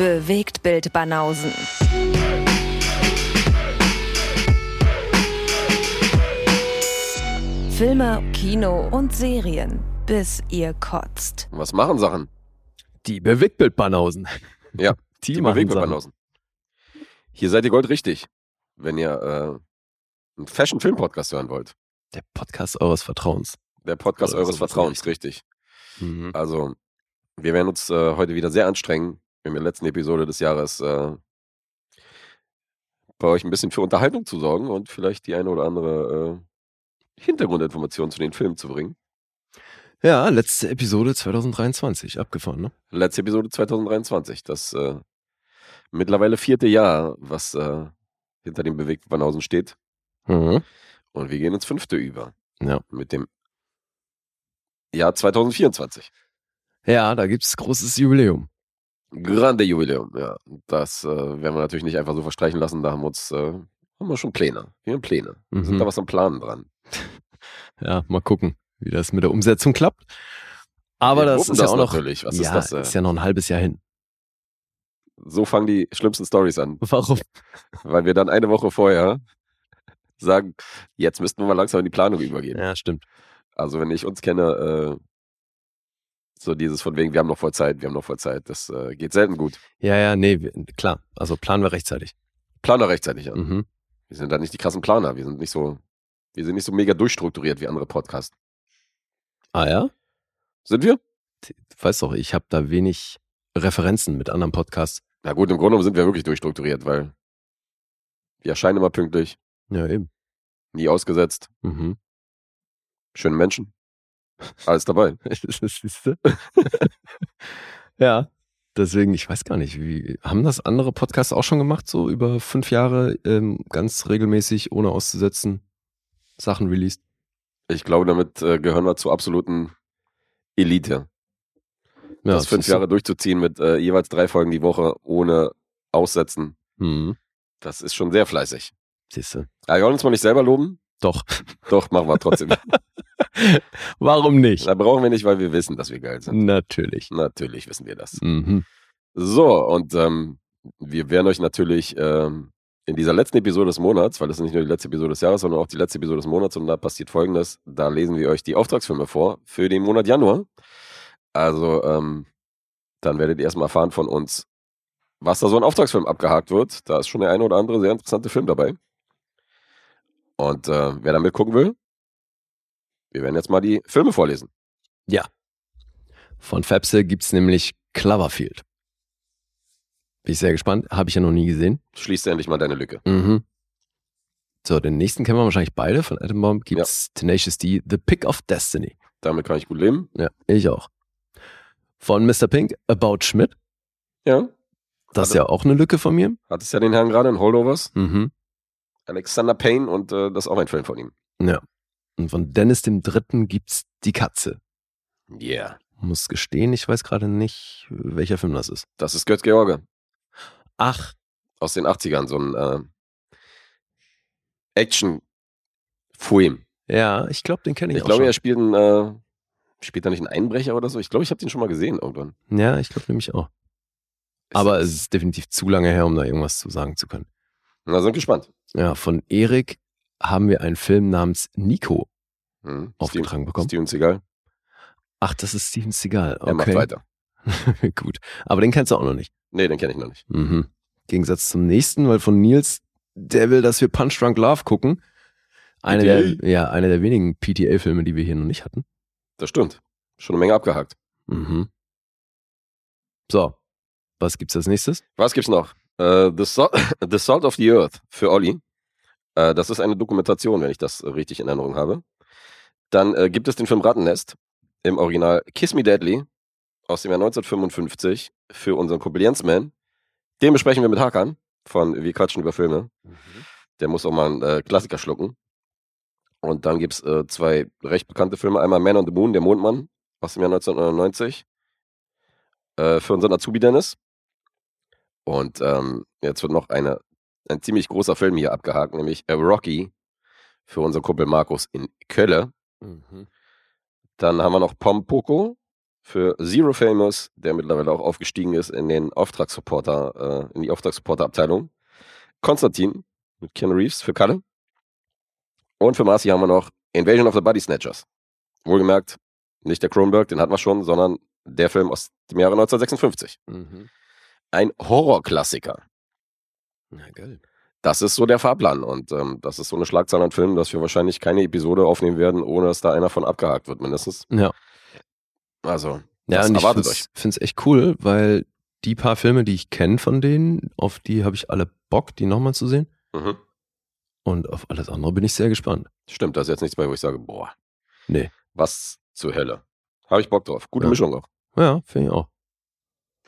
Bewegt Bild Banausen. Filme, Kino und Serien, bis ihr kotzt. Was machen Sachen? Die Bewegtbild-Banausen. Ja, Die, die Bewegtbild. Banausen. Hier seid ihr Gold richtig, wenn ihr äh, einen Fashion-Film-Podcast hören wollt. Der Podcast eures Vertrauens. Der Podcast Oder eures so, Vertrauens, richtig. Mhm. Also, wir werden uns äh, heute wieder sehr anstrengen, in der letzten Episode des Jahres äh, bei euch ein bisschen für Unterhaltung zu sorgen und vielleicht die eine oder andere äh, Hintergrundinformation zu den Filmen zu bringen. Ja, letzte Episode 2023. Abgefahren, ne? Letzte Episode 2023, das äh, mittlerweile vierte Jahr, was äh, hinter dem bewegten Banausen steht. Mhm. Und wir gehen ins fünfte über. Ja. Mit dem Jahr 2024. Ja, da gibt's großes Jubiläum. Grande Jubiläum, ja. Das äh, werden wir natürlich nicht einfach so verstreichen lassen. Da haben wir uns, äh, haben wir schon Pläne. Wir haben Pläne. Wir sind Mhm. da was am Planen dran. Ja, mal gucken, wie das mit der Umsetzung klappt. Aber Wir das ist ja das auch noch, natürlich. Was ja, ist das? Äh? ist ja noch ein halbes Jahr hin. So fangen die schlimmsten Stories an. Warum? Weil wir dann eine Woche vorher sagen, jetzt müssten wir mal langsam in die Planung übergehen. Ja, stimmt. Also wenn ich uns kenne, äh, so dieses von wegen, wir haben noch voll Zeit, wir haben noch voll Zeit, das äh, geht selten gut. Ja, ja, nee, wir, klar. Also planen wir rechtzeitig. Planer rechtzeitig an. Mhm. Wir sind da nicht die krassen Planer. Wir sind nicht so, wir sind nicht so mega durchstrukturiert wie andere Podcasts. Ah ja? Sind wir? Du weißt doch, ich habe da wenig Referenzen mit anderen Podcasts. Na gut, im Grunde genommen sind wir wirklich durchstrukturiert, weil wir erscheinen immer pünktlich, Ja, eben. nie ausgesetzt, Mhm. schöne Menschen, alles dabei. Ja. Deswegen, ich weiß gar nicht, wie haben das andere Podcasts auch schon gemacht, so über fünf Jahre ähm, ganz regelmäßig, ohne auszusetzen, Sachen released? Ich glaube, damit äh, gehören wir zur absoluten Elite. Ja, das fünf. Jahre durchzuziehen mit äh, jeweils drei Folgen die Woche ohne Aussetzen, Mhm. das ist schon sehr fleißig. Siehste. Ja, wir wollen uns mal nicht selber loben. Doch. Doch, machen wir trotzdem. Warum nicht? da brauchen wir nicht, weil wir wissen, dass wir geil sind. Natürlich. Natürlich wissen wir das. Mhm. So, und ähm, wir werden euch natürlich ähm, in dieser letzten Episode des Monats, weil das ist nicht nur die letzte Episode des Jahres, sondern auch die letzte Episode des Monats, und da passiert folgendes: Da lesen wir euch die Auftragsfilme vor für den Monat Januar. Also, ähm, dann werdet ihr erstmal erfahren von uns, was da so ein Auftragsfilm abgehakt wird. Da ist schon der eine oder andere sehr interessante Film dabei. Und äh, wer da mitgucken will, wir werden jetzt mal die Filme vorlesen. Von Fepse gibt's nämlich Cloverfield. Bin ich sehr gespannt. Habe ich ja noch nie gesehen. Schließt endlich mal deine Lücke. Mhm. So, den nächsten kennen wir wahrscheinlich beide. Von Adam Bomb gibt's Tenacious D, The Pick of Destiny. Damit kann ich gut leben. Ja, ich auch. Von Mr. Pink, About Schmidt. Ja. Das ist Warte. ja auch eine Lücke von mir. Hat es ja den Herrn gerade in Holdovers. Mhm. Alexander Payne und äh, das ist auch ein Film von ihm. Ja. Und von Dennis dem Dritten gibt's Die Katze. Yeah. Muss gestehen, ich weiß gerade nicht, welcher Film das ist. Das ist Götz George Ach, aus den 80ern, so ein äh, Action-Film. ja, ich glaube, den kenne ich, Ich auch glaube, er spielt einen, äh, spielt da nicht einen Einbrecher oder so. Ich glaube, ich habe den schon mal gesehen irgendwann. Ja, ich glaube nämlich auch. Aber es ist definitiv zu lange her, um da irgendwas zu sagen zu können. Na, sind gespannt. Ja, von Erik haben wir einen Film namens Nico Hm. aufgetragen bekommen. Steven Seagal. Ach, das ist Steven Seagal. Er macht Okay, weiter. gut. Aber den kennst du auch noch nicht. Nee, den kenne ich noch nicht. Mhm. Gegensatz zum nächsten, weil von Nils, der will, dass wir Punch Drunk Love gucken. Eine der, ja, eine der wenigen PTA-Filme, die wir hier noch nicht hatten. Das stimmt. Schon eine Menge abgehakt. Mhm. So, was gibt's als nächstes? Was gibt's noch? Äh, the, Salt, the Salt of the Earth für Olli. Äh, das ist eine Dokumentation, wenn ich das richtig in Erinnerung habe. Dann äh, gibt es den Film Rattennest im Original Kiss Me Deadly aus dem Jahr 1955 für unseren Kumpel Jensman. Den besprechen wir mit Hakan von Wir quatschen über Filme. Der muss auch mal einen äh, Klassiker schlucken. Und dann gibt's äh, zwei recht bekannte Filme. Einmal Man on the Moon, der Mondmann aus dem Jahr 1999 äh, für unseren Azubi Dennis. Und ähm, jetzt wird noch eine, ein ziemlich großer Film hier abgehakt, nämlich äh, Rocky für unseren Kumpel Markus in Kölle. Mhm. Dann haben wir noch Pompoko für Zero Famous, der mittlerweile auch aufgestiegen ist in den Auftragssupporter, äh, in die Auftragssupporter-Abteilung. Konstantin mit Ken Reeves für Kalle. Und für Marcy haben wir noch Invasion of the Body Snatchers. Wohlgemerkt, nicht der Kronberg, den hatten wir schon, sondern der Film aus dem Jahre 1956. Mhm. Ein Horrorklassiker. Na geil. Das ist so der Fahrplan und ähm, das ist so eine Schlagzahl an Filmen, dass wir wahrscheinlich keine Episode aufnehmen werden, ohne dass da einer von abgehakt wird, mindestens. Ja. Also, Ja, und ich euch. find's echt cool, weil die paar Filme, die ich kenne von denen, auf die habe ich alle Bock, die nochmal zu sehen. Mhm. Und auf alles andere bin ich sehr gespannt. Stimmt, da ist jetzt nichts bei, wo ich sage, boah, Nee. was zur Hölle. Habe ich Bock drauf. Gute Ja. Mischung auch. Ja, finde ich auch.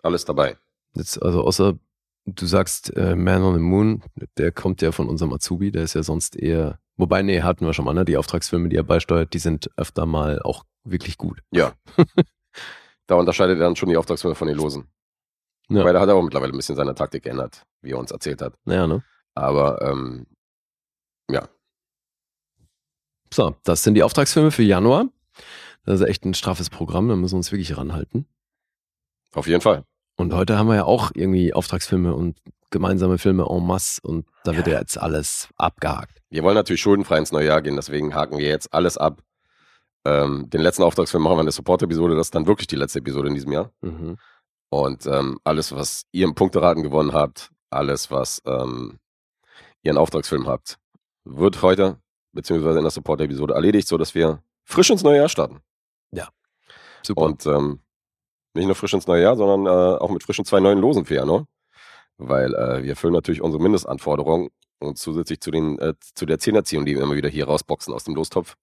Alles dabei. Jetzt, also außer du sagst äh, Man on the Moon, der kommt ja von unserem Azubi, der ist ja sonst eher, wobei, nee, hatten wir schon mal, ne? Die Auftragsfilme, die er beisteuert, die sind öfter mal auch wirklich gut. Ja. da unterscheidet er dann schon die Auftragsfilme von den Losen. Ja. Weil da hat er auch mittlerweile ein bisschen seine Taktik geändert, wie er uns erzählt hat. Naja, ne? Aber ähm, ja, So, das sind die Auftragsfilme für Januar. Das ist echt ein straffes Programm, da müssen wir uns wirklich ranhalten. auf jeden Fall. Und heute haben wir ja auch irgendwie Auftragsfilme und gemeinsame Filme en masse und da wird ja jetzt alles abgehakt. Wir wollen natürlich schuldenfrei ins neue Jahr gehen, deswegen haken wir jetzt alles ab. Ähm, den letzten Auftragsfilm machen wir in der Support-Episode, das ist dann wirklich die letzte Episode in diesem Jahr. Mhm. Und ähm, alles, was ihr im Punkteraten gewonnen habt, alles, was ähm, ihr in Auftragsfilm habt, wird heute, beziehungsweise in der Support-Episode erledigt, sodass wir frisch ins neue Jahr starten. Super. Und ähm, nicht nur frisch ins neue Jahr, sondern äh, auch mit frischen zwei neuen Losen für Januar. Weil äh, wir erfüllen natürlich unsere Mindestanforderungen und zusätzlich zu, den, äh, zu der Zehnerziehung, die wir immer wieder hier rausboxen aus dem Lostopf,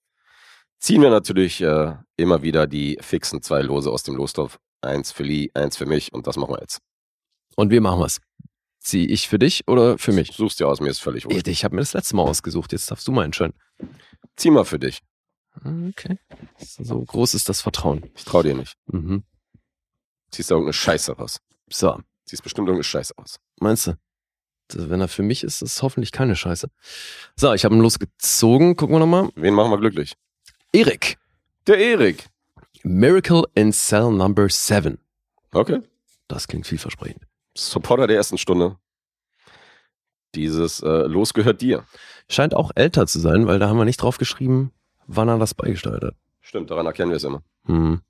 ziehen wir natürlich äh, immer wieder die fixen zwei Lose aus dem Lostopf. Eins für Lee, eins für mich und das machen wir jetzt. Und wie machen wir's? Zieh ich für dich oder für mich? Suchst dir aus, mir ist völlig Ich, wurscht. ich habe mir das letzte Mal ausgesucht, jetzt darfst du mal entscheiden. Zieh mal für dich. Okay. So groß ist das Vertrauen. Ich trau dir nicht. Mhm. Ziehst da irgendeine Scheiße raus. So, Ziehst bestimmt irgendeine Scheiße aus. meinst du? Wenn er für mich ist, ist es hoffentlich keine Scheiße. So, ich habe ihn losgezogen. Gucken wir nochmal. Wen machen wir glücklich? Erik. Der Erik. Miracle in Cell Number 7. Okay. Das klingt vielversprechend. Supporter der ersten Stunde. Dieses äh, Los gehört dir. Scheint auch älter zu sein, weil da haben wir nicht drauf geschrieben, wann er das beigesteuert hat. Stimmt, daran erkennen wir es immer. Hm.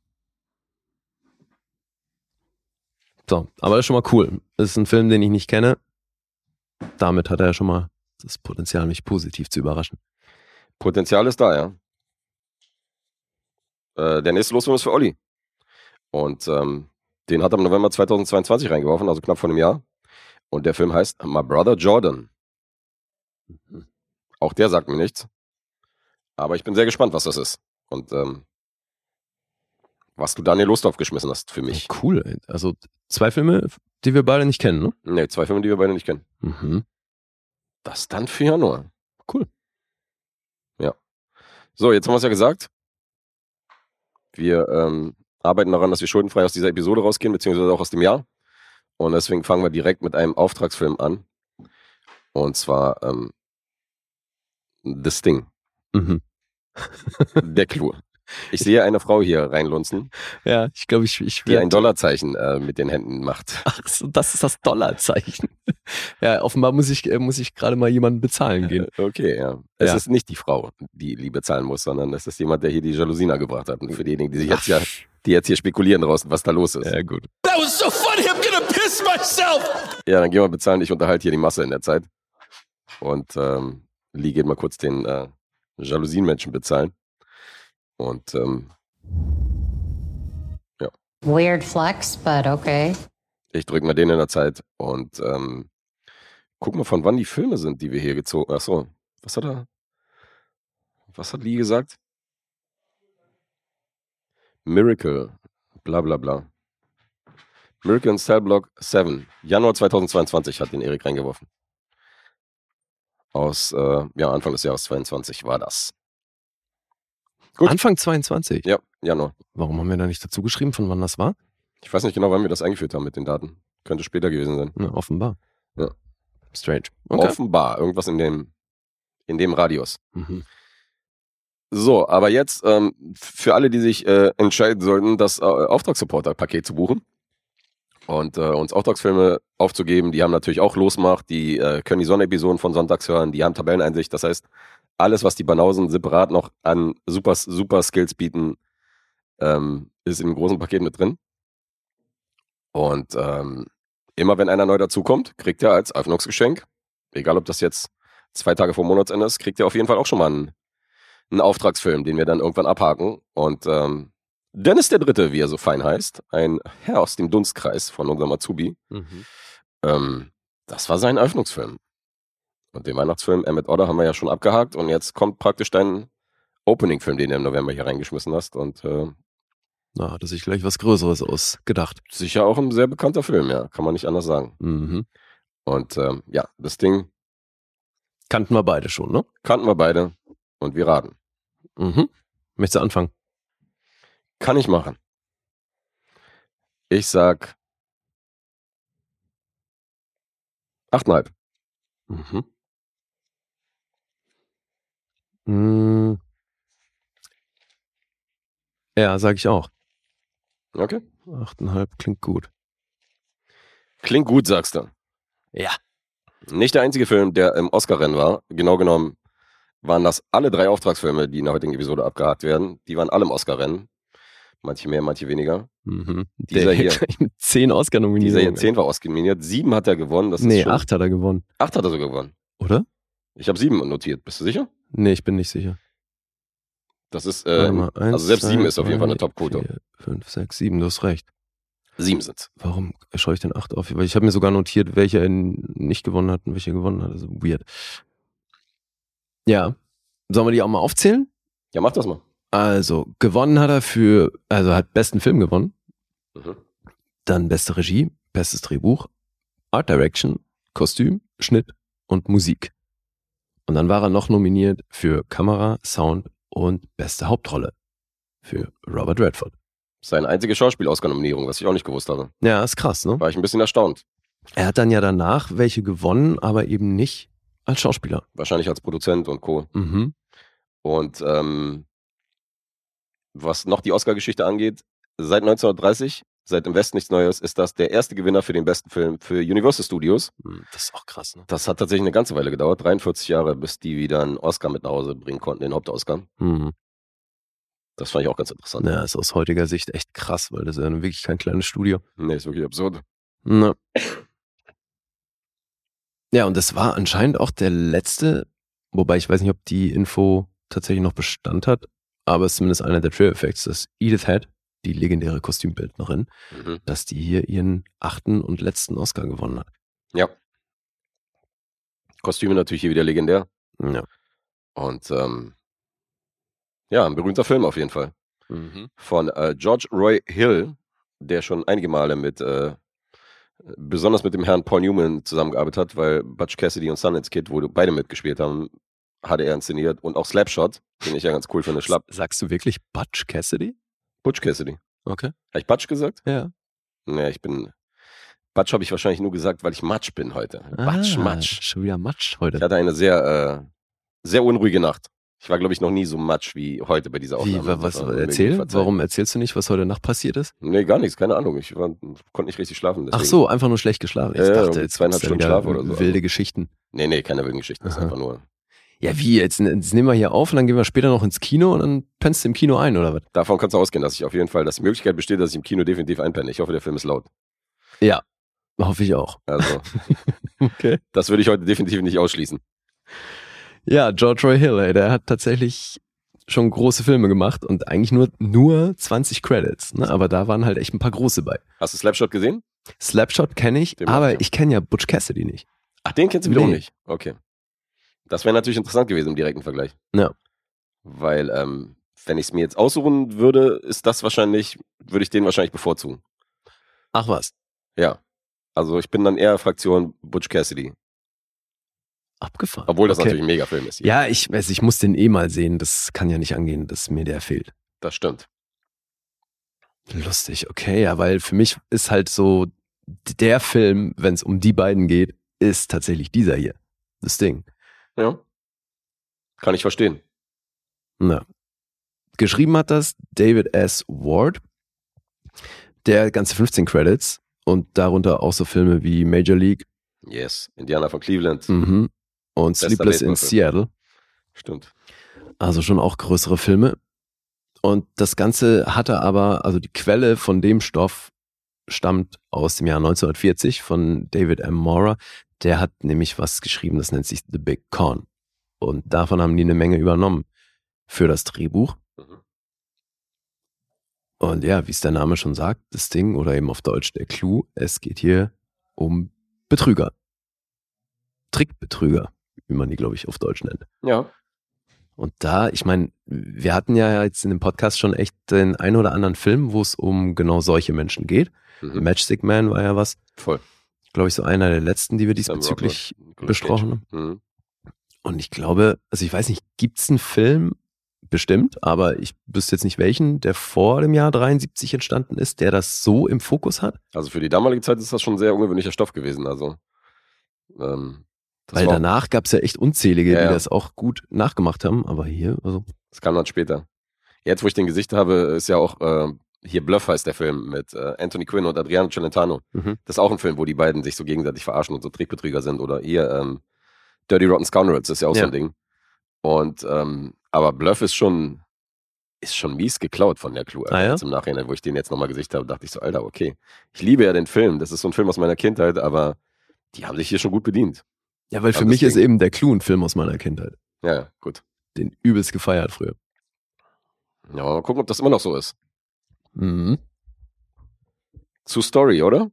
So, aber das ist schon mal cool. Das ist ein Film, den ich nicht kenne. Damit hat er ja schon mal das Potenzial, mich positiv zu überraschen. Potenzial ist da, ja. Äh, der nächste Losfilm ist für Olli. Und ähm, den hat er im November 2022 reingeworfen, also knapp vor einem Jahr. Und der Film heißt My Brother Jordan. Auch der sagt mir nichts. Aber ich bin sehr gespannt, was das ist. Und ähm, was du Daniel Lust aufgeschmissen hast für mich. Cool. Also zwei Filme, die wir beide nicht kennen, ne? Ne, zwei Filme, die wir beide nicht kennen. Mhm. Das dann für Januar. Cool. Ja. So, jetzt haben wir es ja gesagt. Wir ähm, arbeiten daran, dass wir schuldenfrei aus dieser Episode rausgehen, beziehungsweise auch aus dem Jahr. Und deswegen fangen wir direkt mit einem Auftragsfilm an. Und zwar ähm, The Sting, Mhm. der Clou. Ich sehe eine Frau hier reinlunzen, Ja, ich glaube, ich, ich die ein Dollarzeichen äh, mit den Händen macht. Ach so, das ist das Dollarzeichen. ja, offenbar muss ich, äh, muss ich gerade mal jemanden bezahlen gehen. Okay, ja. Es Ja. ist nicht die Frau, die Liebe zahlen muss, sondern es ist jemand, der hier die Jalousina gebracht hat. Und für diejenigen, die sich jetzt ja, die jetzt hier spekulieren draußen, was da los ist. Ja, gut. That was so funny, I'm gonna piss myself! Ja, dann gehen wir bezahlen. Ich unterhalte hier die Masse in der Zeit. Und ähm, Lee geht mal kurz den äh, Jalousienmenschen bezahlen. Und ähm, Weird flex, but okay. ich drücke mal den in der Zeit. Und ähm, guck mal, von wann die Filme sind, die wir hier gezogen Ach so, was hat er? Was hat Lee gesagt? Miracle, bla bla bla. Miracle in Cell Block 7. Januar 2022 hat den Erik reingeworfen. Aus, äh, ja, Anfang des Jahres 22 war das. Gut. Anfang 22. Ja, Januar. Warum haben wir da nicht dazu geschrieben, von wann das war? Ich weiß nicht genau, wann wir das eingeführt haben mit den Daten. Könnte später gewesen sein. Na, offenbar. Ja. Strange. Okay. Offenbar, irgendwas in dem, in dem Radius. Mhm. So, aber jetzt ähm, für alle, die sich äh, entscheiden sollten, das äh, Auftragssupporter-Paket zu buchen und äh, uns Auftragsfilme aufzugeben, die haben natürlich auch Losmacht, die äh, können die Sonnenepisoden von Sonntags hören, die haben Tabelleneinsicht. Das heißt, alles, was die Banausen separat noch an super, super Skills bieten, ähm, ist in einem großen Paket mit drin. Und ähm, immer wenn einer neu dazukommt, kriegt er als Öffnungsgeschenk, egal ob das jetzt zwei Tage vor Monatsende ist, kriegt er auf jeden Fall auch schon mal einen, einen Auftragsfilm, den wir dann irgendwann abhaken. Und ähm, Dennis der Dritte, wie er so fein heißt, ein Herr aus dem Dunstkreis von unserem Azubi, Mhm. ähm, das war sein Eröffnungsfilm. Und den Weihnachtsfilm Emmett Odder haben wir ja schon abgehakt und jetzt kommt praktisch dein Opening-Film, den du im November hier reingeschmissen hast und äh, Na, hat er sich gleich was Größeres ausgedacht. sicher auch ein sehr bekannter Film, ja, kann man nicht anders sagen. Mhm. Und ähm, ja, das Ding Kannten wir beide schon, ne? kannten wir beide und wir raten. Mhm. Möchtest du anfangen? Kann ich machen. Ich sag achteinhalb. Mhm. Mm. Ja, sag ich auch. Okay. Achteinhalb klingt gut. Klingt gut, sagst du. Ja. Nicht der einzige Film, der im Oscar-Rennen war. Genau genommen waren das alle drei Auftragsfilme, die in der heutigen Episode abgehakt werden. Die waren alle im Oscar-Rennen. Manche mehr, manche weniger. Mhm. Dieser hier. zehn Oscar-Nominierungen. Dieser hier zehn war Oscar nominiert. Sieben hat er gewonnen. Das Nee, acht hat er gewonnen. Acht hat er sogar gewonnen. Oder? Ich habe sieben notiert. Bist du sicher? Nee, ich bin nicht sicher. Das ist, äh, mal, eins, also selbst zwei, sieben ist auf jeden Fall eine Topquote. Fünf, sechs, sieben, du hast recht. Sieben sind's. Warum schaue ich denn acht auf? Weil ich habe mir sogar notiert, welcher er nicht gewonnen hat und welcher gewonnen hat. Also weird. Ja. Sollen wir die auch mal aufzählen? Ja, mach das mal. Also, gewonnen hat er für, also hat besten Film gewonnen, Mhm. dann beste Regie, bestes Drehbuch, Art Direction, Kostüm, Schnitt und Musik. Und dann war er noch nominiert für Kamera, Sound und beste Hauptrolle für Robert Redford. Seine einzige Schauspiel-Oscar-Nominierung, was ich auch nicht gewusst habe. Ja, ist krass, ne? War ich ein bisschen erstaunt. Er hat dann ja danach welche gewonnen, aber eben nicht als Schauspieler. Wahrscheinlich als Produzent und Co. Mhm. Und ähm, was noch die Oscar-Geschichte angeht, seit 1930, seit im Westen nichts Neues, ist das der erste Gewinner für den besten Film für Universal Studios. Hm, Das ist auch krass, ne? Das hat tatsächlich eine ganze Weile gedauert, 43 Jahre, bis die wieder einen Oscar mit nach Hause bringen konnten, den Hauptoscar. Mhm. Das fand ich auch ganz interessant. Ja, ist aus heutiger Sicht echt krass, weil das ist ja wirklich kein kleines Studio. Nee, ist wirklich absurd. Na. Ja, und das war anscheinend auch der letzte, wobei ich weiß nicht, ob die Info tatsächlich noch Bestand hat, aber es ist zumindest einer der Trailer-Effects, dass Edith Head, die legendäre Kostümbildnerin, Mhm. dass die hier ihren achten und letzten Oscar gewonnen hat. Ja. Kostüme natürlich hier wieder legendär. Ja. Und ähm, ja, ein berühmter Film auf jeden Fall. Mhm. Von äh, George Roy Hill, der schon einige Male mit, äh, besonders mit dem Herrn Paul Newman zusammengearbeitet hat, weil Butch Cassidy und Sundance Kid, wo beide mitgespielt haben, hatte er inszeniert. Und auch Slapshot, den ich ja ganz cool finde. Schlapp. Sagst du wirklich Butch Cassidy? Butch Cassidy. Okay. Habe ich Butch gesagt? Ja. Nee, ich bin. Butch habe ich wahrscheinlich nur gesagt, weil ich Matsch bin heute. Batsch, Ah, Matsch. Schon wieder Matsch Ich heute. hatte eine sehr, äh, sehr unruhige Nacht. Ich war, glaube ich, noch nie so matsch wie heute bei dieser Wie, Aufnahme. wa- was, mir erzähl, warum erzählst du nicht, was heute Nacht passiert ist? Nee, gar nichts, keine Ahnung. Ich war, konnte nicht richtig schlafen. Ach deswegen. so, einfach nur schlecht geschlafen. Ich Ja, dachte, irgendwie jetzt zweieinhalb Stunden Schlaf oder so. Wilde Geschichten. Nee, nee, keine wilden Geschichten. Das ist einfach nur. Ja, wie? Jetzt, jetzt nehmen wir hier auf und dann gehen wir später noch ins Kino und dann pennst du im Kino ein, oder was? Davon kannst du ausgehen, dass ich auf jeden Fall, dass die Möglichkeit besteht, dass ich im Kino definitiv einpenne. Ich hoffe, der Film ist laut. Ja, hoffe ich auch. Also, Okay. das würde ich heute definitiv nicht ausschließen. Ja, George Roy Hill, ey, der hat tatsächlich schon große Filme gemacht und eigentlich nur, nur 20 Credits, ne? aber da waren halt echt ein paar große bei. Hast du Slapshot gesehen? Slapshot kenne ich, Den aber ich. ich kenne ja Butch Cassidy nicht. Ach, den kennst du wiederum Nee. nicht. Okay. Das wäre natürlich interessant gewesen im direkten Vergleich. Ja. Weil, ähm, wenn ich es mir jetzt aussuchen würde, ist das wahrscheinlich, würde ich den wahrscheinlich bevorzugen. Ach was, Ja. Also ich bin dann eher Fraktion Butch Cassidy. abgefahren. Obwohl das Okay. natürlich ein Megafilm ist. hier. Ja, ich weiß, ich muss den eh mal sehen. Das kann ja nicht angehen, dass mir der fehlt. Das stimmt. Lustig, okay, ja, weil für mich ist halt so der Film, wenn es um die beiden geht, ist tatsächlich dieser hier. Das Ding. Ja. Kann ich verstehen. Na, geschrieben hat das David S. Ward, der ganze 15 Credits und darunter auch so Filme wie Major League Yes, Indiana von Cleveland. mhm. und Bester Sleepless in. Seattle. Stimmt. Also schon auch größere Filme. Und das Ganze hatte aber, also die Quelle von dem Stoff stammt aus dem Jahr 1940 von David M. Mora. Der hat nämlich was geschrieben, das nennt sich The Big Con. Und davon haben die eine Menge übernommen für das Drehbuch. Mhm. Und ja, wie es der Name schon sagt, das Ding oder eben auf Deutsch der Clou, es geht hier um Betrüger. Trickbetrüger, wie man die, glaube ich, auf Deutsch nennt. Ja. Und da, ich meine, wir hatten ja jetzt in dem Podcast schon echt den einen oder anderen Film, wo es um genau solche Menschen geht. Mhm. Matchstick Man war ja was, Voll. Glaube ich, so einer der letzten, die wir diesbezüglich Nicolas besprochen Cage. Mhm. Und ich glaube, also ich weiß nicht, gibt's einen Film, bestimmt, aber ich wüsste jetzt nicht welchen, der vor dem Jahr 73 entstanden ist, der das so im Fokus hat? Also für die damalige Zeit ist das schon sehr ungewöhnlicher Stoff gewesen. Also ähm, Weil danach gab's ja echt unzählige, Ja, die ja. das auch gut nachgemacht haben, aber hier, also das kam dann später. Jetzt, wo ich den Gesicht habe, ist ja auch äh, hier Bluff heißt der Film mit äh, Anthony Quinn und Adriano Celentano. Mhm. Das ist auch ein Film, wo die beiden sich so gegenseitig verarschen und so Trickbetrüger sind. Oder hier ähm, Dirty Rotten Scoundrels ist ja auch so Ja. ein Ding. Und ähm, aber Bluff ist schon ist schon mies geklaut von der Clue. Ah, ja? Jetzt Im Nachhinein, wo ich den jetzt nochmal gesicht habe, dachte ich so, Alter, okay. Ich liebe ja den Film. Das ist so ein Film aus meiner Kindheit, aber die haben sich hier schon gut bedient. ja, weil für Aber mich ist deswegen- eben der Clou ein Film aus meiner Kindheit. Ja, ja, gut. Den übelst gefeiert früher. Ja, mal gucken, ob das immer noch so ist. Mhm. Zu Story, oder?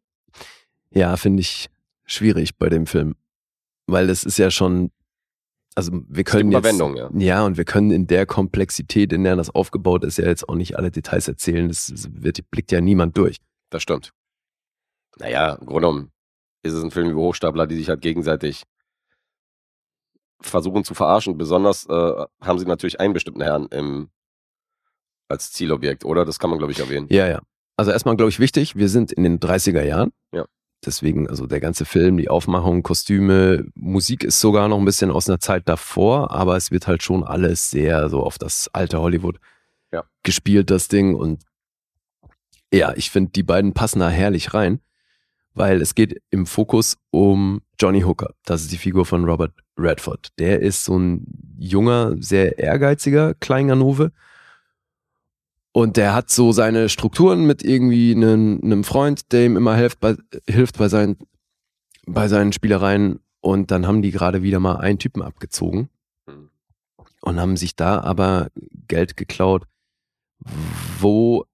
Ja, finde ich schwierig bei dem Film. Weil das ist ja schon, also wir können jetzt, Überwendung, ja. ja, und wir können in der Komplexität, in der das aufgebaut ist, ja jetzt auch nicht alle Details erzählen. Das, das wird, blickt ja niemand durch. Das stimmt. Naja, im Grunde genommen ist es ein Film über Hochstapler, die sich halt gegenseitig versuchen zu verarschen. Besonders äh, haben sie natürlich einen bestimmten Herrn im, als Zielobjekt, oder? Das kann man, glaube ich, erwähnen. Ja, ja. Also erstmal, glaube ich, wichtig, wir sind in den 30er Jahren. Ja. Deswegen, also der ganze Film, die Aufmachung, Kostüme, Musik ist sogar noch ein bisschen aus einer Zeit davor, aber es wird halt schon alles sehr so auf das alte Hollywood Ja. gespielt, das Ding. Und ja, ich finde, die beiden passen da herrlich rein, weil es geht im Fokus um Johnny Hooker. Das ist die Figur von Robert Redford. Der ist so ein junger, sehr ehrgeiziger Kleinganove. Und der hat so seine Strukturen mit irgendwie einem, einem Freund, der ihm immer hilft bei, hilft bei seinen, bei seinen Spielereien. Und dann haben die gerade wieder mal einen Typen abgezogen Mhm. und haben sich da aber Geld geklaut, wo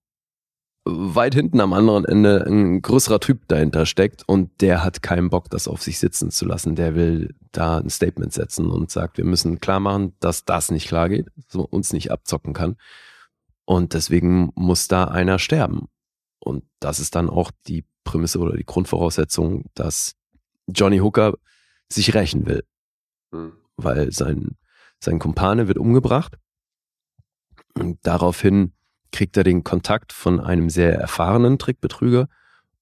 weit hinten am anderen Ende ein größerer Typ dahinter steckt und der hat keinen Bock, das auf sich sitzen zu lassen. Der will da ein Statement setzen und sagt, wir müssen klar machen, dass das nicht klar geht, so uns nicht abzocken kann. Und deswegen muss da einer sterben. Und das ist dann auch die Prämisse oder die Grundvoraussetzung, dass Johnny Hooker sich rächen will Hm. weil sein, sein Kumpane wird umgebracht. Und daraufhin kriegt er den Kontakt von einem sehr erfahrenen Trickbetrüger,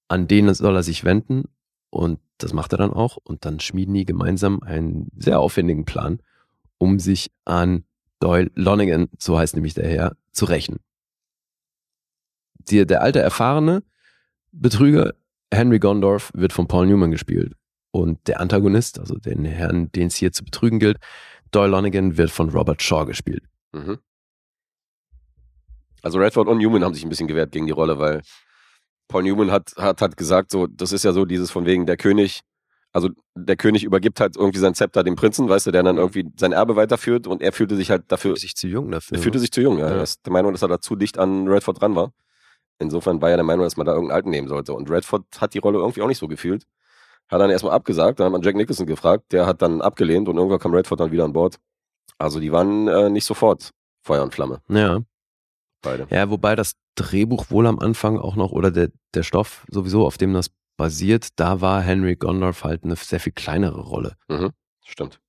an den soll er sich wenden und das macht er dann auch und dann schmieden die gemeinsam einen sehr aufwendigen Plan, um sich an Doyle Lonigan, so heißt nämlich der Herr, zu rächen. Der, der alte erfahrene Betrüger Henry Gondorf wird von Paul Newman gespielt und der Antagonist, also den Herrn, den es hier zu betrügen gilt, Doyle Lonigan wird von Robert Shaw gespielt. Mhm. Also Redford und Newman haben sich ein bisschen gewehrt gegen die Rolle, weil Paul Newman hat, hat, hat gesagt, so, das ist ja so dieses von wegen der König, also der König übergibt halt irgendwie sein Zepter dem Prinzen, weißt du, der dann irgendwie sein Erbe weiterführt und er fühlte sich halt dafür, sich zu jung dafür. er fühlte sich zu jung, ja. Ja. Er ist der Meinung, dass er da zu dicht an Redford dran war. Insofern war er der Meinung, dass man da irgendeinen Alten nehmen sollte. Und Redford hat die Rolle irgendwie auch nicht so gefühlt. Hat dann erstmal abgesagt, dann hat man Jack Nicholson gefragt, der hat dann abgelehnt und irgendwann kam Redford dann wieder an Bord. Also die waren äh, nicht sofort Feuer und Flamme, ja. beide. ja, wobei das Drehbuch wohl am Anfang auch noch oder der, der Stoff sowieso, auf dem das basiert, da war Henry Gondorf halt eine sehr viel kleinere Rolle. Mhm. Stimmt.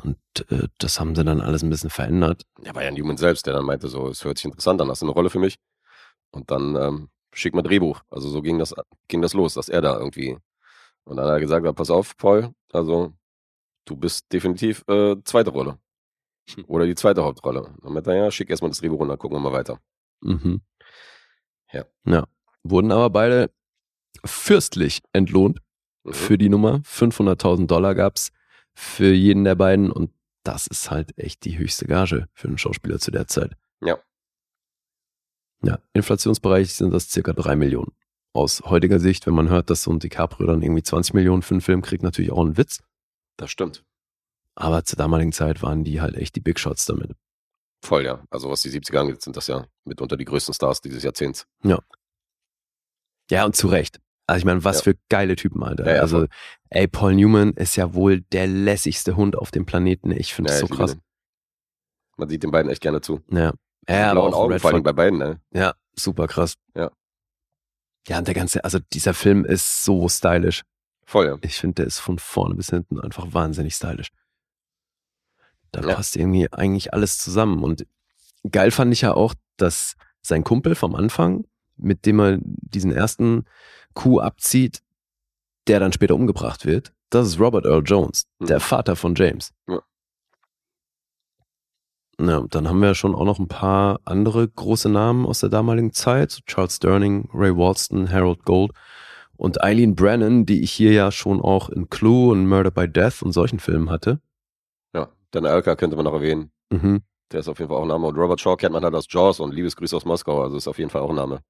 Und äh, das haben sie dann alles ein bisschen verändert. Ja, war ja Newman selbst, der dann meinte, so, es hört sich interessant an, hast du eine Rolle für mich? Und dann ähm, schick mal Drehbuch. Also so ging das, ging das los, dass er da irgendwie. Und dann hat er gesagt, pass auf, Paul, also du bist definitiv äh, zweite Rolle. Oder die zweite Hauptrolle. Dann meinte er, ja, schick erstmal das Drehbuch runter, gucken wir mal weiter. Mhm. Ja. Ja. Wurden aber beide fürstlich entlohnt Mhm. für die Nummer. 500.000 Dollar gab's für jeden der beiden und das ist halt echt die höchste Gage für einen Schauspieler zu der Zeit. Ja. Ja, Inflationsbereich sind das circa drei Millionen. Aus heutiger Sicht, wenn man hört, dass so ein DiCaprio dann irgendwie 20 Millionen für einen Film kriegt, natürlich auch ein Witz. Das stimmt. Aber zur damaligen Zeit waren die halt echt die Big Shots damit. Voll, ja. Also was die 70er angeht, sind das ja mitunter die größten Stars dieses Jahrzehnts. Ja, und zu Recht. Also ich meine, was Ja. für geile Typen, Alter. Ja, also, ey, Paul Newman ist ja wohl der lässigste Hund auf dem Planeten. Ich finde das Ja, so ich liebe krass. den. Man sieht den beiden echt gerne zu. Ja. Ja, aber blauen auch Augen, vor allem bei beiden, ne? Ja, super krass. Ja. Ja, und der ganze, also dieser Film ist so stylisch. Voll, ja. Ich finde, der ist von vorne bis hinten einfach wahnsinnig stylisch. Da Ja. passt irgendwie eigentlich alles zusammen. Und geil fand ich ja auch, dass sein Kumpel vom Anfang, mit dem er diesen ersten Coup abzieht, der dann später umgebracht wird, das ist Robert Earl Jones, Mhm. der Vater von James. Ja. Und dann haben wir schon auch noch ein paar andere große Namen aus der damaligen Zeit. Charles Durning, Ray Walston, Harold Gold und Eileen Brennan, die ich hier ja schon auch in Clue und Murder by Death und solchen Filmen hatte. Ja. Dan Alka könnte man noch erwähnen. Mhm. Der ist auf jeden Fall auch ein Name. Und Robert Shaw kennt man halt aus Jaws und Liebesgrüße aus Moskau. Also ist auf jeden Fall auch ein Name.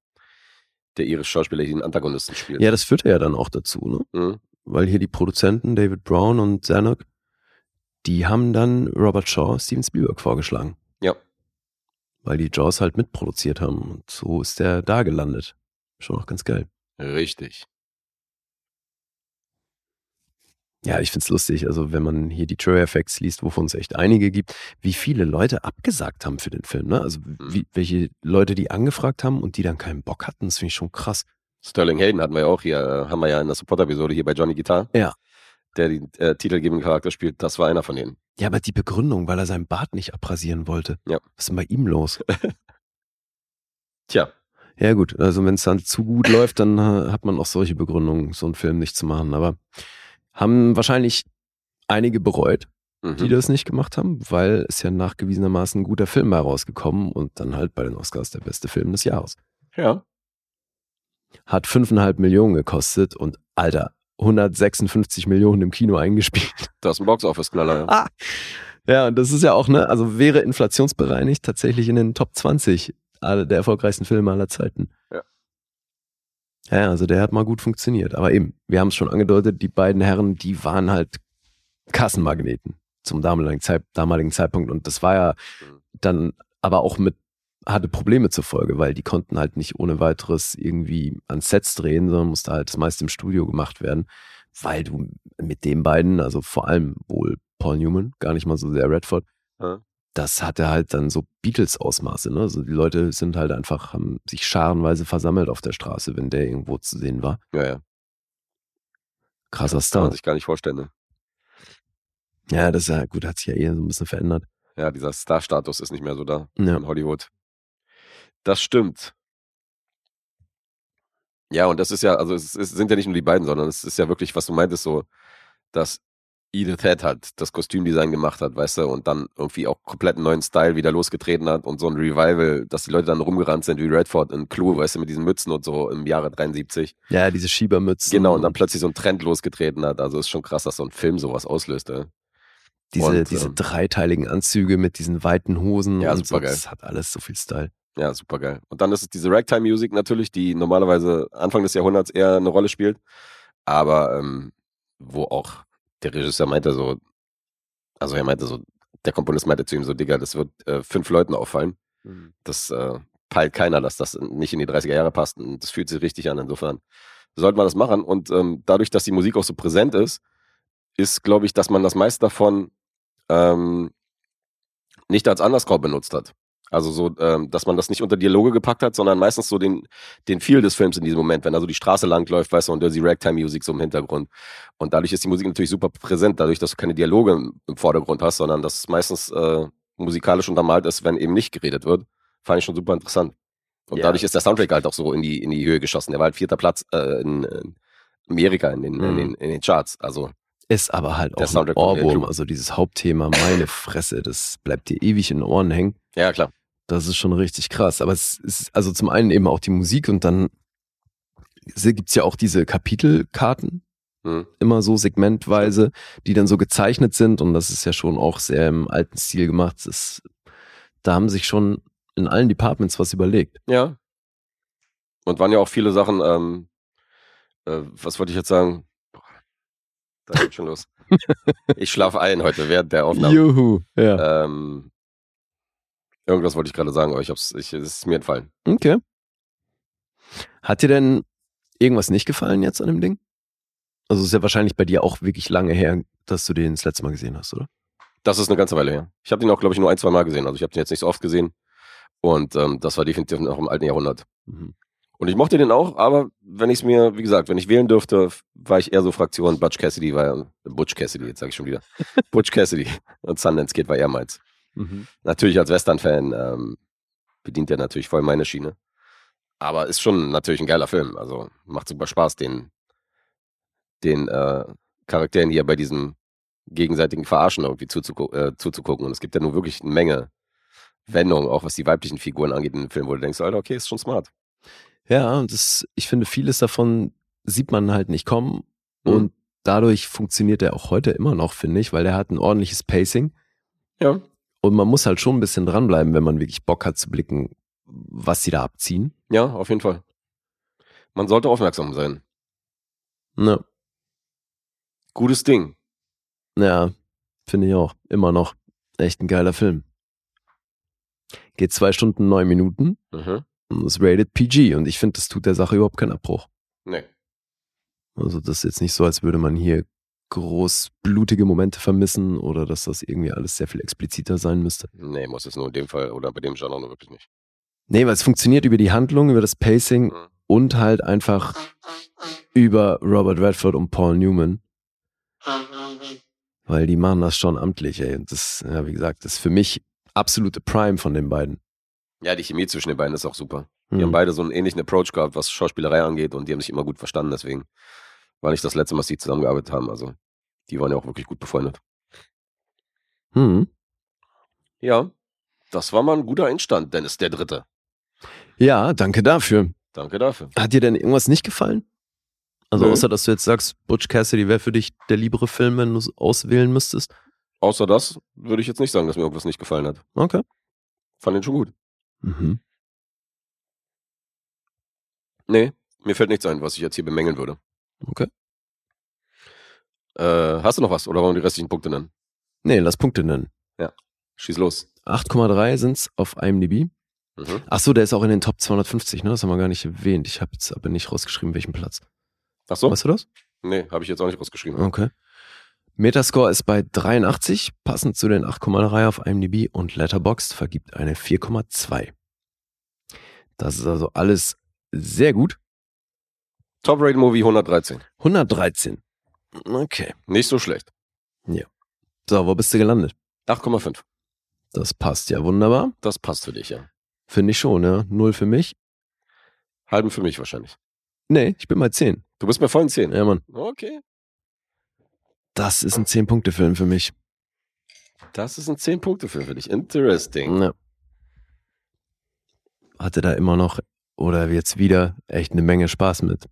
Der irische Schauspieler, den Antagonisten spielt. Ja, das führte ja dann auch dazu, ne? Mhm. Weil hier die Produzenten David Brown und Zanuck, die haben dann Robert Shaw Steven Spielberg vorgeschlagen. Ja. Weil die Jaws halt mitproduziert haben. Und so ist der da gelandet. Schon auch ganz geil. Richtig. Ja, ich find's lustig, also wenn man hier die Trailer Effects liest, wovon es echt einige gibt, wie viele Leute abgesagt haben für den Film, ne? Also wie, welche Leute die angefragt haben und die dann keinen Bock hatten, das finde ich schon krass. Sterling Hayden hatten wir ja auch hier, haben wir ja in der Support-Episode hier bei Johnny Guitar. Ja. Der den äh, titelgebenden Charakter spielt. Das war einer von denen. Ja, aber die Begründung, weil er seinen Bart nicht abrasieren wollte. Ja. Was ist denn bei ihm los? Tja. Ja gut, also wenn es dann zu gut läuft, dann äh, hat man auch solche Begründungen, so einen Film nicht zu machen. Aber haben wahrscheinlich einige bereut, Mhm. die das nicht gemacht haben, weil es ja nachgewiesenermaßen ein guter Film bei rausgekommen und dann halt bei den Oscars der beste Film des Jahres. Ja. Hat fünfeinhalb Millionen gekostet und Alter, 156 Millionen im Kino eingespielt. Das ist ein Box-Office-Knaller. Ja. Ah. Ja, und das ist ja auch, ne, also wäre inflationsbereinigt tatsächlich in den Top 20 aller- der erfolgreichsten Filme aller Zeiten. Ja. Ja, also der hat mal gut funktioniert. Aber eben, wir haben es schon angedeutet, die beiden Herren, die waren halt Kassenmagneten zum damaligen, Zeit, damaligen Zeitpunkt. Und das war ja Mhm. dann aber auch mit, hatte Probleme zur Folge, weil die konnten halt nicht ohne weiteres irgendwie an Sets drehen, sondern musste halt das meiste im Studio gemacht werden, weil du mit den beiden, also vor allem wohl Paul Newman, gar nicht mal so sehr Redford, Ja. Das hatte halt dann so Beatles-Ausmaße. Ne? Also die Leute sind halt einfach, haben sich scharenweise versammelt auf der Straße, wenn der irgendwo zu sehen war. ja, ja. Krasser Kann Star. man sich gar nicht vorstellen. Ne? Ja, das ist ja gut, hat sich ja eh so ein bisschen verändert. Ja, dieser Star-Status ist nicht mehr so da Ja. in Hollywood. Das stimmt. Ja, und das ist ja, also es, es sind ja nicht nur die beiden, sondern es ist ja wirklich, was du meintest, so, dass Edith Head halt das Kostümdesign gemacht hat, weißt du, und dann irgendwie auch komplett einen neuen Style wieder losgetreten hat und so ein Revival, dass die Leute dann rumgerannt sind wie Redford in Clue, weißt du, mit diesen Mützen und so im Jahre 73. Ja, diese Schiebermützen. Genau, und dann plötzlich so ein Trend losgetreten hat. Also ist schon krass, dass so ein Film sowas auslöst, ey. diese, und, diese ähm, dreiteiligen Anzüge mit diesen weiten Hosen Ja, und so. Das hat alles so viel Style. Ja, super geil. Und dann ist es diese Ragtime-Music natürlich, die normalerweise Anfang des Jahrhunderts eher eine Rolle spielt. Aber ähm, wo auch der Regisseur meinte so, also er meinte so, der Komponist meinte zu ihm so, Digga, das wird äh, fünf Leuten auffallen. Das äh, peilt keiner, dass das nicht in die 30er Jahre passt. Und das fühlt sich richtig an. Insofern sollte man das machen. Und ähm, dadurch, dass die Musik auch so präsent ist, ist, glaube ich, dass man das meiste davon ähm, nicht als Underscore benutzt hat. Also so, ähm, dass man das nicht unter Dialoge gepackt hat, sondern meistens so den, den Feel des Films in diesem Moment, wenn da so die Straße langläuft, weißt du, und Dirty Ragtime Music so im Hintergrund. Und dadurch ist die Musik natürlich super präsent, dadurch, dass du keine Dialoge im, im Vordergrund hast, sondern dass es meistens äh, musikalisch untermalt ist, wenn eben nicht geredet wird. Fand ich schon super interessant. Und Ja. dadurch ist der Soundtrack halt auch so in die, in die Höhe geschossen. Der war halt vierter Platz äh, in, in Amerika in den, in, Mhm. den, in den Charts. Also Ist aber halt Der auch ein Soundtrack von Ohrwurm. Also dieses Hauptthema, meine Fresse, das bleibt dir ewig in den Ohren hängen. Ja, klar. Das ist schon richtig krass. Aber es ist also zum einen eben auch die Musik und dann gibt's ja auch diese Kapitelkarten, Hm. immer so segmentweise, die dann so gezeichnet sind und das ist ja schon auch sehr im alten Stil gemacht. Das, da haben sich schon in allen Departments was überlegt. Ja. Und waren ja auch viele Sachen, ähm, äh, was wollte ich jetzt sagen? Boah, da geht schon los. ich schlafe ein heute während der Aufnahme. Juhu. Ja. Ähm, irgendwas wollte ich gerade sagen, aber ich hab's, ich, es ist mir entfallen. Okay. Hat dir denn irgendwas nicht gefallen jetzt an dem Ding? Also es ist ja wahrscheinlich bei dir auch wirklich lange her, dass du den das letzte Mal gesehen hast, oder? Das ist eine ganze Weile her. Ich habe den auch, glaube ich, nur ein, zwei Mal gesehen. Also ich habe den jetzt nicht so oft gesehen. Und ähm, das war definitiv noch im alten Jahrhundert. Mhm. Und ich mochte den auch, aber wenn ich es mir, wie gesagt, wenn ich wählen dürfte, war ich eher so Fraktion Butch Cassidy, war Butch Cassidy, jetzt sage ich schon wieder. Butch Cassidy und Sundance Kid war eher meins. Mhm. Natürlich als Western-Fan ähm, bedient er natürlich voll meine Schiene. Aber ist schon natürlich ein geiler Film. Also macht super Spaß, den, den äh, Charakteren hier bei diesem gegenseitigen Verarschen irgendwie zuzugu äh, zuzugucken. Und es gibt ja nur wirklich eine Menge Wendungen, auch was die weiblichen Figuren angeht in dem Film, wo du denkst, Alter, okay, ist schon smart. Ja, und das, ich finde, vieles davon sieht man halt nicht kommen. Mhm. Und dadurch funktioniert er auch heute immer noch, finde ich, weil er hat ein ordentliches Pacing. Ja. Und man muss halt schon ein bisschen dranbleiben, wenn man wirklich Bock hat zu blicken, was sie da abziehen. Ja, auf jeden Fall. Man sollte aufmerksam sein. Ne, Gutes Ding. ja, finde ich auch. Immer noch. Echt ein geiler Film. Geht zwei Stunden, neun Minuten. Mhm. Und ist rated PG. Und ich finde, das tut der Sache überhaupt keinen Abbruch. Nee. Also das ist jetzt nicht so, als würde man hier groß blutige Momente vermissen oder dass das irgendwie alles sehr viel expliziter sein müsste. Nee, muss es nur in dem Fall oder bei dem Genre nur wirklich nicht. Nee, weil es funktioniert über die Handlung, über das Pacing Mhm. und halt einfach über Robert Redford und Paul Newman. Weil die machen das schon amtlich, ey. Und das, ja, wie gesagt, das ist für mich absolute Prime von den beiden. Ja, die Chemie zwischen den beiden ist auch super. Die Hm. haben beide so einen ähnlichen Approach gehabt, was Schauspielerei angeht und die haben sich immer gut verstanden, deswegen war nicht das letzte Mal, dass die zusammengearbeitet haben. Also, die waren ja auch wirklich gut befreundet. Hm. Ja, das war mal ein guter Einstand, Dennis, der Dritte. Ja, danke dafür. Danke dafür. Hat dir denn irgendwas nicht gefallen? Also Nö. außer, dass du jetzt sagst, Butch Cassidy wäre für dich der liebere Film, wenn du es auswählen müsstest. Außer das würde ich jetzt nicht sagen, dass mir irgendwas nicht gefallen hat. Okay. Fand den schon gut. Mhm. Nee, mir fällt nichts ein, was ich jetzt hier bemängeln würde. Okay. Äh, hast du noch was oder wollen wir die restlichen Punkte nennen? Nee, lass Punkte nennen. Schieß los. 8,3 sind's auf IMDb. Mhm. Ach so, der ist auch in den Top 250, ne? Das haben wir gar nicht erwähnt. Ich habe jetzt aber nicht rausgeschrieben, welchen Platz. Ach so? Weißt du das? Nee, habe ich jetzt auch nicht rausgeschrieben. Okay. Metascore ist bei 83, passend zu den 8,3 auf IMDb und Letterboxd vergibt eine 4,2. Das ist also alles sehr gut. Top Rated Movie 113. 113. Okay. Nicht so schlecht. So, wo bist du gelandet? 8,5. Das passt ja wunderbar. Das passt für dich, ja. Finde ich schon, ja. Null für mich. Halben für mich wahrscheinlich. Nee, ich bin bei 10. Du bist bei vollen 10. Ja, Mann. Okay. Das ist ein 10-Punkte-Film für mich. Das ist ein 10-Punkte-Film für dich. Interesting. Ja. Hatte da immer noch oder jetzt wieder echt eine Menge Spaß mit.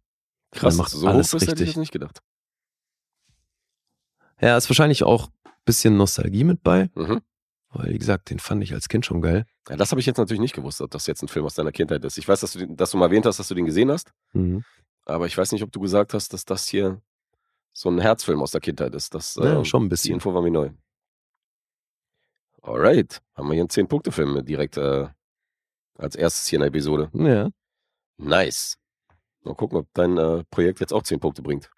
Krass, macht so alles hoch bist, hätte ich richtig. das nicht gedacht. Ja, ist wahrscheinlich auch ein bisschen Nostalgie mit bei, Mhm. weil wie gesagt, den fand ich als Kind schon geil. Ja, das habe ich jetzt natürlich nicht gewusst, ob das jetzt ein Film aus deiner Kindheit ist. Ich weiß, dass du, den, dass du mal erwähnt hast, dass du den gesehen hast, Mhm. aber ich weiß nicht, ob du gesagt hast, dass das hier so ein Herzfilm aus der Kindheit ist. Das, Ja, äh, schon ein Die bisschen. Info war mir neu. Alright, haben wir hier einen 10-Punkte-Film direkt äh, als erstes hier in der Episode. Ja. Nice. Mal gucken, ob dein äh, Projekt jetzt auch 10 Punkte bringt.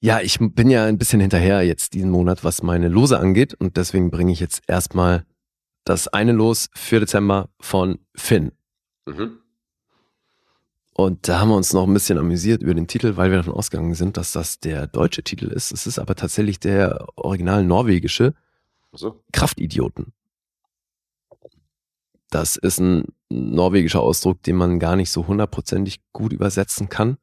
Ja, ich bin ja ein bisschen hinterher jetzt diesen Monat, was meine Lose angeht. Und deswegen bringe ich jetzt erstmal das eine Los für Dezember von Finn. Mhm. Und da haben wir uns noch ein bisschen amüsiert über den Titel, weil wir davon ausgegangen sind, dass das der deutsche Titel ist. Es ist aber tatsächlich der original norwegische So. Kraftidioten. Das ist ein norwegischer Ausdruck, den man gar nicht so hundertprozentig gut übersetzen kann,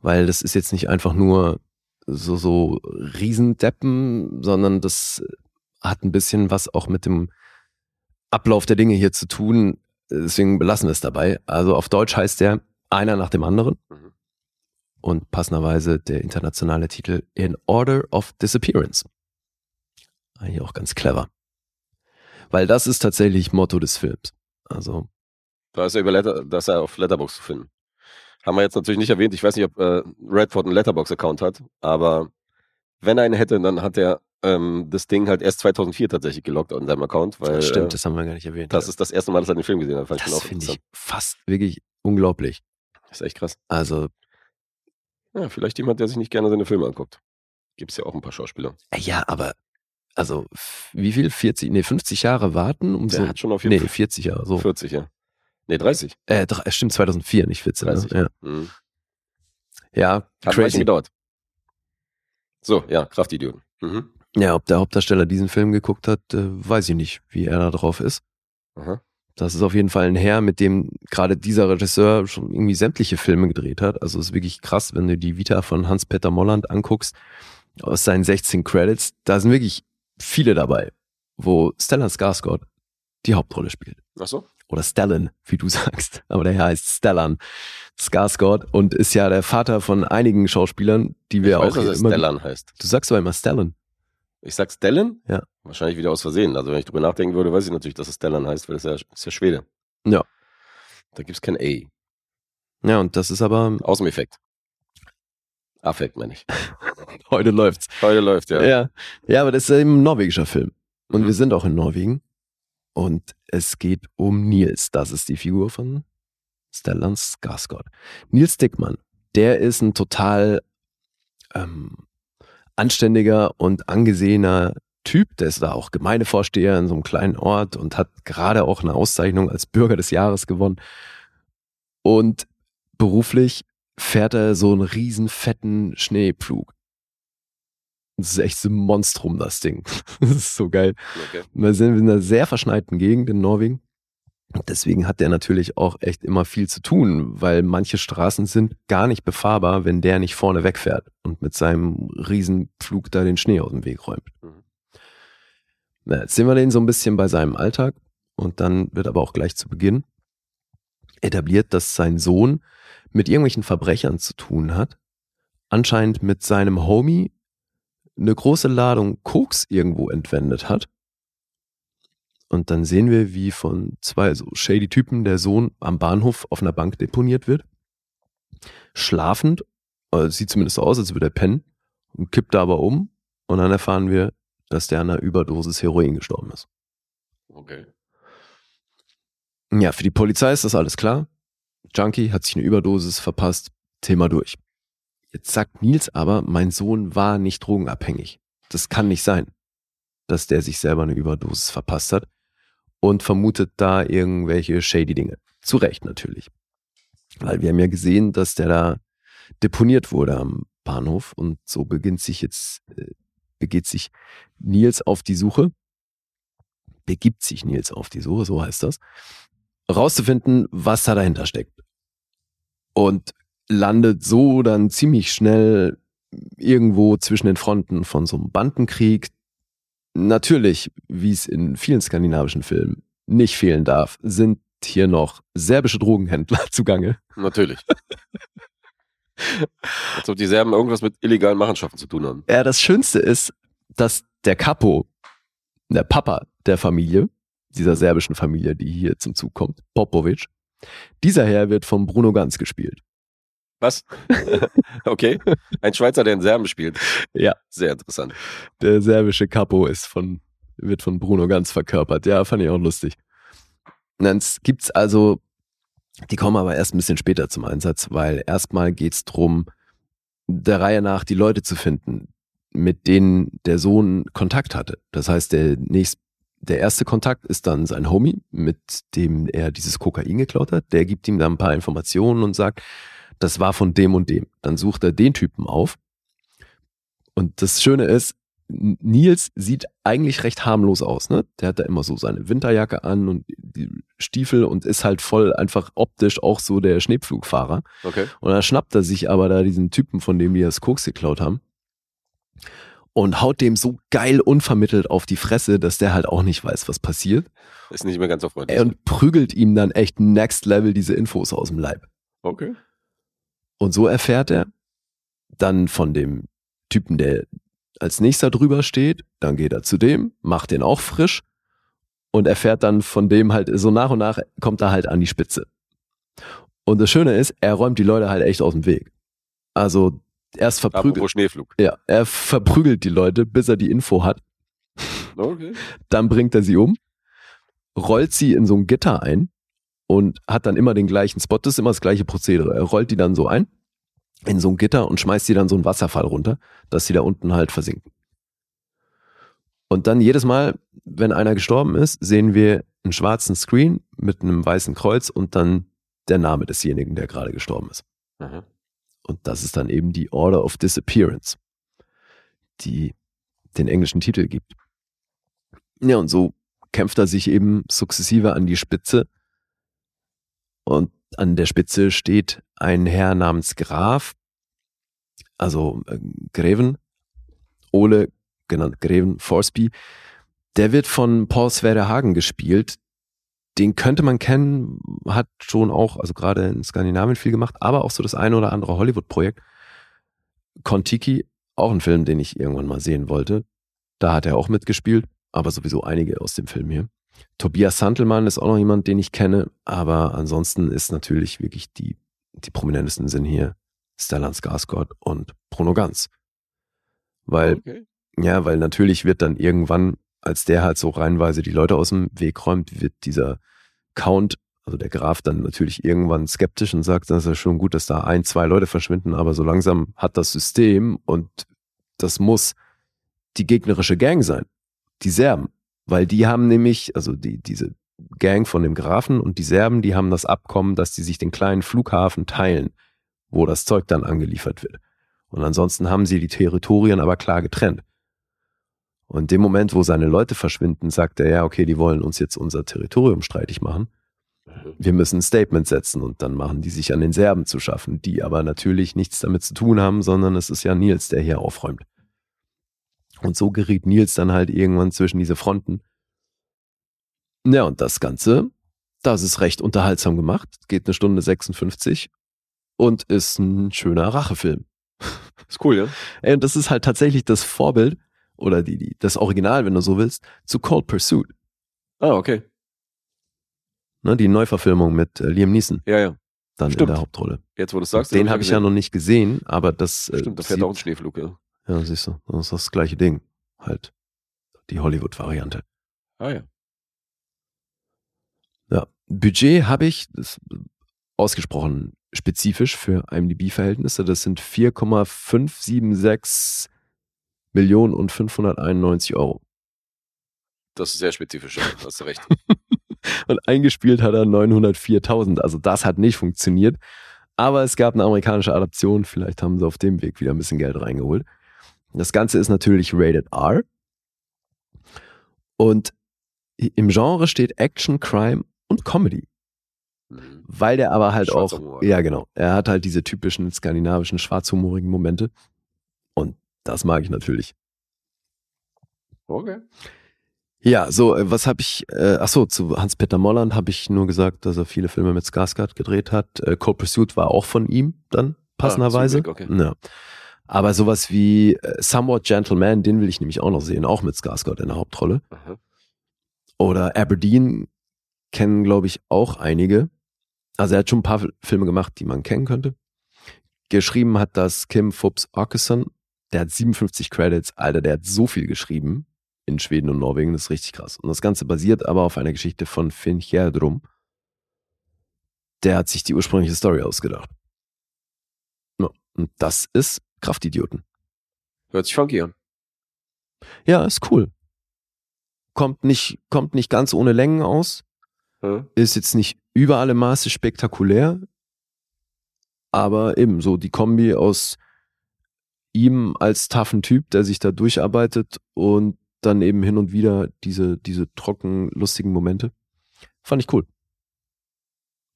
weil das ist jetzt nicht einfach nur so, so Riesendeppen, sondern das hat ein bisschen was auch mit dem Ablauf der Dinge hier zu tun. Deswegen belassen wir es dabei. Also auf Deutsch heißt der einer nach dem anderen. Mhm. Und passenderweise der internationale Titel In Order of Disappearance. Eigentlich auch ganz clever. Weil das ist tatsächlich Motto des Films. Also, Da ist er über Letter, da ist er auf Letterbox zu finden. Haben wir jetzt natürlich nicht erwähnt. Ich weiß nicht, ob äh, Redford einen Letterbox-Account hat, aber wenn er einen hätte, dann hat er ähm, das Ding halt erst 2004 tatsächlich gelockt an seinem Account, weil das stimmt, äh, das haben wir gar nicht erwähnt. das ist das erste Mal, dass er den Film gesehen hat. Fand das finde ich fast wirklich unglaublich. Das ist echt krass. Also, Ja, vielleicht jemand, der sich nicht gerne seine Filme anguckt. Gibt's ja auch ein paar Schauspieler. äh, ja, aber, also, wie viel? 40, nee, 50 Jahre warten, um Der so. hat schon auf jeden Nee, Fall 40 Jahre, so. 40, ja. Nee, 30. Äh, drei- stimmt, 2004, nicht 14. 30. Ne? Ja, Mhm. ja Hat crazy. gedauert. So, ja, Kraftidioten. Mhm. Ja, ob der Hauptdarsteller diesen Film geguckt hat, äh, weiß ich nicht, wie er da drauf ist. Aha. Das ist auf jeden Fall ein Herr, mit dem gerade dieser Regisseur schon irgendwie sämtliche Filme gedreht hat. Also es ist wirklich krass, wenn du die Vita von Hans-Peter Molland anguckst, aus seinen 16 Credits, da sind wirklich viele dabei, wo Stellan Skarsgård die Hauptrolle spielt. Ach so? Oder Stellan, wie du sagst. Aber der Herr heißt Stellan Skarsgård und ist ja der Vater von einigen Schauspielern, die wir ich weiß, auch dass hier er immer... Stellan heißt. Du sagst aber immer Stellan. Ich sag Stellan? Ja. Wahrscheinlich wieder aus Versehen. Also wenn ich drüber nachdenken würde, weiß ich natürlich, dass es Stellan heißt, weil das ist ja, ist ja Schwede. Ja. Da gibt's kein A. Ja, und das ist aber... Außeneffekt. Affekt, meine ich. Heute läuft's. Heute läuft, ja. Ja. ja, aber das ist eben ein norwegischer Film. Und Mhm. wir sind auch in Norwegen. Und es geht um Nils. Das ist die Figur von Stellan Skarsgård. Nils Dickmann, der ist ein total ähm, anständiger und angesehener Typ. Der ist da auch Gemeindevorsteher in so einem kleinen Ort und hat gerade auch eine Auszeichnung als Bürger des Jahres gewonnen. Und beruflich fährt er so einen riesen fetten Schneepflug. Das ist echt so ein Monstrum, das Ding. Das ist so geil. Okay. Wir sind in einer sehr verschneiten Gegend in Norwegen. Und Deswegen hat der natürlich auch echt immer viel zu tun, weil manche Straßen sind gar nicht befahrbar, wenn der nicht vorne wegfährt und mit seinem Riesenflug da den Schnee aus dem Weg räumt. Mhm. Na, jetzt sehen wir den so ein bisschen bei seinem Alltag und dann wird aber auch gleich zu Beginn etabliert, dass sein Sohn mit irgendwelchen Verbrechern zu tun hat, anscheinend mit seinem Homie eine große Ladung Koks irgendwo entwendet hat. Und dann sehen wir, wie von zwei so shady Typen der Sohn am Bahnhof auf einer Bank deponiert wird. Schlafend, äh, sieht zumindest so aus, als würde er pennen, und kippt da aber um. Und dann erfahren wir, dass der an einer Überdosis Heroin gestorben ist. Okay. Ja, für die Polizei ist das alles klar. Junkie hat sich eine Überdosis verpasst, Thema durch. Jetzt sagt Nils aber, mein Sohn war nicht drogenabhängig. Das kann nicht sein, dass der sich selber eine Überdosis verpasst hat und vermutet da irgendwelche shady Dinge. Zu Recht natürlich. Weil wir haben ja gesehen, dass der da deponiert wurde am Bahnhof und so beginnt sich jetzt, äh, begeht sich Nils auf die Suche. Begibt sich Nils auf die Suche, so heißt das rauszufinden, was da dahinter steckt. Und landet so dann ziemlich schnell irgendwo zwischen den Fronten von so einem Bandenkrieg. Natürlich, wie es in vielen skandinavischen Filmen nicht fehlen darf, sind hier noch serbische Drogenhändler zugange. Natürlich. Als ob die Serben irgendwas mit illegalen Machenschaften zu tun haben. Ja, das Schönste ist, dass der Capo, der Papa der Familie, dieser serbischen Familie, die hier zum Zug kommt, Popovic, dieser Herr wird von Bruno Ganz gespielt. Was? okay. Ein Schweizer, der in Serben spielt. Ja. Sehr interessant. Der serbische Capo ist von, wird von Bruno Ganz verkörpert. Ja, fand ich auch lustig. Und dann gibt's also, die kommen aber erst ein bisschen später zum Einsatz, weil erstmal geht's drum, der Reihe nach die Leute zu finden, mit denen der Sohn Kontakt hatte. Das heißt, der nächst, der erste Kontakt ist dann sein Homie, mit dem er dieses Kokain geklaut hat. Der gibt ihm dann ein paar Informationen und sagt, das war von dem und dem. Dann sucht er den Typen auf. Und das Schöne ist, Nils sieht eigentlich recht harmlos aus, ne? Der hat da immer so seine Winterjacke an und die Stiefel und ist halt voll einfach optisch auch so der Schneepflugfahrer. Okay. Und dann schnappt er sich aber da diesen Typen, von dem die das Koks geklaut haben und haut dem so geil unvermittelt auf die Fresse, dass der halt auch nicht weiß, was passiert. Ist nicht mehr ganz so freundlich. Und prügelt ihm dann echt next level diese Infos aus dem Leib. okay. Und so erfährt er dann von dem Typen, der als nächster drüber steht, dann geht er zu dem, macht den auch frisch und erfährt dann von dem halt, so nach und nach kommt er halt an die Spitze. Und das Schöne ist, er räumt die Leute halt echt aus dem Weg. Also erst verprügelt, Schneeflug. ja, er verprügelt die Leute, bis er die Info hat. Okay. Dann bringt er sie um, rollt sie in so ein Gitter ein und hat dann immer den gleichen Spot. Das ist immer das gleiche Prozedere. Er rollt die dann so ein in so ein Gitter und schmeißt die dann so einen Wasserfall runter, dass sie da unten halt versinken. Und dann jedes Mal, wenn einer gestorben ist, sehen wir einen schwarzen Screen mit einem weißen Kreuz und dann der Name desjenigen, der gerade gestorben ist. Aha. Und das ist dann eben die Order of Disappearance, die den englischen Titel gibt. Ja, und so kämpft er sich eben sukzessive an die Spitze. Und an der Spitze steht ein Herr namens Graf, also äh, Greven, Ole, genannt Greven Forsby. Der wird von Paul Sverre Hagen gespielt. Den könnte man kennen, hat schon auch, also gerade in Skandinavien viel gemacht, aber auch so das eine oder andere Hollywood-Projekt. Kontiki, auch ein Film, den ich irgendwann mal sehen wollte. Da hat er auch mitgespielt, aber sowieso einige aus dem Film hier. Tobias Santelmann ist auch noch jemand, den ich kenne, aber ansonsten ist natürlich wirklich die, die prominentesten sind hier Stellan Skarsgård und Bruno Ganz. Weil okay. ja, weil natürlich wird dann irgendwann, als der halt so reihenweise die Leute aus dem Weg räumt, wird dieser Count, also der Graf, dann natürlich irgendwann skeptisch und sagt, das ist ja schon gut, dass da ein, zwei Leute verschwinden, aber so langsam hat das System und das muss die gegnerische Gang sein, die Serben. Weil die haben nämlich, also die, diese Gang von dem Grafen und die Serben, die haben das Abkommen, dass die sich den kleinen Flughafen teilen, wo das Zeug dann angeliefert wird. Und ansonsten haben sie die Territorien aber klar getrennt. Und in dem Moment, wo seine Leute verschwinden, sagt er, ja, okay, die wollen uns jetzt unser Territorium streitig machen. Wir müssen ein Statement setzen und dann machen die sich an den Serben zu schaffen, die aber natürlich nichts damit zu tun haben, sondern es ist ja Nils, der hier aufräumt. Und so geriet Nils dann halt irgendwann zwischen diese Fronten. Ja, und das Ganze, das ist recht unterhaltsam gemacht, geht eine Stunde 56 und ist ein schöner Rachefilm. Ist cool, ja? Ey, und das ist halt tatsächlich das Vorbild oder die, die, das Original, wenn du so willst, zu Cold Pursuit. Ah, okay. Ne, die Neuverfilmung mit äh, Liam Neeson Ja, ja. dann in Stimmt. der Hauptrolle. Jetzt, wo du es sagst. Den habe ich ja noch nicht gesehen, aber das. äh, Stimmt, da fährt auch ein Schneeflug, ja. Ja, siehst du, das ist das gleiche Ding. Halt. Die Hollywood-Variante. Ah, ja. Ja. Budget habe ich, das ist ausgesprochen spezifisch für IMDb-Verhältnisse. Das sind 4,576 Millionen und 591 Euro. Das ist sehr spezifisch, ja. Hast du recht. Und eingespielt hat er 904.000. Also das hat nicht funktioniert. Aber es gab eine amerikanische Adaption. Vielleicht haben sie auf dem Weg wieder ein bisschen Geld reingeholt. Das Ganze ist natürlich rated R. Und im Genre steht Action, Crime und Comedy. Mhm. Weil der aber halt auch, Humor. ja genau, er hat halt diese typischen skandinavischen schwarzhumorigen Momente. Und das mag ich natürlich. Okay. Ja, so, äh, was habe ich, äh, ach so, zu Hans-Peter Molland habe ich nur gesagt, dass er viele Filme mit Skarsgård gedreht hat. Äh, Cold Pursuit war auch von ihm dann, passenderweise. zum Glück, okay. Ja. Aber sowas wie äh, Somewhat Gentleman, den will ich nämlich auch noch sehen, auch mit Skarsgård in der Hauptrolle. Aha. Oder Aberdeen kennen, glaube ich, auch einige. Also er hat schon ein paar Filme gemacht, die man kennen könnte. Geschrieben hat das Kim Phubs Åkesson. Der hat 57 Credits. Alter, der hat so viel geschrieben in Schweden und Norwegen. Das ist richtig krass. Und das Ganze basiert aber auf einer Geschichte von Finn Hjerdrum. Der hat sich die ursprüngliche Story ausgedacht. Ja, und das ist Kraftidioten. Hört sich funky an. Ja, ist cool. Kommt nicht, kommt nicht ganz ohne Längen aus. Ja. ist jetzt nicht über alle Maße spektakulär, aber eben so die Kombi aus ihm als taffen Typ, der sich da durcharbeitet und dann eben hin und wieder diese, diese trocken, lustigen Momente. Fand ich cool.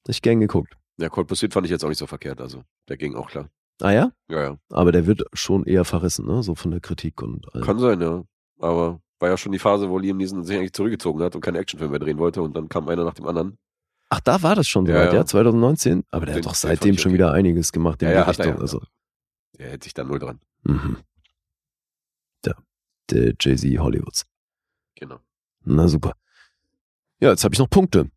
Hab Ich gern geguckt. Ja, Cold Pursuit fand ich jetzt auch nicht so verkehrt, also der ging auch klar. Ah ja? Ja, ja. Aber der wird schon eher verrissen, ne? So von der Kritik und allem. Kann sein, ja. Aber war ja schon die Phase, wo Liam Neeson sich eigentlich zurückgezogen hat und keinen Actionfilm mehr drehen wollte und dann kam einer nach dem anderen. Ach, da war das schon Ja, soweit, ja, ja. 2019. Aber der Den- hat doch den seitdem schon okay. wieder einiges gemacht in Ja, ja, hat er Richtung. ja. Also, Der hält sich da null dran. mhm. Der, der Jay-Z Hollywoods. Genau. Na super. Ja, jetzt habe ich noch Punkte.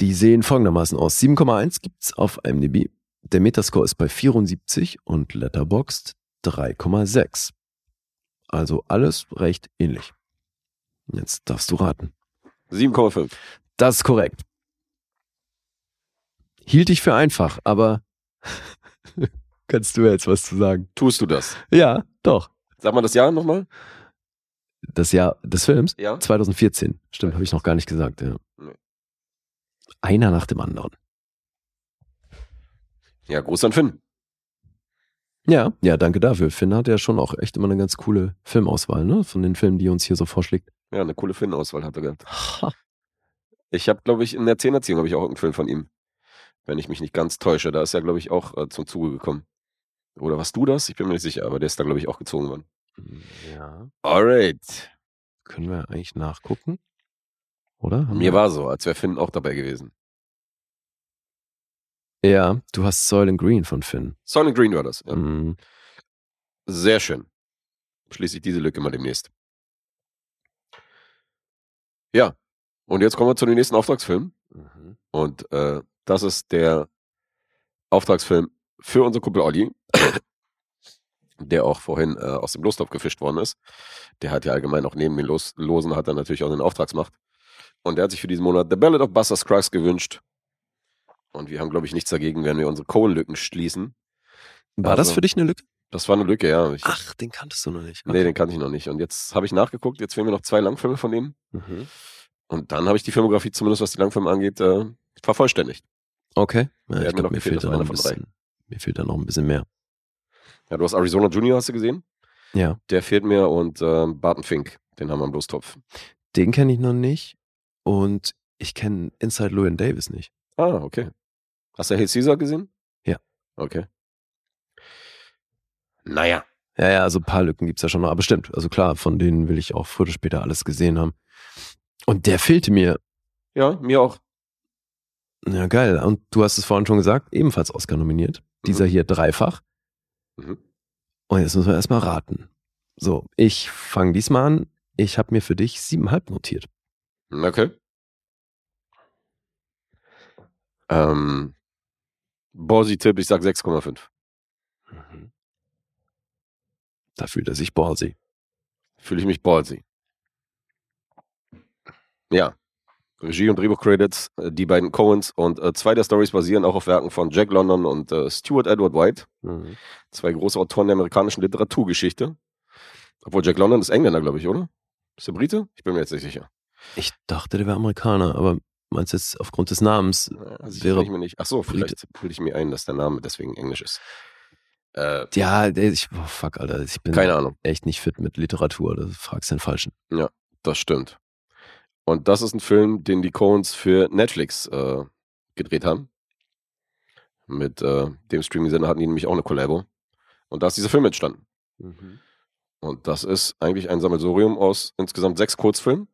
Die sehen folgendermaßen aus. 7,1 gibt's auf IMDb. Der Metascore ist bei 74 und Letterboxd 3,6. Also alles recht ähnlich. Jetzt darfst du raten. 7,5. Das ist korrekt. Hielt ich für einfach, aber kannst du jetzt was zu sagen? Tust du das? Ja, doch. Sag mal das Jahr nochmal. Das Jahr des Films? Ja. 2014. Stimmt, habe ich noch gar nicht gesagt. Ja. Nee. Einer nach dem anderen. Ja, Gruß an Finn. Ja, ja, danke dafür. Finn hat ja schon auch echt immer eine ganz coole Filmauswahl, ne? Von den Filmen, die er uns hier so vorschlägt. Ja, eine coole Finn-Auswahl hat er gehabt. Ich habe, glaube ich, in der Zehnerziehung habe ich auch irgendeinen Film von ihm. Wenn ich mich nicht ganz täusche. Da ist er, glaube ich, auch äh, zum Zuge gekommen. Oder warst du das? Ich bin mir nicht sicher, aber der ist da, glaube ich, auch gezogen worden. Ja. Alright. Können wir eigentlich nachgucken? Oder? Haben Mir wir- war so, als wäre Finn auch dabei gewesen. Ja, du hast Soil and Green von Finn. Silent Green war das. Ja. Mhm. Sehr schön. Schließe ich diese Lücke mal demnächst. Ja. Und jetzt kommen wir zu den nächsten Auftragsfilmen. Mhm. Und äh, das ist der Auftragsfilm für unseren Kumpel Olli, der auch vorhin äh, aus dem Lostopf gefischt worden ist. Der hat ja allgemein auch neben den Los Losen hat er natürlich auch eine Auftragsmacht. Und der hat sich für diesen Monat The Ballad of Buster Scruggs gewünscht. Und wir haben, glaube ich, nichts dagegen, wenn wir unsere Cohen-Lücken schließen. War das Also- für dich eine Lücke? Das war eine Lücke, ja. Ich, Ach, den kanntest du noch nicht. Nee, den kannte ich noch nicht. Und jetzt habe ich nachgeguckt, jetzt fehlen mir noch zwei Langfilme von denen. Mhm. Und dann habe ich die Filmografie, zumindest was die Langfilme angeht, äh, vervollständigt. Okay. Ja, ich glaub, mir, gefehlt, fehlt das da noch ein bisschen, mir fehlt da noch ein bisschen mehr. Ja, du hast Arizona Junior, hast du gesehen? Ja. Der fehlt mir und ähm, Barton Fink, den haben wir am Lostopf. Den kenne ich noch nicht. Und ich kenne Inside Llewyn Davis nicht. Ah, okay. Hast du Hail Caesar gesehen? Ja. Okay. Naja. Ja, ja, also ein paar Lücken gibt's ja schon noch. Aber stimmt. Also klar, von denen will ich auch früher oder später alles gesehen haben. Und der fehlte mir. Ja, mir auch. Ja, geil. Und du hast es vorhin schon gesagt, ebenfalls Oscar nominiert. Dieser hier dreifach. Mhm. Und jetzt müssen wir erstmal raten. So, ich fange diesmal an. Ich habe mir für dich siebenhalb notiert. Okay. Ähm, Borsi-Tipp, ich sag 6,5. Da fühlt er sich ballsy. Fühle ich mich ballsy. Ja. Regie- und Drehbuch-Credits, äh, die beiden Coens und äh, zwei der Stories basieren auch auf Werken von Jack London und äh, Stuart Edward White. Zwei große Autoren der amerikanischen Literaturgeschichte. Obwohl Jack London ist Engländer, glaube ich, oder? Ist der Brite? Ich bin mir jetzt nicht sicher. Ich dachte, der wäre Amerikaner, aber meinst du jetzt aufgrund des Namens? Also Wäre ich mir nicht. Ach so, vielleicht bilde ich mir ein, dass der Name deswegen Englisch ist. Äh, Ja, ich, oh fuck, Alter, ich bin keine Ahnung. echt nicht fit mit Literatur. Da fragst du den Falschen. Das stimmt. Und das ist ein Film, den die Coens für Netflix äh, gedreht haben. Mit äh, dem Streaming-Sender hatten die nämlich auch eine Collabo. Und da ist dieser Film entstanden. Und das ist eigentlich ein Sammelsurium aus insgesamt sechs Kurzfilmen.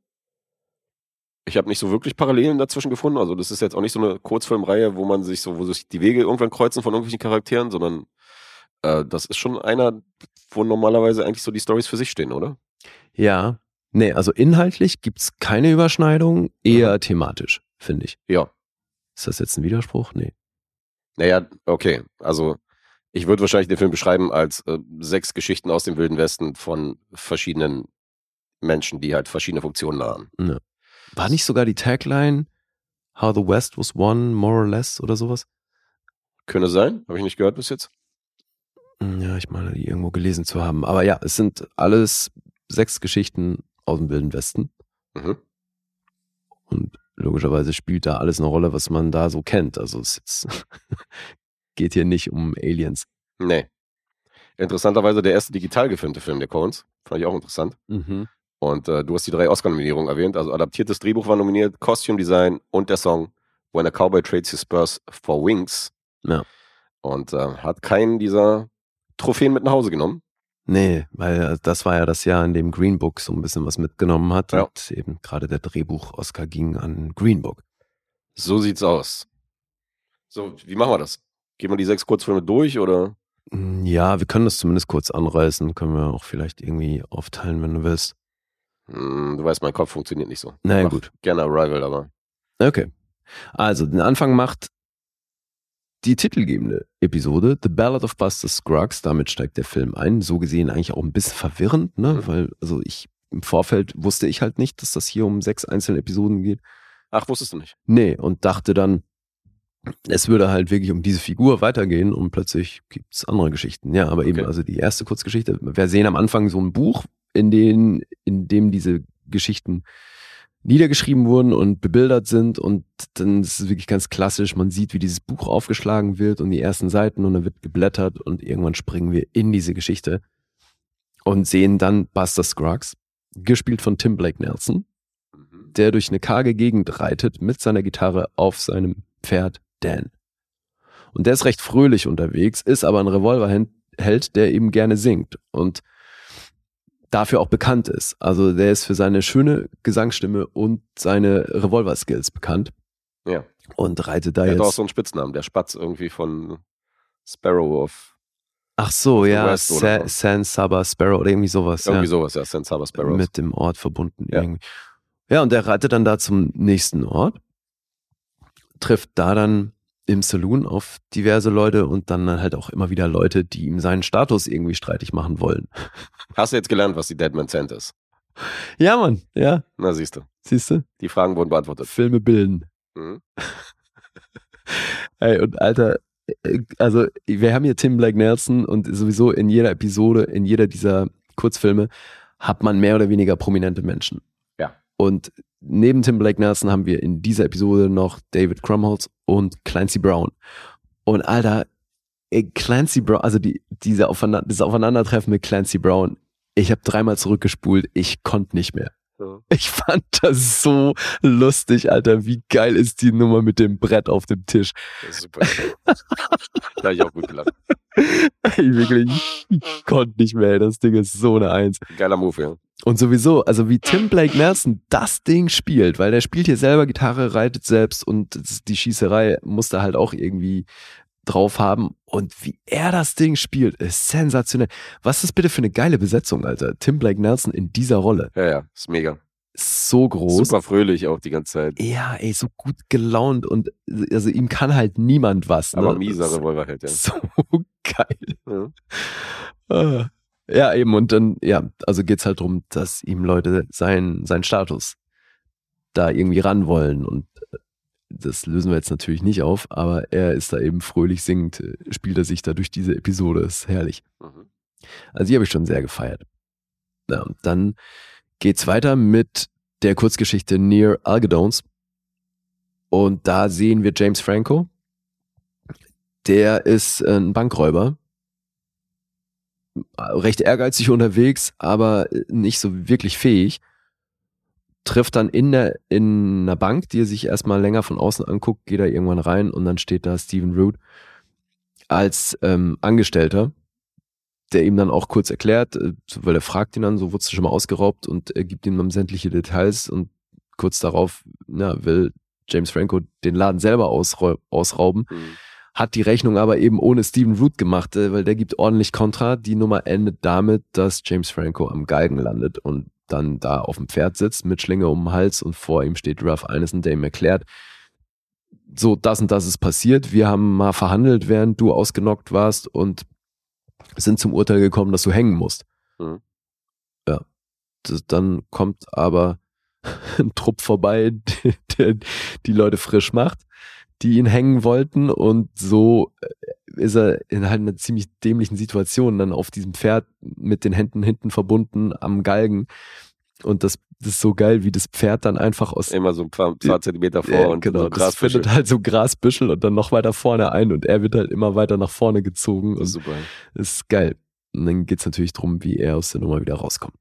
Ich habe nicht so wirklich Parallelen dazwischen gefunden. Also das ist jetzt auch nicht so eine Kurzfilmreihe, wo man sich so, wo sich die Wege irgendwann kreuzen von irgendwelchen Charakteren, sondern äh, das ist schon einer, wo normalerweise eigentlich so die Stories für sich stehen, oder? Ja, nee, also inhaltlich gibt's keine Überschneidung, eher thematisch, finde ich. Ja. Ist das jetzt ein Widerspruch? Nee. Naja, okay. Also ich würde wahrscheinlich den Film beschreiben als äh, sechs Geschichten aus dem Wilden Westen von verschiedenen Menschen, die halt verschiedene Funktionen haben. War nicht sogar die Tagline How the West was won, more or less oder sowas? Könnte sein, habe ich nicht gehört bis jetzt. Hm, Ja, ich meine, die irgendwo gelesen zu haben. Aber ja, es sind alles sechs Geschichten aus dem Wilden Westen. Mhm. Und logischerweise spielt da alles eine Rolle, was man da so kennt. Also es jetzt geht hier nicht um Aliens. Nee. Interessanterweise der erste digital gefilmte Film der Coens. Fand ich auch interessant. Und äh, du hast die drei Oscar-Nominierungen erwähnt. Also adaptiertes Drehbuch war nominiert, Costume Design und der Song When a Cowboy Trades His Spurs for Wings. Ja. Und äh, hat keinen dieser Trophäen mit nach Hause genommen. Nee, weil äh, das war ja das Jahr, in dem Green Book so ein bisschen was mitgenommen hat. Ja. Und eben gerade der Drehbuch-Oscar ging an Green Book. So sieht's aus. So, wie machen wir das? Gehen wir die sechs Kurzfilme durch oder? Mm, Ja, wir können das zumindest kurz anreißen. Können wir auch vielleicht irgendwie aufteilen, wenn du willst. Hm, du weißt, mein Kopf funktioniert nicht so. Na ja, Mach gut. Gerne Arrival, aber. Okay. Also, den Anfang macht die titelgebende Episode, The Ballad of Buster Scruggs. Damit steigt der Film ein. So gesehen eigentlich auch ein bisschen verwirrend, ne? Mhm. Weil, also ich, im Vorfeld wusste ich halt nicht, dass das hier um sechs einzelne Episoden geht. Ach, wusstest du nicht? Nee, und dachte dann, es würde halt wirklich um diese Figur weitergehen und plötzlich gibt's andere Geschichten. Ja, aber eben, Okay. also die erste Kurzgeschichte, wir sehen am Anfang so ein Buch, in, den, in dem diese Geschichten niedergeschrieben wurden und bebildert sind und dann ist es wirklich ganz klassisch, man sieht, wie dieses Buch aufgeschlagen wird und die ersten Seiten und dann wird geblättert und irgendwann springen wir in diese Geschichte und sehen dann Buster Scruggs, gespielt von Tim Blake Nelson, Mhm. der durch eine karge Gegend reitet mit seiner Gitarre auf seinem Pferd Dan. Und der ist recht fröhlich unterwegs, ist aber ein Revolverheld, der eben gerne singt und dafür auch bekannt ist. Also der ist für seine schöne Gesangsstimme und seine Revolver-Skills bekannt Ja. und reitet da Er hat auch jetzt. so einen Spitznamen, der Spatz irgendwie von Sparrow of. Ach so, ja, Sa. San Saba Sparrow oder irgendwie sowas. Irgendwie ja. sowas, ja, San Saba Sparrows. mit dem Ort verbunden Ja. irgendwie. Ja, und der reitet dann da zum nächsten Ort, trifft da dann im Saloon auf diverse Leute und dann halt auch immer wieder Leute, die ihm seinen Status irgendwie streitig machen wollen. Hast du jetzt gelernt, was die Deadman Cent ist? Ja, Mann, ja, Na, siehst du. siehst du? Die Fragen wurden beantwortet. Filme bilden. Mhm. Ey, und Alter, äh, also wir haben hier Tim Blake Nelson und sowieso in jeder Episode, in jeder dieser Kurzfilme hat man mehr oder weniger prominente Menschen. Ja. Und neben Tim Blake Nelson haben wir in dieser Episode noch David Crumholtz und Clancy Brown. Und Alter, Clancy Brown, also die, diese Aufeinander, das Aufeinandertreffen mit Clancy Brown, ich habe dreimal zurückgespult, ich konnte nicht mehr. Ja. Ich fand das so lustig, Alter. Wie geil ist die Nummer mit dem Brett auf dem Tisch? Das ist super. da habe ich auch gut gelacht. Ey, wirklich, ich konnte nicht mehr. ey. Das Ding ist so eine Eins. Geiler Move, ja. Und sowieso, also wie Tim Blake Nelson das Ding spielt, weil der spielt hier selber Gitarre, reitet selbst und die Schießerei muss da halt auch irgendwie drauf haben. Und wie er das Ding spielt, ist sensationell. Was ist bitte für eine geile Besetzung, Alter? Tim Blake Nelson in dieser Rolle. Ja, ja, ist mega. So groß. Super fröhlich auch die ganze Zeit. Ja, ey, so gut gelaunt und also ihm kann halt niemand was. Ne? Aber mieser Das- Revolverheld, ja. So geil. ja. Ah. Ja, eben, und dann, ja, also geht's halt drum, dass ihm Leute seinen sein Status da irgendwie ran wollen. Und äh, das lösen wir jetzt natürlich nicht auf, aber er ist da eben fröhlich singend, äh, spielt er sich da durch diese Episode. ist herrlich. Mhm. Also die habe ich schon sehr gefeiert. Ja, und dann geht's weiter mit der Kurzgeschichte Near Algedones. Und da sehen wir James Franco. Der ist äh, ein Bankräuber. Recht ehrgeizig unterwegs, aber nicht so wirklich fähig. Trifft dann in, der, in einer Bank, die er sich erstmal länger von außen anguckt, geht er irgendwann rein und dann steht da Stephen Root als ähm, Angestellter der ihm dann auch kurz erklärt, äh, weil er fragt ihn dann, so wurdest du schon mal ausgeraubt und er gibt ihm dann sämtliche Details und kurz darauf na, will James Franco den Laden selber ausrau ausrauben, Mhm. hat die Rechnung aber eben ohne Steven Root gemacht, äh, weil der gibt ordentlich Kontra. Die Nummer endet damit, dass James Franco am Galgen landet und dann da auf dem Pferd sitzt mit Schlinge um den Hals und vor ihm steht Ralph Ineson, der ihm erklärt, so das und das ist passiert, wir haben mal verhandelt, während du ausgenockt warst und sind zum Urteil gekommen, dass du hängen musst. Mhm. Ja. Das, dann kommt aber ein Trupp vorbei, der, die Leute frisch macht, die ihn hängen wollten und so äh, ist er in halt einer ziemlich dämlichen Situation dann auf diesem Pferd mit den Händen hinten verbunden am Galgen und das, das ist so geil, wie das Pferd dann einfach aus Immer so ein paar, paar Zentimeter vor ja, und genau, so das findet halt so Grasbüschel und dann noch weiter vorne ein und er wird halt immer weiter nach vorne gezogen Das und ist super. ist geil. Und dann geht's natürlich drum, wie er aus der Nummer wieder rauskommt.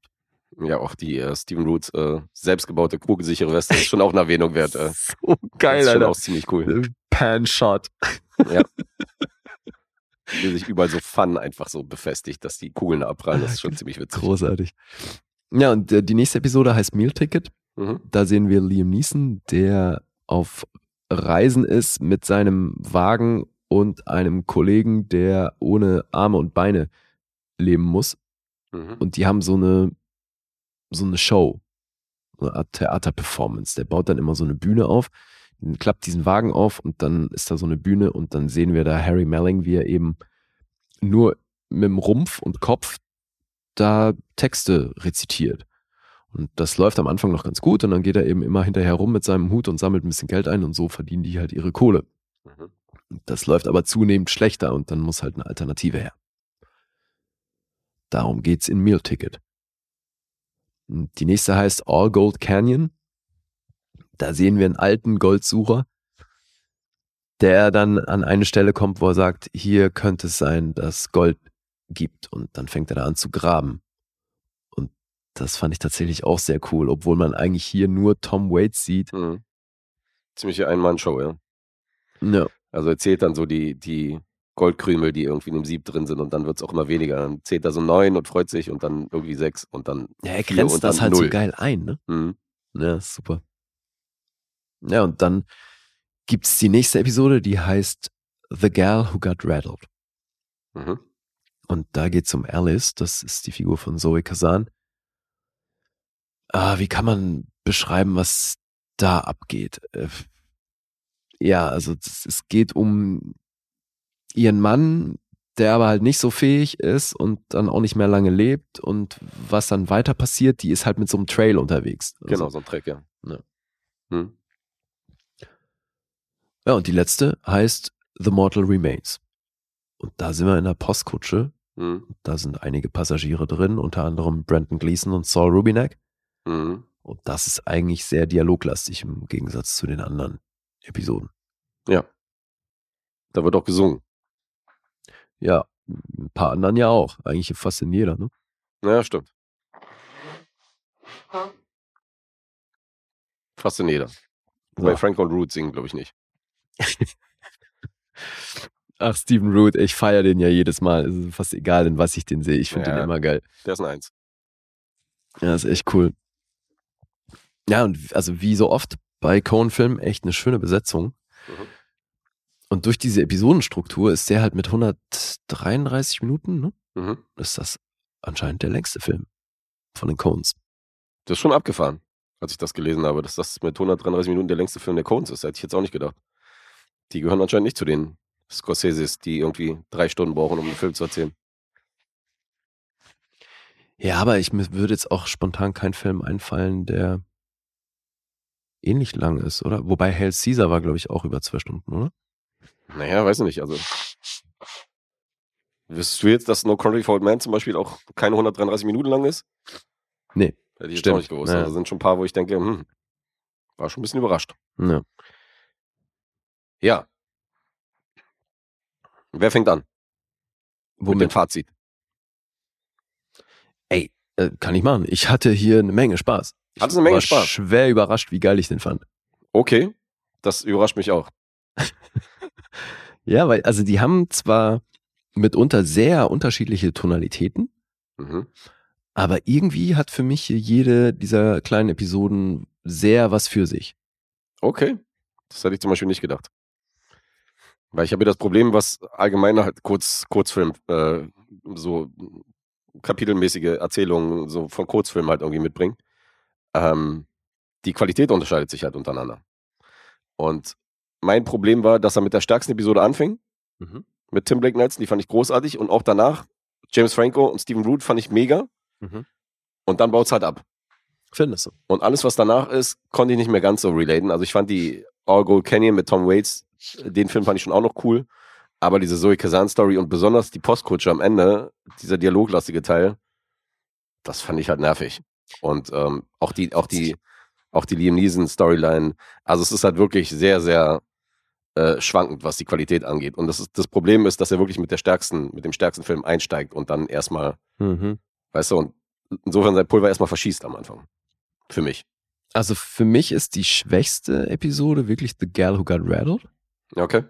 Ja, auch die äh, Steven Roots äh, selbstgebaute kugelsichere Weste ist schon auch eine Erwähnung wert. Äh. So das ist schon auch ziemlich cool. Pan-Shot. Ja. wie sich überall so Fun einfach so befestigt, dass die Kugeln abprallen. Das ist schon ziemlich witzig. Großartig. Ja, und äh, die nächste Episode heißt Meal Ticket. Mhm. Da sehen wir Liam Neeson, der auf Reisen ist mit seinem Wagen und einem Kollegen, der ohne Arme und Beine leben muss. Mhm. Und die haben so eine, so eine Show, so eine Art Theaterperformance. Der baut dann immer so eine Bühne auf, klappt diesen Wagen auf und dann ist da so eine Bühne und dann sehen wir da Harry Melling, wie er eben nur mit dem Rumpf und Kopf da Texte rezitiert. Und das läuft am Anfang noch ganz gut und dann geht er eben immer hinterher rum mit seinem Hut und sammelt ein bisschen Geld ein und so verdienen die halt ihre Kohle. Mhm. Das läuft aber zunehmend schlechter und dann muss halt eine Alternative her. Darum geht's in Meal Ticket. Und Die nächste heißt All Gold Canyon. Da sehen wir einen alten Goldsucher, der dann an eine Stelle kommt, wo er sagt, hier könnte es sein, dass Gold gibt. Und dann fängt er da an zu graben. Und das fand ich tatsächlich auch sehr cool, obwohl man eigentlich hier nur Tom Waits sieht. Mhm. Ziemliche Ein-Mann-Show, ja. Ja. Also er zählt dann so die, die Goldkrümel, die irgendwie in dem Sieb drin sind und dann wird es auch immer weniger. Dann zählt er so neun und freut sich und dann irgendwie sechs und dann Ja, er grenzt und das halt null. so geil ein, ne? Mhm. Ja, super. Ja, und dann gibt's die nächste Episode, die heißt The Gal Who Got Rattled. Mhm. Und da geht's um Alice, das ist die Figur von Zoe Kazan. Ah, wie kann man beschreiben, was da abgeht? Äh, Ja, also es geht um ihren Mann, der aber halt nicht so fähig ist und dann auch nicht mehr lange lebt und was dann weiter passiert, die ist halt mit so einem Trail unterwegs. Also, Genau, so ein Track, ja. Ja. Mhm. Ja, und die letzte heißt The Mortal Remains. Und da sind wir in der Postkutsche. Mhm. Da sind einige Passagiere drin, unter anderem Brandon Gleason und Saul Rubinek. Mhm. Und das ist eigentlich sehr dialoglastig im Gegensatz zu den anderen Episoden. Ja. Da wird auch gesungen. Ja, ein paar anderen ja auch. Eigentlich fast in jeder, ne? Ja, stimmt. Fast in jeder. Wobei So. Frank und Root singen, glaube ich, nicht. Ach, Stephen Root, ich feiere den ja jedes Mal. Es ist fast egal, in was ich den sehe. Ich finde Ja. den immer geil. Der ist ein Eins. Ja, ist echt cool. Ja, und also wie so oft bei Cohen-Filmen echt eine schöne Besetzung. Mhm. Und durch diese Episodenstruktur ist der halt mit 133 Minuten, ne? Mhm. Ist das anscheinend der längste Film von den Coens. Das ist schon abgefahren, als ich das gelesen habe, dass das mit 133 Minuten der längste Film der Coens ist. Hätte ich jetzt auch nicht gedacht. Die gehören anscheinend nicht zu den Scorseses, die irgendwie drei Stunden brauchen, um einen Film zu erzählen. Ja, aber ich würde jetzt auch spontan kein Film einfallen, der ähnlich lang ist, oder? Wobei Hail Caesar war, glaube ich, auch über zwei Stunden, oder? Naja, weiß ich nicht. Also. Wüsstest du jetzt, dass No Country for Old Men zum Beispiel auch keine 133 Minuten lang ist? Nee. Hätte ich jetzt Stimmt. auch nicht gewusst. Ja. Also sind schon ein paar, wo ich denke, hm, war schon ein bisschen überrascht. Ja. Ja. Wer fängt an? Mit dem Womit? Fazit. Ey, äh, kann ich machen. Ich hatte hier eine Menge Spaß. Ich Hattest eine Menge war Spaß? schwer überrascht, wie geil ich den fand. Okay. Das überrascht mich auch. Ja, weil, also die haben zwar mitunter sehr unterschiedliche Tonalitäten, Mhm. aber irgendwie hat für mich jede dieser kleinen Episoden sehr was für sich. Okay. Das hätte ich zum Beispiel nicht gedacht. Weil ich habe ja das Problem, was allgemein halt Kurz, Kurzfilm, äh, so kapitelmäßige Erzählungen so von Kurzfilmen halt irgendwie mitbringen. Ähm, die Qualität unterscheidet sich halt untereinander. Und mein Problem war, dass er mit der stärksten Episode anfing, Mhm. mit Tim Blake Nelson, die fand ich großartig. Und auch danach, James Franco und Stephen Root fand ich mega. Mhm. Und dann baut es halt ab. Findest du? Und alles, was danach ist, konnte ich nicht mehr ganz so relaten. Also ich fand die All Gold Canyon mit Tom Waits, den Film fand ich schon auch noch cool. Aber diese Zoe Kazan Story und besonders die Postkutsche am Ende, dieser dialoglastige Teil, das fand ich halt nervig. Und ähm, auch die, auch die, auch die Liam Neeson Storyline. Also es ist halt wirklich sehr, sehr äh, schwankend, was die Qualität angeht. Und das ist, das Problem ist, dass er wirklich mit der stärksten, mit dem stärksten Film einsteigt und dann erstmal, Mhm. weißt du, und insofern sein Pulver erstmal verschießt am Anfang. Für mich. Also für mich ist die schwächste Episode wirklich The Gal Who Got Rattled. Okay.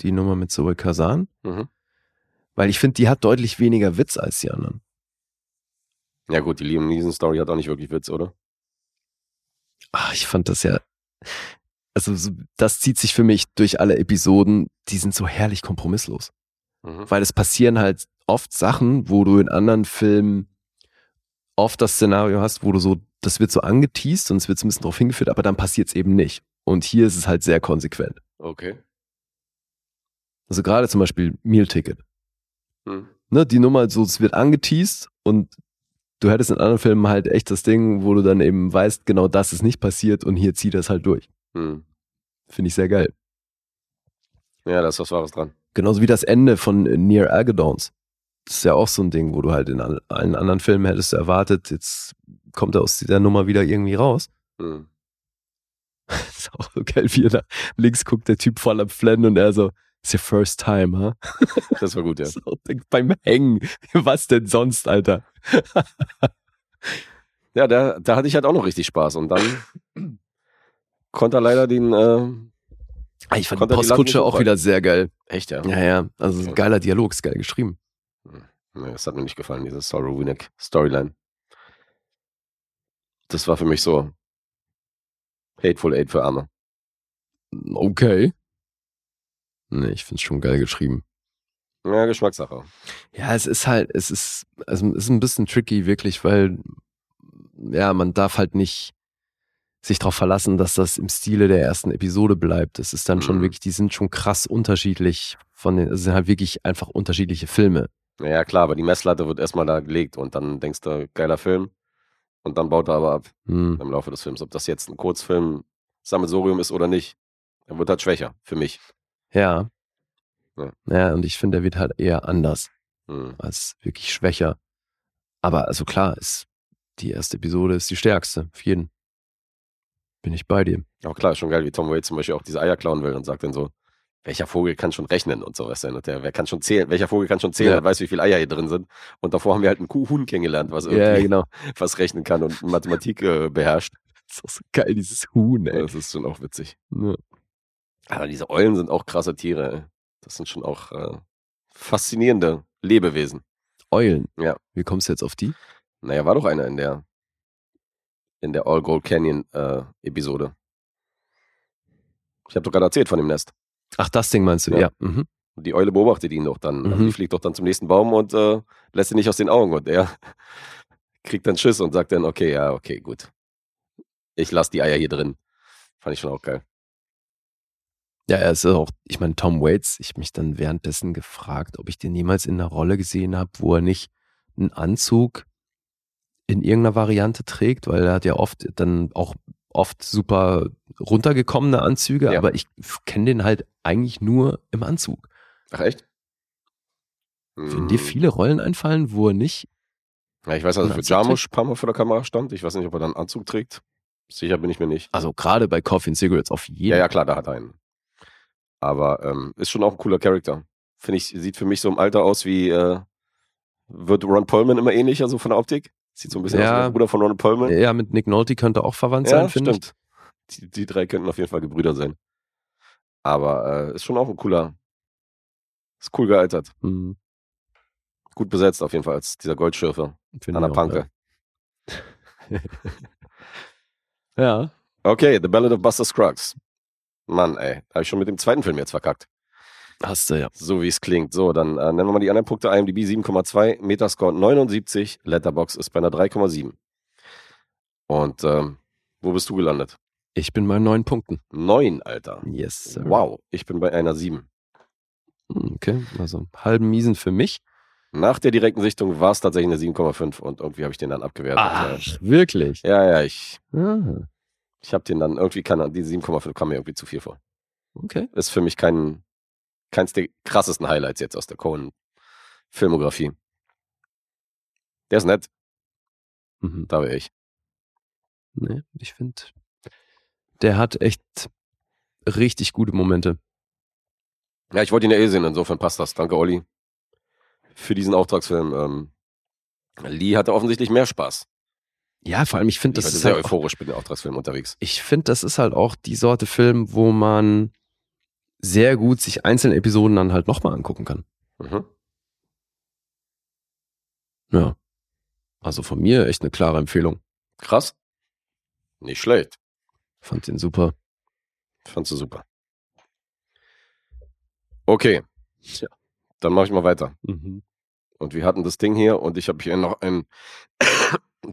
Die Nummer mit Zoe Kazan. Mhm. Weil ich finde, die hat deutlich weniger Witz als die anderen. Ja gut, die Liam Neeson Story hat auch nicht wirklich Witz, oder? Ach, ich fand das ja, also so, das zieht sich für mich durch alle Episoden, die sind so herrlich kompromisslos. Mhm. Weil es passieren halt oft Sachen, wo du in anderen Filmen oft das Szenario hast, wo du so, das wird so angeteased und es wird so ein bisschen drauf hingeführt, aber dann passiert es eben nicht. Und hier ist es halt sehr konsequent. Okay. Also gerade zum Beispiel Meal Ticket. Hm. Ne, die Nummer, so, es wird angeteased und du hättest in anderen Filmen halt echt das Ding, wo du dann eben weißt, genau das ist nicht passiert und hier zieht das halt durch. Hm. Finde ich sehr geil. Ja, da ist was Wahres dran. Genauso wie das Ende von Near Algedons. Das ist ja auch so ein Ding, wo du halt in all- allen anderen Filmen hättest erwartet, jetzt kommt er aus dieser Nummer wieder irgendwie raus. Hm. Das ist auch so geil, wie er da links guckt, der Typ voll am Flennen und er so, it's your first time, huh? Das war gut, ja. So, beim Hängen. Was denn sonst, Alter? Ja, da, da hatte ich halt auch noch richtig Spaß. Und dann konnte er leider den, äh, Ich fand die Postkutsche auch wieder sehr geil. echt, ja. Ja, ja, also Okay. ein geiler Dialog, ist geil geschrieben. Nee, das hat mir nicht gefallen, diese Sorrow Winnick Storyline. Das war für mich so Hateful Eight für Arme. Okay. Nee, ich find's schon geil geschrieben. Ja, Geschmackssache. Ja, es ist halt, es ist, also es ist ein bisschen tricky, wirklich, weil, ja, man darf halt nicht sich darauf verlassen, dass das im Stile der ersten Episode bleibt. Es ist dann schon Mhm. wirklich, die sind schon krass unterschiedlich von den, es sind halt wirklich einfach unterschiedliche Filme. Ja, klar, aber die Messlatte wird erstmal da gelegt und dann denkst du, geiler Film. Und dann baut er aber ab Hm. im Laufe des Films. Ob das jetzt ein Kurzfilm Sammelsurium ist oder nicht. Er wird halt schwächer, für mich. Ja. Ja. Ja, und ich finde, der wird halt eher anders Hm. als wirklich schwächer. Aber also klar, ist, die erste Episode ist die stärkste, auf jeden. Bin ich bei dir. Auch klar, ist schon geil, wie Tom Waits zum Beispiel auch diese Eier klauen will und sagt dann so, welcher Vogel kann schon rechnen und sowas. Und der, wer kann schon zählen, welcher Vogel kann schon zählen, Ja. und weiß, wie viele Eier hier drin sind. Und davor haben wir halt einen Kuhhuhn kennengelernt, was irgendwie Ja, genau. was rechnen kann und Mathematik äh, beherrscht. Das ist auch so geil, dieses Huhn, ey. Das ist schon auch witzig. Ja. Aber diese Eulen sind auch krasse Tiere. ey. Das sind schon auch äh, faszinierende Lebewesen. Eulen. Ja. Wie kommst du jetzt auf die? Naja, war doch einer in der in der All Gold Canyon äh, Episode. Ich habe doch gerade erzählt von dem Nest. Ach, das Ding meinst du? Ja. Ja. Mhm. Die Eule beobachtet ihn doch dann. Also Mhm. die fliegt doch dann zum nächsten Baum und äh, lässt ihn nicht aus den Augen. Und er kriegt dann Schiss und sagt dann, okay, ja, okay, gut. Ich lasse die Eier hier drin. Fand ich schon auch geil. Ja, er ist auch, ich meine, Tom Waits, ich mich dann währenddessen gefragt, ob ich den jemals in einer Rolle gesehen habe, wo er nicht einen Anzug in irgendeiner Variante trägt, weil er hat ja oft dann auch oft super runtergekommene Anzüge, Ja. aber ich kenne den halt eigentlich nur im Anzug. Ach, echt? Würden dir Hm. viele Rollen einfallen, wo er nicht Ja, ich weiß, also für Jarmusch ein paar Mal vor der Kamera stand. Ich weiß nicht, ob er dann einen Anzug trägt. Sicher bin ich mir nicht. Also gerade bei Coffee and Cigarettes auf jeden Ja, ja, klar, da hat er einen. Aber ähm, ist schon auch ein cooler Charakter. Finde ich, sieht für mich so im Alter aus wie, äh, wird Ron Perlman immer ähnlicher, so von der Optik? Sieht so ein bisschen aus wie Ja. der Bruder von Ron Perlman. Ja, mit Nick Nolte könnte auch verwandt sein, finde ich. Die, die drei könnten auf jeden Fall Gebrüder sein. Aber äh, ist schon auch ein cooler, ist cool gealtert. Hm, Gut besetzt auf jeden Fall als dieser Goldschürfer der Panke. Ja. ja. Okay, The Ballad of Buster Scruggs. Mann, ey, habe ich schon mit dem zweiten Film jetzt verkackt. Hast du ja. So wie es klingt. So, dann äh, nennen wir mal die anderen Punkte. IMDb 7,2, Metascore 79, Letterbox ist bei einer 3,7. Und ähm, wo bist du gelandet? Ich bin bei neun Punkten. Neun, Alter. Yes, sir. Wow, ich bin bei einer 7. Hm, Okay, also halben Miesen für mich. Nach der direkten Sichtung war es tatsächlich eine 7,5 und irgendwie habe ich den dann abgewertet. Ach, wirklich? Ja, ja, ich, Ah, ich habe den dann irgendwie, kann, die 7,5 kam mir irgendwie zu viel vor. okay. Ist für mich kein, keins der krassesten Highlights jetzt aus der Cohen-Filmografie. Der ist nett, Mhm. da wäre ich. Nee, ich finde, der hat echt richtig gute Momente. Ja, ich wollte ihn ja eh sehen, insofern passt das. Danke, Olli, für diesen Auftragsfilm. Ähm, Lee hatte offensichtlich mehr Spaß. Ja, vor allem, ich finde, das ist sehr halt auch, euphorisch mit dem Auftragsfilm unterwegs. ich finde, das ist halt auch die Sorte Film, wo man sehr gut sich einzelne Episoden dann halt nochmal angucken kann. Mhm. Ja. Also von mir echt eine klare Empfehlung. Krass. Nicht schlecht. Fand den super. Fandst du super. Okay. Tja. Dann mache ich mal weiter. Mhm. Und wir hatten das Ding hier und ich habe hier noch einen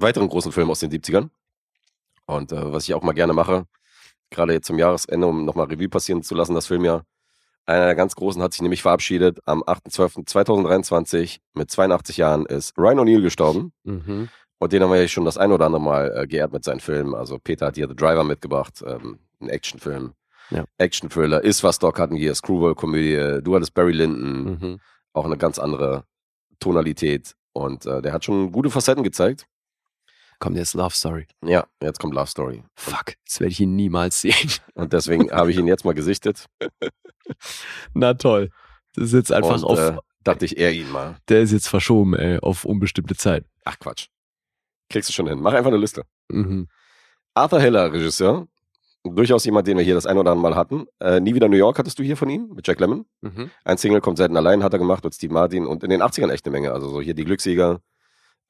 weiteren großen Film aus den 70ern. Und äh, was ich auch mal gerne mache, gerade jetzt zum Jahresende, um nochmal Revue passieren zu lassen, das Filmjahr. Einer der ganz großen hat sich nämlich verabschiedet. Am 8.12.2023 mit 82 Jahren ist Ryan O'Neill gestorben. Mhm. Und den haben wir ja schon das ein oder andere Mal äh, geehrt mit seinen Filmen. Also Peter hat hier The Driver mitgebracht, ähm, ein Actionfilm. Ja. Action-Thriller, ist was Doc hatten hier, Screwball-Komödie, du hattest Barry Lyndon, Mhm. auch eine ganz andere Tonalität. Und äh, der hat schon gute Facetten gezeigt. Kommt jetzt Love Story. Ja, jetzt kommt Love Story. Fuck, jetzt werde ich ihn niemals sehen. Und deswegen habe ich ihn jetzt mal gesichtet. Na toll. Das ist jetzt einfach und, auf, äh, dachte ich, eher ihn mal. der ist jetzt verschoben, ey, auf unbestimmte Zeit. Ach Quatsch. Kriegst du schon hin. Mach einfach eine Liste. Mhm. Arthur Heller, Regisseur. Durchaus jemand, den wir hier das ein oder andere Mal hatten. Äh, Nie wieder New York hattest du hier von ihm, mit Jack Lemmon. Mhm. Ein Single kommt selten allein, hat er gemacht mit Steve Martin und in den 80ern echt eine Menge. Also so hier die Glücksjäger.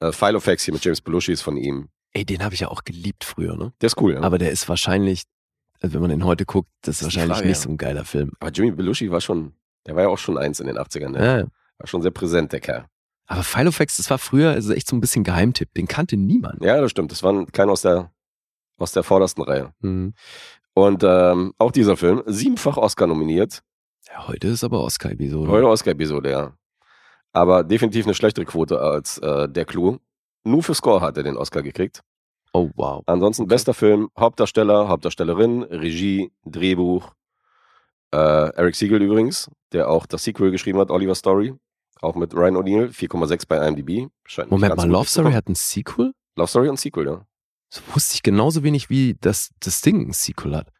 Äh, Filofax hier mit James Belushi ist von ihm. Ey, den habe ich ja auch geliebt früher, ne? Der ist cool, ja. Aber, Aber der ist wahrscheinlich, also wenn man den heute guckt, das ist Das ist wahrscheinlich Frage, nicht ja. so ein geiler Film. Jimmy Belushi war schon, der war ja auch schon eins in den 80ern. Ne? Ja. War schon sehr präsent, der Kerl. Aber Filofax, das war früher also echt so ein bisschen Geheimtipp. Den kannte niemand. Ja, das stimmt. Das war ein keiner aus der, aus der vordersten Reihe. Mhm. Und ähm, auch dieser Film, siebenfach Oscar nominiert. Ja, heute ist aber Oscar-Episode. Heute Oscar-Episode, ja. Aber definitiv eine schlechtere Quote als äh, der Clou. Nur für Score hat er den Oscar gekriegt. Oh, wow. Ansonsten bester Film, Hauptdarsteller, Hauptdarstellerin, Regie, Drehbuch. Äh, Eric Siegel übrigens, der auch das Sequel geschrieben hat, Oliver Story. Auch mit Ryan O'Neill, 4,6 bei IMDb. Scheint Moment mal, Love Story hat ein Sequel? Love Story und Sequel, ja. Das wusste ich genauso wenig wie das, das Ding ein Sequel hat.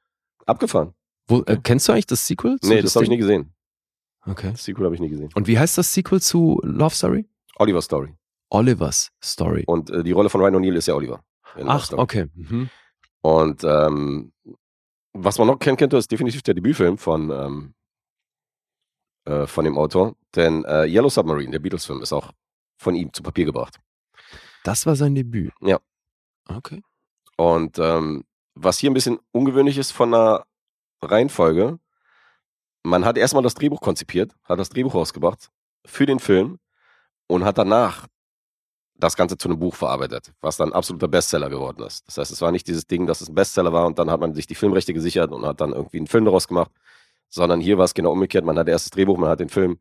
Abgefahren. Wo, äh, kennst du eigentlich das Sequel? Nee, das habe ich nie gesehen. Okay. Das Sequel habe ich nie gesehen. Und wie heißt das Sequel zu Love Story? Oliver Story. Oliver's Story. Und äh, die Rolle von Ryan O'Neill ist ja Oliver. Ach, okay. Mhm. Und ähm, was man noch kennen könnte, ist definitiv der Debütfilm von, ähm, äh, von dem Autor. Denn äh, Yellow Submarine, der Beatles-Film, ist auch von ihm zu Papier gebracht. Das war sein Debüt. Ja. Okay. Und ähm, was hier ein bisschen ungewöhnlich ist von der Reihenfolge, man hat erstmal das Drehbuch konzipiert, hat das Drehbuch rausgebracht für den Film und hat danach das Ganze zu einem Buch verarbeitet, was dann absoluter Bestseller geworden ist. Das heißt, es war nicht dieses Ding, dass es ein Bestseller war und dann hat man sich die Filmrechte gesichert und hat dann irgendwie einen Film daraus gemacht, sondern hier war es genau umgekehrt. Man hat erst das Drehbuch, man hat den Film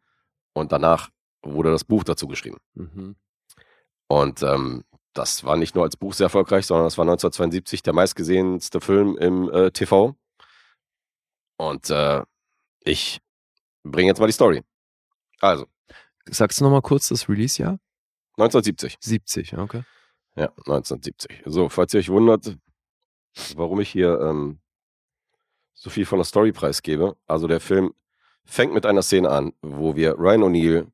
und danach wurde das Buch dazu geschrieben. Mhm. Und ähm, das war nicht nur als Buch sehr erfolgreich, sondern das war 1972 der meistgesehenste Film im äh, TV. Und äh, ich bringe jetzt mal die Story. Also, Sagst du nochmal kurz das Release-Jahr? 1970. 70, ja, okay. Ja, 1970. So, falls ihr euch wundert, warum ich hier ähm, so viel von der Story preisgebe. Also der Film fängt mit einer Szene an, wo wir Ryan O'Neill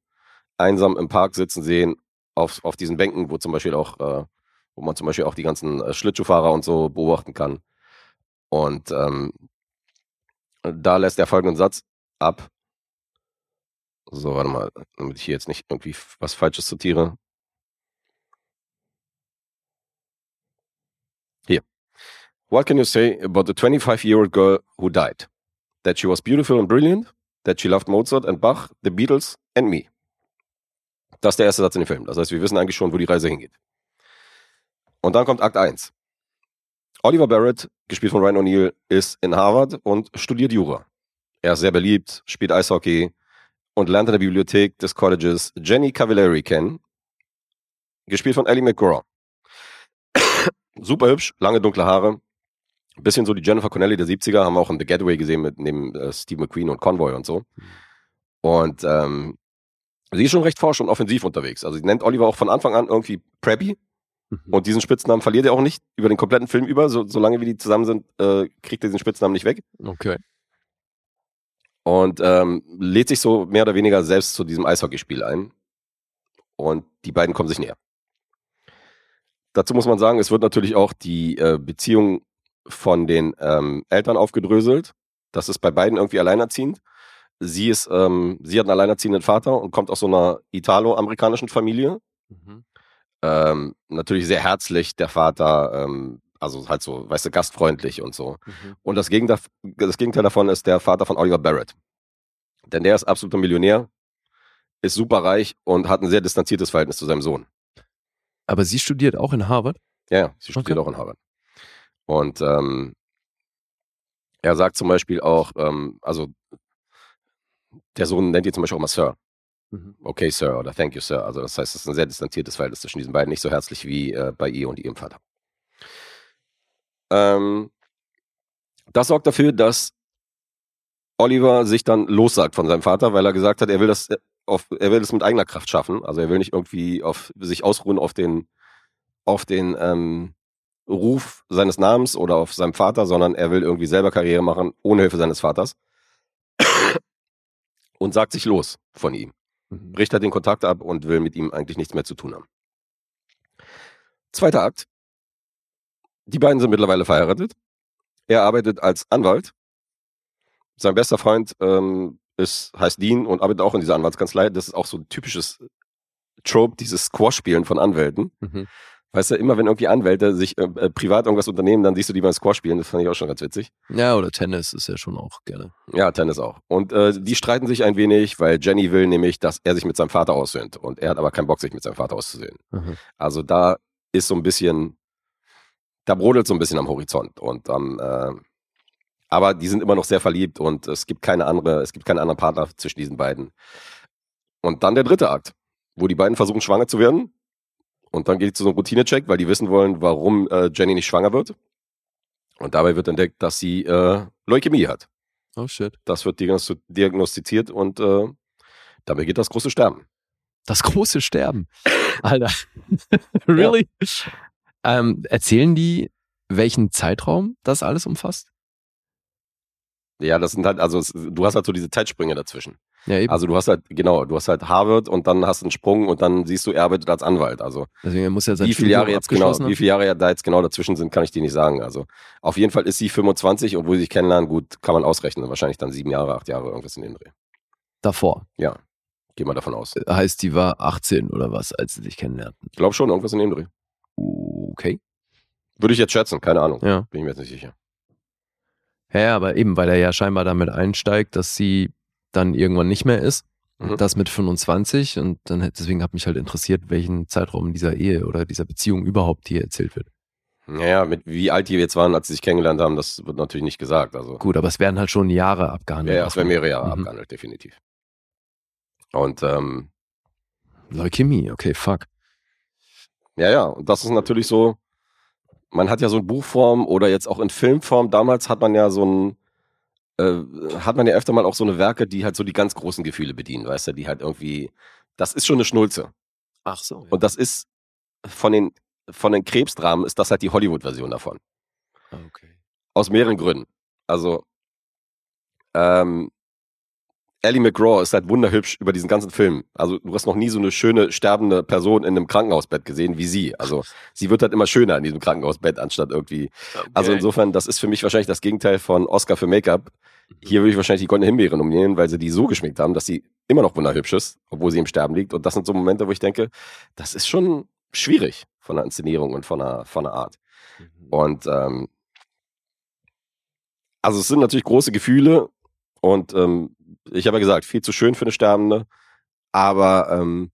einsam im Park sitzen sehen, auf, auf diesen Bänken, wo zum Beispiel auch, äh, wo man zum Beispiel auch die ganzen äh, Schlittschuhfahrer und so beobachten kann. Und ähm, da lässt er folgenden Satz ab. So, warte mal, damit ich hier jetzt nicht irgendwie was Falsches zitiere. Here. What can you say about the 25 year old girl who died? That she was beautiful and brilliant? That she loved Mozart and Bach, the Beatles and me? Das ist der erste Satz in dem Film. Das heißt, wir wissen eigentlich schon, wo die Reise hingeht. Und dann kommt Akt 1. Oliver Barrett, gespielt von Ryan O'Neill, ist in Harvard und studiert Jura. Er ist sehr beliebt, spielt Eishockey und lernt in der Bibliothek des Colleges Jenny Cavallari kennen, gespielt von Ellie McGraw. Super hübsch, lange dunkle Haare. Bisschen so die Jennifer Connelly der 70er, haben wir auch in The Getaway gesehen mit neben äh, Steve McQueen und Convoy und so. Und ähm, sie ist schon recht forsch und offensiv unterwegs. Also sie nennt Oliver auch von Anfang an irgendwie Preppy. Mhm. Und diesen Spitznamen verliert er auch nicht über den kompletten Film über. So, solange wie die zusammen sind, äh, kriegt er diesen Spitznamen nicht weg. Okay. Und ähm, lädt sich so mehr oder weniger selbst zu diesem Eishockeyspiel ein. Und die beiden kommen sich näher. Dazu muss man sagen, es wird natürlich auch die äh, Beziehung von den ähm, Eltern aufgedröselt. Das ist bei beiden irgendwie alleinerziehend. Sie ist, ähm, sie hat einen alleinerziehenden Vater und kommt aus so einer italo-amerikanischen Familie. Mhm. Ähm, natürlich sehr herzlich, der Vater, ähm, also halt so, weißt du, gastfreundlich und so. Mhm. Und das Gegenteil, das Gegenteil davon ist der Vater von Oliver Barrett. Denn der ist absoluter Millionär, ist super reich und hat ein sehr distanziertes Verhältnis zu seinem Sohn. Aber sie studiert auch in Harvard? Ja, ja, sie studiert Okay. auch in Harvard. Und ähm, er sagt zum Beispiel auch, ähm, also der Sohn nennt ihn zum Beispiel auch mal Sir. Okay, Sir oder Thank you, Sir. Also das heißt, es ist ein sehr distanziertes Verhältnis zwischen diesen beiden, nicht so herzlich wie äh, bei ihr und ihrem Vater. Ähm, das sorgt dafür, dass Oliver sich dann lossagt von seinem Vater, weil er gesagt hat, er will das äh, auf, er will das mit eigener Kraft schaffen. Also er will nicht irgendwie auf sich ausruhen auf den, auf den ähm, Ruf seines Namens oder auf seinem Vater, sondern er will irgendwie selber Karriere machen, ohne Hilfe seines Vaters. Und sagt sich los von ihm Mhm. Bricht er den Kontakt ab und will mit ihm eigentlich nichts mehr zu tun haben. Zweiter Akt. Die beiden sind mittlerweile verheiratet. Er arbeitet als Anwalt. Sein bester Freund ähm, ist, heißt Dean und arbeitet auch in dieser Anwaltskanzlei. Das ist auch so ein typisches Trope, dieses Squash-Spielen von Anwälten. Mhm. Weißt du, immer wenn irgendwie Anwälte sich äh, äh, privat irgendwas unternehmen, dann siehst du die beim Squash spielen. Das fand ich auch schon ganz witzig. Ja, oder Tennis ist ja schon auch gerne. Ja, Tennis auch. Und äh, die streiten sich ein wenig, weil Jenny will nämlich, dass er sich mit seinem Vater aussöhnt. Und er hat aber keinen Bock, sich mit seinem Vater auszusöhnen. Mhm. Also da ist so ein bisschen, da brodelt so ein bisschen am Horizont. Und ähm, äh, aber die sind immer noch sehr verliebt und es gibt keine andere, es gibt keinen anderen Partner zwischen diesen beiden. Und dann der dritte Akt, wo die beiden versuchen, schwanger zu werden. Und dann geht es zu so einem Routinecheck, weil die wissen wollen, warum äh, Jenny nicht schwanger wird. Und dabei wird entdeckt, dass sie äh, Leukämie hat. Oh shit. Das wird diagnos- diagnostiziert und äh, damit geht das große Sterben. Das große Sterben. Alter. really? Ähm, erzählen die, welchen Zeitraum das alles umfasst? Ja, das sind halt, also es, du hast halt so diese Zeitsprünge dazwischen. Ja, eben. Also du hast halt, genau, du hast halt Harvard und dann hast einen Sprung und dann siehst du, er arbeitet als Anwalt. Also Deswegen er muss ja sein wie viele Jahre jetzt genau, wie viele Jahre da jetzt genau dazwischen sind, kann ich dir nicht sagen. Also auf jeden Fall ist sie 25 und wo sie sich kennenlernen, gut, kann man ausrechnen. Wahrscheinlich dann sieben Jahre, acht Jahre, irgendwas in dem Dreh. davor. Ja, geh mal davon aus. Heißt, die war 18 oder was, als sie sich kennenlernten. Ich glaube schon, irgendwas in dem Dreh. Okay. Würde ich jetzt schätzen, keine Ahnung. Ja. Bin ich mir jetzt nicht sicher. Ja, aber eben, weil er ja scheinbar damit einsteigt, dass sie dann irgendwann nicht mehr ist. Mhm. Das mit 25 und dann hätte- deswegen hat mich halt interessiert, welchen Zeitraum dieser Ehe oder dieser Beziehung überhaupt hier erzählt wird. Naja, mit wie alt die jetzt waren, als sie sich kennengelernt haben, das wird natürlich nicht gesagt. Also Gut, aber es werden halt schon Jahre ja, abgehandelt. ja, es werden mehrere Jahre Mhm. abgehandelt, definitiv. Und ähm, Leukämie, okay, fuck. Ja, ja, und das ist natürlich so, man hat ja so in Buchform oder jetzt auch in Filmform, damals hat man ja so ein, äh, hat man ja öfter mal auch so eine Werke, die halt so die ganz großen Gefühle bedienen, weißt du, die halt irgendwie, das ist schon eine Schnulze. Ach so. Und das ist von den, von den Krebsdramen ist das halt die Hollywood-Version davon. okay. Aus mehreren Gründen. Also, ähm, Ellie McGraw ist halt wunderhübsch über diesen ganzen Film. Also du hast noch nie so eine schöne sterbende Person in einem Krankenhausbett gesehen wie sie. Also sie wird halt immer schöner in diesem Krankenhausbett anstatt irgendwie. Also insofern, das ist für mich wahrscheinlich das Gegenteil von Oscar für Make-up. Hier würde ich wahrscheinlich die Goldene Himbeere nominieren, weil sie die so geschminkt haben, dass sie immer noch wunderhübsch ist, obwohl sie im Sterben liegt. Und das sind so Momente, wo ich denke, das ist schon schwierig von der Inszenierung und von der, von der Art. Und ähm, also es sind natürlich große Gefühle und ähm, ich habe ja gesagt, viel zu schön für eine Sterbende. Aber ähm,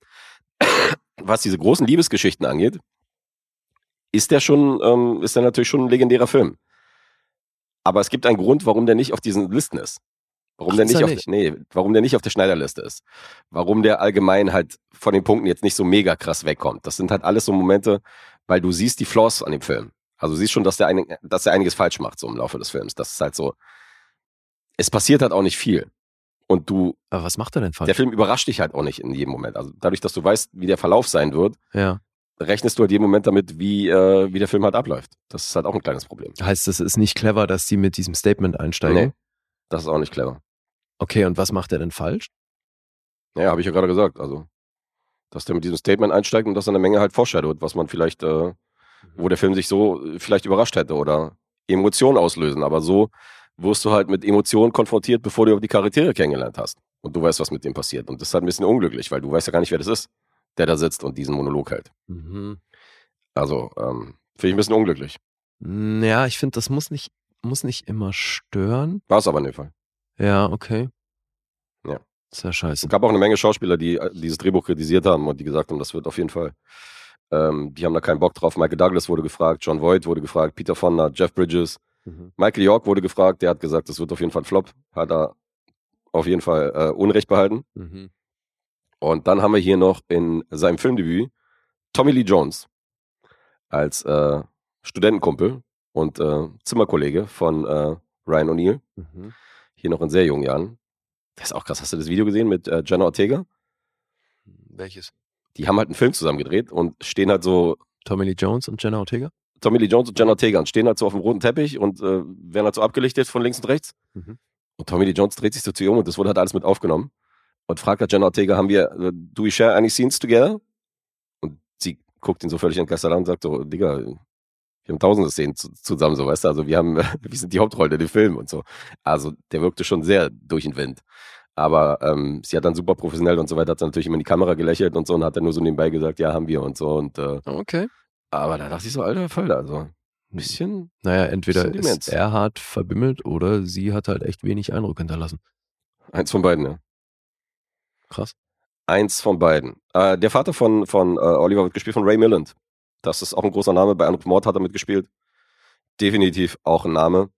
was diese großen Liebesgeschichten angeht, ist der schon, ähm, ist der natürlich schon ein legendärer Film. Aber es gibt einen Grund, warum der nicht auf diesen Listen ist. Warum Ach, der nicht auf, nicht? nee, warum der nicht auf der Schneiderliste ist. Warum der allgemein halt von den Punkten jetzt nicht so mega krass wegkommt. Das sind halt alles so Momente, weil du siehst die Flaws an dem Film. Also du siehst schon, dass der, ein, dass der einiges falsch macht, so im Laufe des Films. Das ist halt so. Es passiert halt auch nicht viel. Und du, Aber was macht er denn falsch? der Film überrascht dich halt auch nicht in jedem Moment. Also dadurch, dass du weißt, wie der Verlauf sein wird, ja. rechnest du halt jeden Moment damit, wie, äh, wie der Film halt abläuft. Das ist halt auch ein kleines Problem. Heißt, es ist nicht clever, dass die mit diesem Statement einsteigen? Nee. Das ist auch nicht clever. Okay, und was macht er denn falsch? Naja, habe ich ja gerade gesagt. Also, dass der mit diesem Statement einsteigt und dass er eine Menge halt foreshadowt, was man vielleicht, äh, wo der Film sich so äh, vielleicht überrascht hätte oder Emotionen auslösen. Aber so wirst du halt mit Emotionen konfrontiert, bevor du die Charaktere kennengelernt hast. Und du weißt, was mit dem passiert. Und das ist halt ein bisschen unglücklich, weil du weißt ja gar nicht, wer das ist. der da sitzt und diesen Monolog hält. Mhm. Also, ähm, finde ich ein bisschen unglücklich. Mm, Ja, ich finde, das muss nicht, muss nicht immer stören. War es aber in dem Fall. Ja, okay. Ja. Ist ja scheiße. Es gab auch eine Menge Schauspieler, die äh, dieses Drehbuch kritisiert haben und die gesagt haben, das wird auf jeden Fall. Ähm, die haben da keinen Bock drauf. Michael Douglas wurde gefragt, John Voight wurde gefragt, Peter Fonda, Jeff Bridges, Mhm. Michael York wurde gefragt, der hat gesagt, das wird auf jeden Fall ein Flop. Hat er auf jeden Fall äh, Unrecht behalten. Mhm. Und dann haben wir hier noch in seinem Filmdebüt Tommy Lee Jones als äh, Studentenkumpel und äh, Zimmerkollege von äh, Ryan O'Neill, Mhm. hier noch in sehr jungen Jahren. Das ist auch krass. Hast du das Video gesehen mit äh, Jenna Ortega? Welches? Die haben halt einen Film zusammen gedreht und stehen halt so, Tommy Lee Jones und Jenna Ortega? Tommy Lee Jones und Jenna Ortega und stehen halt so auf dem roten Teppich und äh, werden halt so abgelichtet von links und rechts. Mhm. Und Tommy Lee Jones dreht sich so zu ihr um und das wurde halt alles mit aufgenommen. Und fragt halt Jenna Ortega, haben wir, äh, do we share any scenes together? Und sie guckt ihn so völlig entgeistert an und sagt so, Digga, wir haben tausende Szenen zu, zusammen, so weißt du, also wir haben, wir sind die Hauptrolle in dem Film und so. Also der wirkte schon sehr durch den Wind. Aber ähm, sie hat dann super professionell und so weiter, hat dann natürlich immer in die Kamera gelächelt und so und hat dann nur so nebenbei gesagt, ja, haben wir und so. Und äh, Okay. Aber da dachte ich so, alter Falter, also ein bisschen. Naja, entweder Bisschen ist er hart verbimmelt oder sie hat halt echt wenig Eindruck hinterlassen. Eins von beiden, ja. Krass. Eins von beiden. Äh, der Vater von, von äh, Oliver wird gespielt von Ray Milland. Das ist auch ein großer Name. Bei Anruf Mord hat er mitgespielt. Definitiv auch ein Name.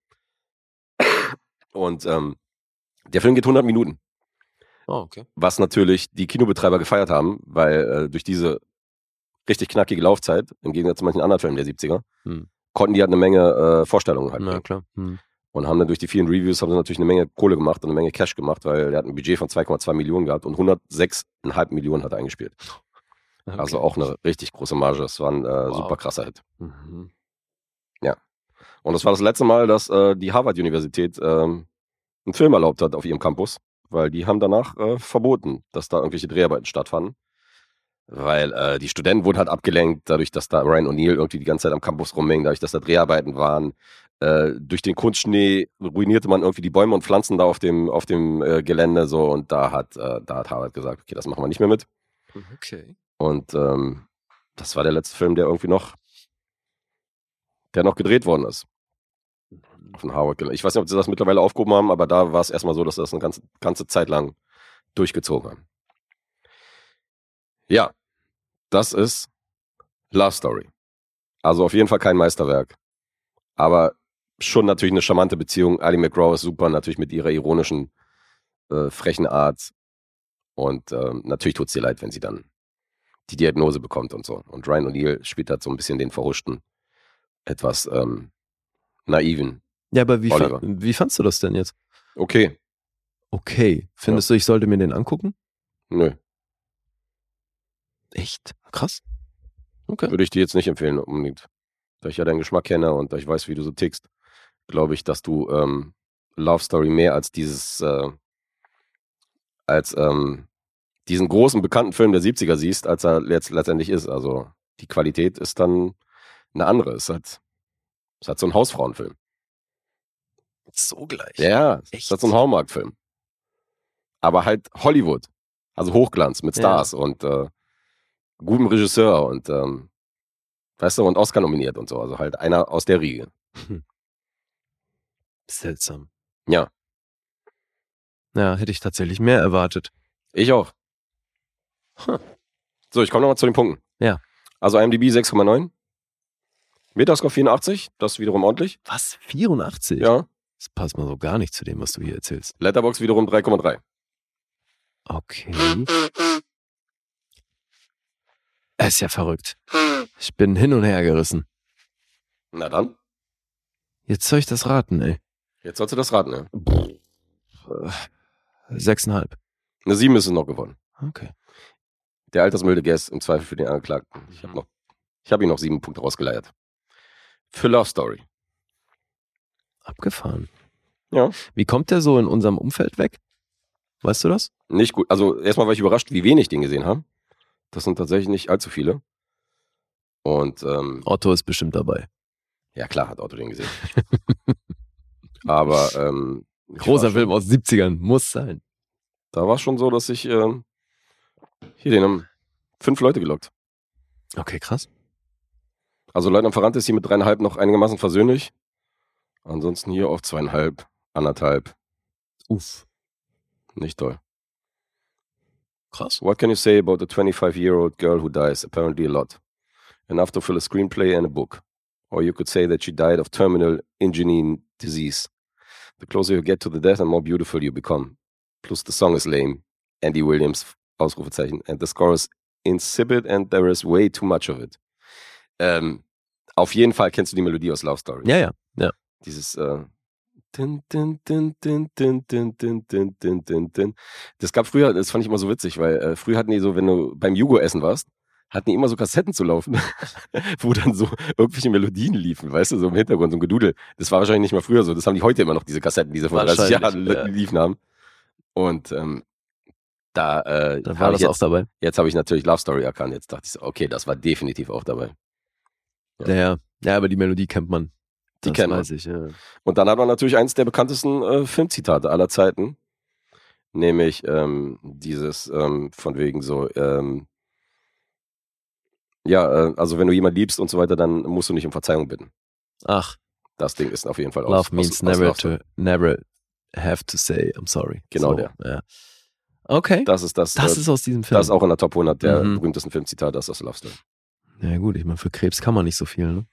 Und ähm, der Film geht 100 Minuten. Oh, okay. was natürlich die Kinobetreiber gefeiert haben, weil äh, durch diese richtig knackige Laufzeit, im Gegensatz zu manchen anderen Filmen der 70er, Hm. konnten die halt eine Menge äh, Vorstellungen halt Na klar. Hm. Und haben dann durch die vielen Reviews haben sie natürlich eine Menge Kohle gemacht und eine Menge Cash gemacht, weil er hat ein Budget von 2,2 Millionen gehabt und 106,5 Millionen hat er eingespielt. Also Okay. auch eine richtig große Marge. Das war ein äh, Wow. super krasser Hit. Mhm. Und das war das letzte Mal, dass äh, die Harvard-Universität ähm, einen Film erlaubt hat auf ihrem Campus, weil die haben danach äh, verboten, dass da irgendwelche Dreharbeiten stattfanden. Weil äh, die Studenten wurden halt abgelenkt, dadurch, dass da Ryan O'Neill irgendwie die ganze Zeit am Campus rumhing, dadurch, dass da Dreharbeiten waren. Äh, durch den Kunstschnee ruinierte man irgendwie die Bäume und Pflanzen da auf dem, auf dem äh, Gelände so und da hat, äh, da hat Harvard gesagt, okay, das machen wir nicht mehr mit. Okay. Und ähm, das war der letzte Film, der irgendwie noch, der noch gedreht worden ist. Von Howard Gillett. Ich weiß nicht, ob sie das mittlerweile aufgehoben haben, aber da war es erstmal so, dass sie das eine ganze, ganze Zeit lang durchgezogen haben. Ja, das ist Love Story. Also auf jeden Fall kein Meisterwerk. Aber schon natürlich eine charmante Beziehung. Ali McGraw ist super, natürlich mit ihrer ironischen, äh, frechen Art. Und ähm, natürlich tut's dir leid, wenn sie dann die Diagnose bekommt und so. Und Ryan O'Neill spielt halt so ein bisschen den verhuschten, etwas ähm, naiven. Ja, aber wie, fa wie fandst du das denn jetzt? Okay, Okay. Findest du, ich sollte mir den angucken? nö, Echt? Krass. Okay. würde ich dir jetzt nicht empfehlen unbedingt. Da ich ja deinen Geschmack kenne und da ich weiß, wie du so tickst, glaube ich, dass du ähm, Love Story mehr als dieses, äh, als ähm, diesen großen bekannten Film der 70er siehst, als er letzt, letztendlich ist. Also die Qualität ist dann eine andere. Es ist halt, es hat so ein Hausfrauenfilm. So gleich. Ja, es Echt? ist halt so ein Hallmark-Film. Aber halt Hollywood. Also Hochglanz mit Ja. Stars und äh, gutem Regisseur und ähm, weißt du, und Oscar nominiert und so. Also halt einer aus der Riege. Seltsam. Ja, Ja, hätte ich tatsächlich mehr erwartet. ich auch. Huh. So, ich komme nochmal zu den Punkten. Ja. Also IMDb 6,9. Metascore 84, das ist wiederum ordentlich. Was? 84? Ja. Das passt mal so gar nicht zu dem, was du hier erzählst. Letterbox wiederum 3,3. Okay. Es ist ja verrückt. Ich bin hin und her gerissen. Na dann, Jetzt soll ich das raten, ey. jetzt sollst du das raten. Ja. Sechseinhalb. Eine 7 ist es noch geworden. Okay. Der altersmilde Guest im Zweifel für den Angeklagten. Ich Mhm. habe noch, ich habe ihm noch sieben Punkte rausgeleiert. Für Love Story. Abgefahren. Ja. Wie kommt der so in unserem Umfeld weg? Weißt du das? Nicht gut. Also erstmal war ich überrascht, wie wenig den gesehen haben. Das sind tatsächlich nicht allzu viele. Und ähm, Otto ist bestimmt dabei. ja klar hat Otto den gesehen. Aber ähm, Großer schon- Film aus 70ern. Muss sein. Da war es schon so, dass ich ähm, hier den im Fünf Leute gelockt. Okay, krass. Also Leutnant Ferrante ist hier mit dreieinhalb noch einigermaßen versöhnlich. Ansonsten hier auf zweieinhalb, anderthalb. Uff. Nicht toll. Krass. What can you say about a 25-year-old girl who dies? Apparently a lot. Enough to fill a screenplay and a book. Or you could say that she died of terminal engineering disease. The closer you get to the death, the more beautiful you become. Plus the song is lame. Andy Williams, Ausrufezeichen. And the score is insipid and there is way too much of it. Ähm, auf jeden Fall kennst du die Melodie aus Love Story. Ja, ja. Dieses äh, Das gab früher, das fand ich immer so witzig, weil äh, früher hatten die so, wenn du beim Jugo essen warst, hatten die immer so Kassetten zu laufen, wo dann so irgendwelche Melodien liefen, weißt du, so im Hintergrund, so ein Gedudel. Das war wahrscheinlich nicht mal früher so. Das haben die heute immer noch, diese Kassetten, die sie vor 30 Wahrscheinlich, Jahren ja. liefen haben. Und ähm, da, äh, Da war das auch jetzt, dabei. jetzt habe ich natürlich Love Story erkannt. Jetzt dachte ich so, okay, das war definitiv auch dabei. Ja. Ja, ja. Ja, aber die Melodie kennt man. Die das kennt man. ich, ja. Und dann hat man natürlich eines der bekanntesten äh, Filmzitate aller Zeiten. Nämlich ähm, dieses ähm, von wegen so, ähm, ja, äh, also wenn du jemanden liebst und so weiter, dann musst du nicht um Verzeihung bitten. Ach, Das Ding ist auf jeden Fall aus. love means aus, never aus Love to never have to say I'm sorry. Genau so, der. Ja. Okay. Das ist das. Das äh, ist aus diesem Film. das ist auch in der Top 100 der Mhm. berühmtesten Filmzitate das ist aus Love Story. Ja gut, ich meine, für Krebs kann man nicht so viel, ne?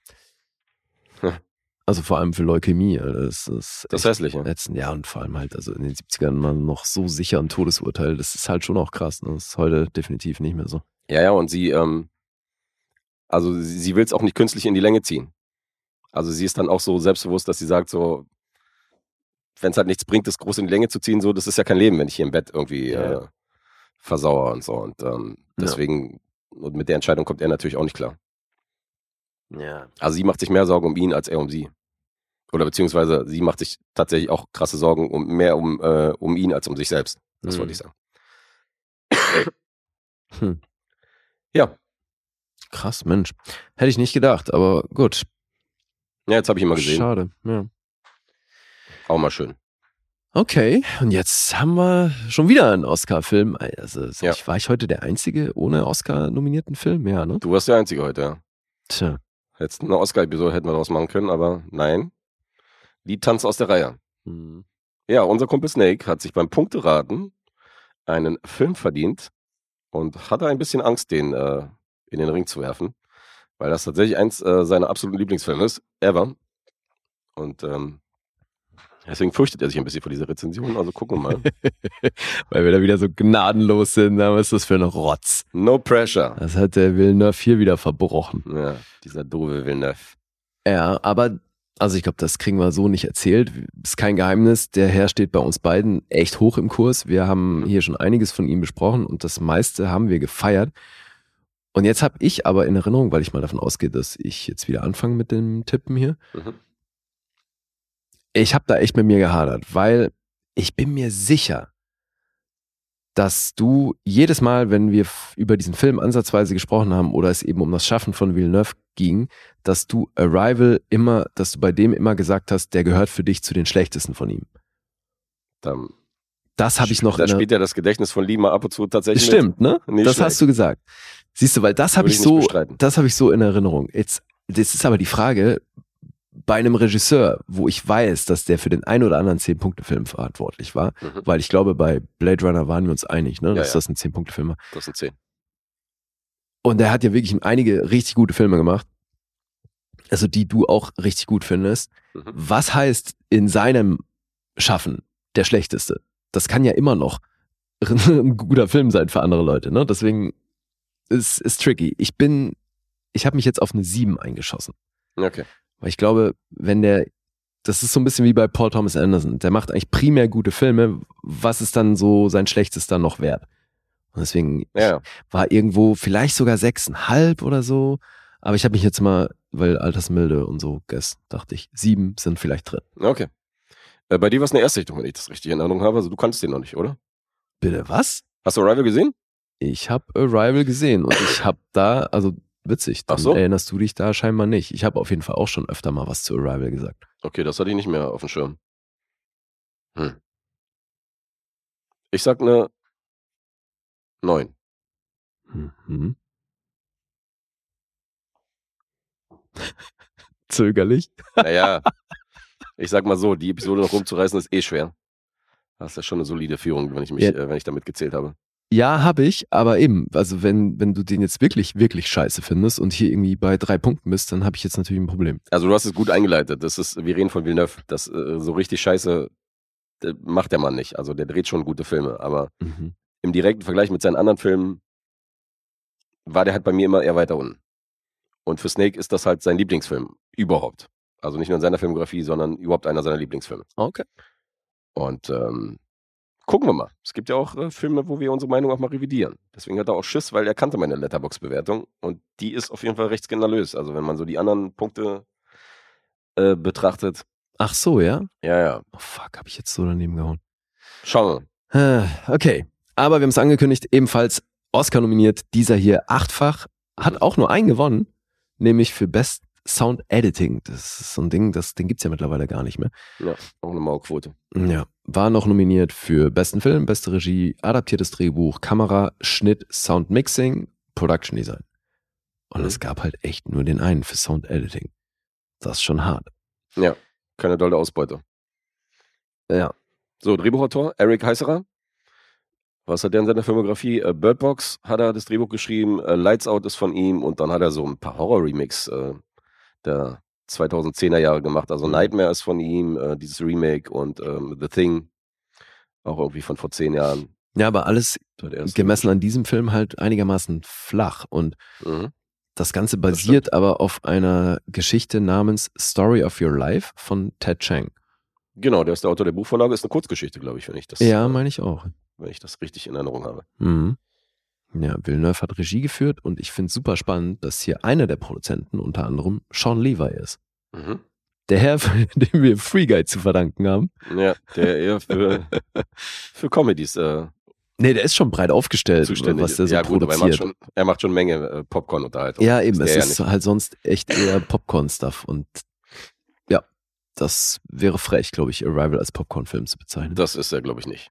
Ja. Also vor allem für Leukämie. Das ist Das Hässliche. letzten Jahr und vor allem halt, also in den 70ern man noch so sicher ein Todesurteil. Das ist halt schon auch krass. Ne? Das ist heute definitiv nicht mehr so. Ja, ja, und sie, ähm, also sie, sie will es auch nicht künstlich in die Länge ziehen. Also sie ist dann auch so selbstbewusst, dass sie sagt so, wenn es halt nichts bringt, das groß in die Länge zu ziehen, so, das ist ja kein Leben, wenn ich hier im Bett irgendwie Ja. äh, versauere und so. Und ähm, Ja. deswegen, und mit der Entscheidung kommt er natürlich auch nicht klar. Ja. Also sie macht sich mehr Sorgen um ihn als er um sie. Oder beziehungsweise sie macht sich tatsächlich auch krasse Sorgen um mehr um, äh, um ihn als um sich selbst. Das Mhm. wollte ich sagen. Hm. Ja, Krass, Mensch. Hätte ich nicht gedacht, aber gut. ja, jetzt habe ich mal gesehen. Schade. Ja. Auch mal schön. Okay, und jetzt haben wir schon wieder einen Oscar-Film. Also, Ja. ich, war ich heute der Einzige ohne Oscar-nominierten Film? Ja, ne? Du warst der Einzige heute, ja. Tja. Jetzt eine Oscar-Episode hätten wir daraus machen können, aber nein. Die Tanz aus der Reihe. Hm. Ja, unser Kumpel Snake hat sich beim Punkteraten einen Film verdient und hatte ein bisschen Angst, den äh, in den Ring zu werfen, weil das tatsächlich eins äh, seiner absoluten Lieblingsfilme ist, ever. Und ähm, deswegen fürchtet er sich ein bisschen vor dieser Rezension, also gucken wir mal. Weil wir da wieder so gnadenlos sind. Na, Was ist das für ein Rotz? No pressure. Das hat der Villeneuve hier wieder verbrochen. Ja, dieser doofe Villeneuve. Ja, aber also ich glaube, das kriegen wir so nicht erzählt. Ist kein Geheimnis. Der Herr steht bei uns beiden echt hoch im Kurs. Wir haben hier schon einiges von ihm besprochen und das meiste haben wir gefeiert. Und jetzt habe ich aber in Erinnerung, weil ich mal davon ausgehe, dass ich jetzt wieder anfange mit dem Tippen hier. Mhm. Ich habe da echt mit mir gehadert, weil ich bin mir sicher, dass du jedes Mal, wenn wir über diesen Film ansatzweise gesprochen haben oder es eben um das Schaffen von Villeneuve ging, dass du Arrival immer, dass du bei dem immer gesagt hast, der gehört für dich zu den schlechtesten von ihm. Dann, Das habe ich noch da spielt ja das Gedächtnis von Lima ab und zu tatsächlich Stimmt, ne? Das schlecht. hast du gesagt. Siehst du, weil das habe ich so, das habe ich so in Erinnerung. Jetzt, das ist aber die Frage, bei einem Regisseur, wo ich weiß, dass der für den ein oder anderen 10-Punkte-Film verantwortlich war. Mhm. weil ich glaube, bei Blade Runner waren wir uns einig, ne, Ja, dass ja. das ein 10-Punkte-Film war. Das sind zehn. Und der hat ja wirklich einige richtig gute Filme gemacht. Also die du auch richtig gut findest. Mhm. Was heißt in seinem Schaffen der schlechteste? Das kann ja immer noch ein guter Film sein für andere Leute. Ne? Deswegen ist ist tricky. Ich bin, ich habe mich jetzt auf eine 7 eingeschossen. Okay. Weil ich glaube, wenn der, das ist so ein bisschen wie bei Paul Thomas Anderson. Der macht eigentlich primär gute Filme. Was ist dann so sein schlechtester noch wert? Und deswegen Ja, war irgendwo vielleicht sogar sechseinhalb oder so. Aber ich habe mich jetzt mal, weil Altersmilde und so, guess, dachte ich, sieben sind vielleicht drin. Okay. Äh, bei dir war es eine Erstsichtung, wenn ich das richtig in Erinnerung habe. Also du kanntest den noch nicht, oder? Bitte was? Hast du Arrival gesehen? Ich habe Arrival gesehen und ich habe da, also witzig, dann Ach so. erinnerst du dich da scheinbar nicht. Ich habe auf jeden Fall auch schon öfter mal was zu Arrival gesagt. Okay, das hatte ich nicht mehr auf dem Schirm. Hm. Ich sag eine 9. Mhm. Zögerlich. Naja, ich sag mal so, die Episode noch rumzureißen ist eh schwer. Das ist ja schon eine solide Führung, wenn ich mich, Ja. äh, wenn ich damit gezählt habe. Ja, habe ich, aber eben, also wenn, wenn du den jetzt wirklich, wirklich scheiße findest und hier irgendwie bei drei Punkten bist, dann habe ich jetzt natürlich ein Problem. Also du hast es gut eingeleitet. Das ist, wir reden von Villeneuve. Das äh, so richtig scheiße äh, macht der Mann nicht. Also der dreht schon gute Filme, aber Mhm. im direkten Vergleich mit seinen anderen Filmen war der halt bei mir immer eher weiter unten. Und für Snake ist das halt sein Lieblingsfilm überhaupt. Also nicht nur in seiner Filmografie, sondern überhaupt einer seiner Lieblingsfilme. Okay. Und ähm, gucken wir mal. Es gibt ja auch äh, Filme, wo wir unsere Meinung auch mal revidieren. Deswegen hat er auch Schiss, weil er kannte meine Letterbox-Bewertung und die ist auf jeden Fall recht skandalös. Also wenn man so die anderen Punkte äh, betrachtet, Ach so, ja? ja, ja, Oh fuck, habe ich jetzt so daneben gehauen. schauen wir. Äh, Okay, aber wir haben es angekündigt, ebenfalls Oscar nominiert, dieser hier achtfach, hat auch nur einen gewonnen, nämlich für Best Sound Editing. Das ist so ein Ding, das, den gibt's ja mittlerweile gar nicht mehr. Auch eine Mauerquote. Ja, war noch nominiert für besten Film, beste Regie, adaptiertes Drehbuch, Kamera, Schnitt, Sound Mixing, Production Design. Und Mhm. es gab halt echt nur den einen für Sound Editing. Das ist schon hart. Keine dolle Ausbeute. Ja. So, Drehbuchautor, Eric Heiserer. Was hat der in seiner Filmografie? Äh, Bird Box hat er das Drehbuch geschrieben, äh, Lights Out ist von ihm und dann hat er so ein paar Horror-Remix äh, der 2010er Jahre gemacht. Also Nightmare ist von ihm, äh, dieses Remake und ähm, The Thing, auch irgendwie von vor zehn Jahren. Ja, aber alles Das gemessen an diesem Film halt einigermaßen flach und Mhm. Das Ganze basiert aber auf einer Geschichte namens Story of Your Life von Ted Chang. Genau, der ist der Autor der Buchvorlage, ist eine Kurzgeschichte, glaube ich, wenn ich das, Ja, äh, meine ich auch. wenn ich das richtig in Erinnerung habe. Mhm. Ja, Villeneuve hat Regie geführt und ich finde es super spannend, dass hier einer der Produzenten unter anderem Sean Levi ist. Mhm. Der Herr, dem wir Free Guy zu verdanken haben. Ja, der eher für, für Comedies äh, Nee, der ist schon breit aufgestellt, zuständig was der ist. so ja, gut, aber er macht produziert. schon, er macht schon Menge äh, Popcorn-Unterhaltung. ja, eben, Das es ist halt sonst echt eher Popcorn-Stuff und ja, das wäre frech, glaube ich, Arrival als Popcorn-Film zu bezeichnen. Das ist er, glaube ich, nicht.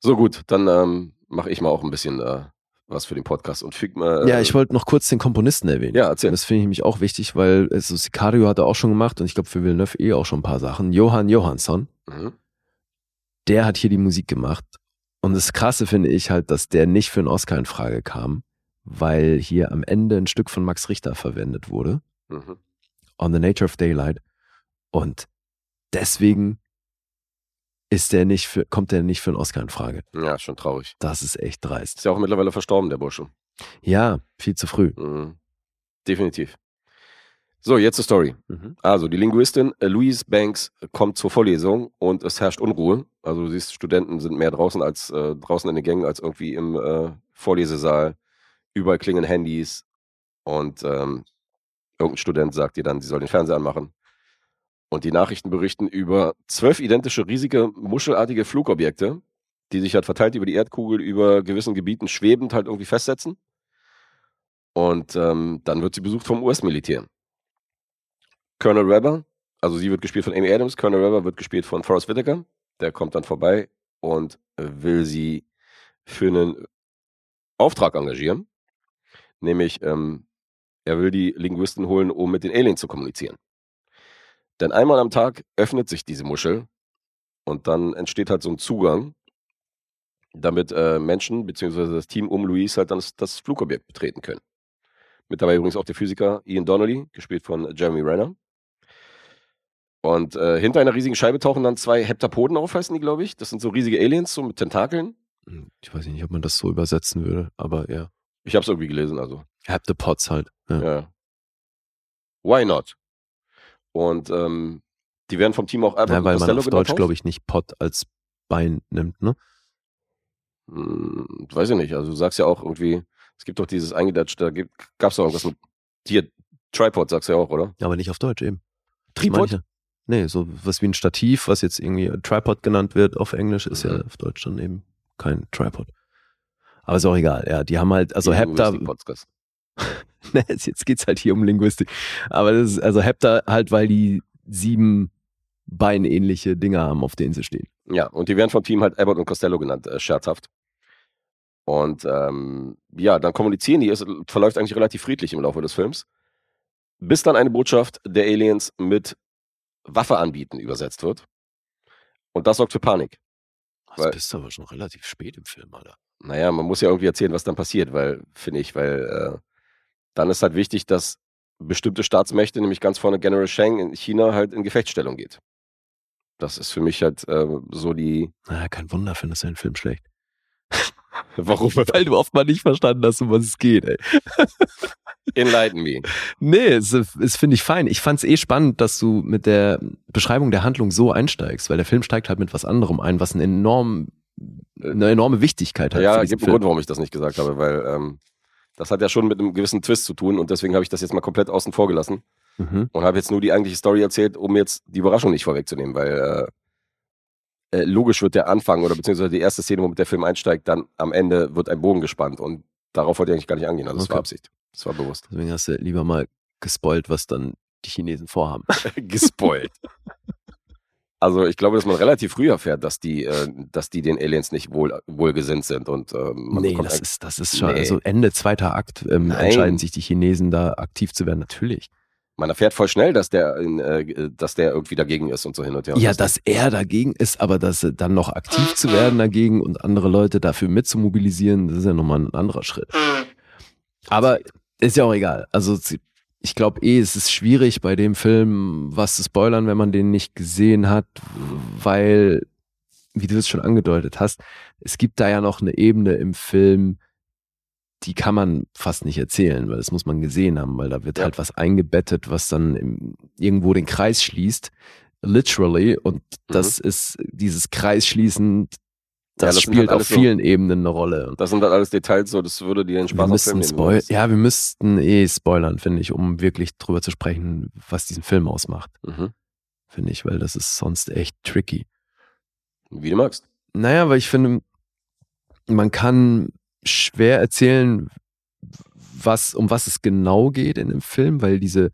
So gut, dann ähm, mache ich mal auch ein bisschen äh, was für den Podcast und füg mal. Ja, ich wollte noch kurz den Komponisten erwähnen. Ja, erzähl. Das finde ich nämlich auch wichtig, weil also Sicario hat er auch schon gemacht und ich glaube für Villeneuve eh auch schon ein paar Sachen. Johann Johansson, Mhm. der hat hier die Musik gemacht. Und das Krasse finde ich halt, dass der nicht für einen Oscar in Frage kam, weil hier am Ende ein Stück von Max Richter verwendet wurde, Mhm. On the Nature of Daylight. Und deswegen ist der nicht für, kommt der nicht für einen Oscar in Frage. Ja, schon traurig. Das ist echt dreist. Ist ja auch mittlerweile verstorben, der Bursche. Ja, viel zu früh. Mhm. Definitiv. So, jetzt zur Story. Also, die Linguistin äh, Louise Banks kommt zur Vorlesung und es herrscht Unruhe. Also, du siehst, Studenten sind mehr draußen als äh, draußen in den Gängen als irgendwie im äh, Vorlesesaal. Überall klingen Handys und ähm, irgendein Student sagt ihr dann, sie soll den Fernseher anmachen. Und die Nachrichten berichten über zwölf identische, riesige, muschelartige Flugobjekte, die sich halt verteilt über die Erdkugel, über gewissen Gebieten schwebend halt irgendwie festsetzen. Und ähm, dann wird sie besucht vom US-Militär. Colonel Webber, also sie wird gespielt von Amy Adams, Colonel Webber wird gespielt von Forrest Whitaker. Der kommt dann vorbei und will sie für einen Auftrag engagieren. Nämlich, ähm, er will die Linguisten holen, um mit den Aliens zu kommunizieren. Denn einmal am Tag öffnet sich diese Muschel und dann entsteht halt so ein Zugang, damit äh, Menschen bzw. das Team um Louise halt dann das, das Flugobjekt betreten können. Mit dabei übrigens auch der Physiker Ian Donnelly, gespielt von Jeremy Renner. Und äh, hinter einer riesigen Scheibe tauchen dann zwei Heptapoden auf, heißen die, glaube ich. Das sind so riesige Aliens, so mit Tentakeln. Ich weiß nicht, ob man das so übersetzen würde, aber ja. Ich habe es irgendwie gelesen, also. Heptapods halt. Ja. Ja. Why not? Und ähm, die werden vom Team auch Albert Ja, weil man Costello auf Deutsch, glaube ich, nicht Pod als Bein nimmt, ne? Hm, weiß ich nicht. Also du sagst ja auch irgendwie, es gibt doch dieses eingedatscht, da gab es doch irgendwas mit hier, Tripod sagst du ja auch, oder? Aber nicht auf Deutsch eben. Tripod? ja. Nee, so was wie ein Stativ, was jetzt irgendwie Tripod genannt wird auf Englisch, ist ja Mhm. auf Deutsch dann eben kein Tripod. Aber ist auch egal, ja. Die haben halt, also Hepta, jetzt geht's halt hier um Linguistik. Aber das ist, also Hepta halt, weil die sieben beinähnliche Dinger haben, auf denen sie stehen. Ja, und die werden vom Team halt Abbott und Costello genannt, äh, scherzhaft. Und ähm, ja, dann kommunizieren die, es verläuft eigentlich relativ friedlich im Laufe des Films. Bis dann eine Botschaft der Aliens mit Waffe anbieten übersetzt wird. Und das sorgt für Panik. Das Weil- bist du aber schon relativ spät im Film, Alter. Naja, man muss ja irgendwie erzählen, was dann passiert, weil, finde ich, weil äh, dann ist halt wichtig, dass bestimmte Staatsmächte, nämlich ganz vorne General Sheng in China, halt in Gefechtsstellung geht. Das ist für mich halt äh, so die. Naja, kein Wunder, findest du den Film schlecht. Warum? Weil du oft mal nicht verstanden hast, um was es geht, ey. Enlighten me. Nee, es, es finde ich fein. Ich fand es eh spannend, dass du mit der Beschreibung der Handlung so einsteigst, weil der Film steigt halt mit was anderem ein, was einen enorm, eine enorme Wichtigkeit hat. Ja, für gibt einen. Grund, warum ich das nicht gesagt habe, weil ähm, das hat ja schon mit einem gewissen Twist zu tun und deswegen habe ich das jetzt mal komplett außen vor gelassen Mhm. und habe jetzt nur die eigentliche Story erzählt, um jetzt die Überraschung nicht vorwegzunehmen, weil äh, äh, logisch wird der Anfang oder beziehungsweise die erste Szene, womit der Film einsteigt, dann am Ende wird ein Bogen gespannt und darauf wollte ich eigentlich gar nicht angehen. Also das war Okay. Absicht. Das war bewusst. Deswegen hast du lieber mal gespoilt, was dann die Chinesen vorhaben. Gespoilt. Also ich glaube, dass man relativ früh erfährt, dass die, äh, dass die den Aliens nicht wohl, wohlgesinnt sind und ähm, man nee, das ist, das ist schon, Nee. also Ende zweiter Akt ähm, entscheiden sich die Chinesen da aktiv zu werden, natürlich. man erfährt voll schnell, dass der, äh, dass der irgendwie dagegen ist und so hin und her. Ja, das- dass er dagegen ist, aber dass äh, dann noch aktiv zu werden dagegen und andere Leute dafür mitzumobilisieren, das ist ja nochmal ein anderer Schritt. Aber ist ja auch egal. Also ich glaube eh, es ist schwierig bei dem Film was zu spoilern, wenn man den nicht gesehen hat, weil, wie du es schon angedeutet hast, es gibt da ja noch eine Ebene im Film, die kann man fast nicht erzählen, weil das muss man gesehen haben, weil da wird Ja. halt was eingebettet, was dann im, irgendwo den Kreis schließt, literally, und das ist dieses Kreisschließen, das, Mhm. das spielt halt auf alles so- vielen Ebenen eine Rolle. Das sind dann alles Details, so das würde dir den wir Spaß am müssten spoil ja, wir müssten eh spoilern, finde ich, um wirklich drüber zu sprechen, was diesen Film ausmacht, Mhm. finde ich, weil das ist sonst echt tricky. Wie du magst. Naja, weil ich finde, man kann schwer erzählen, was, um was es genau geht in dem Film, weil diese,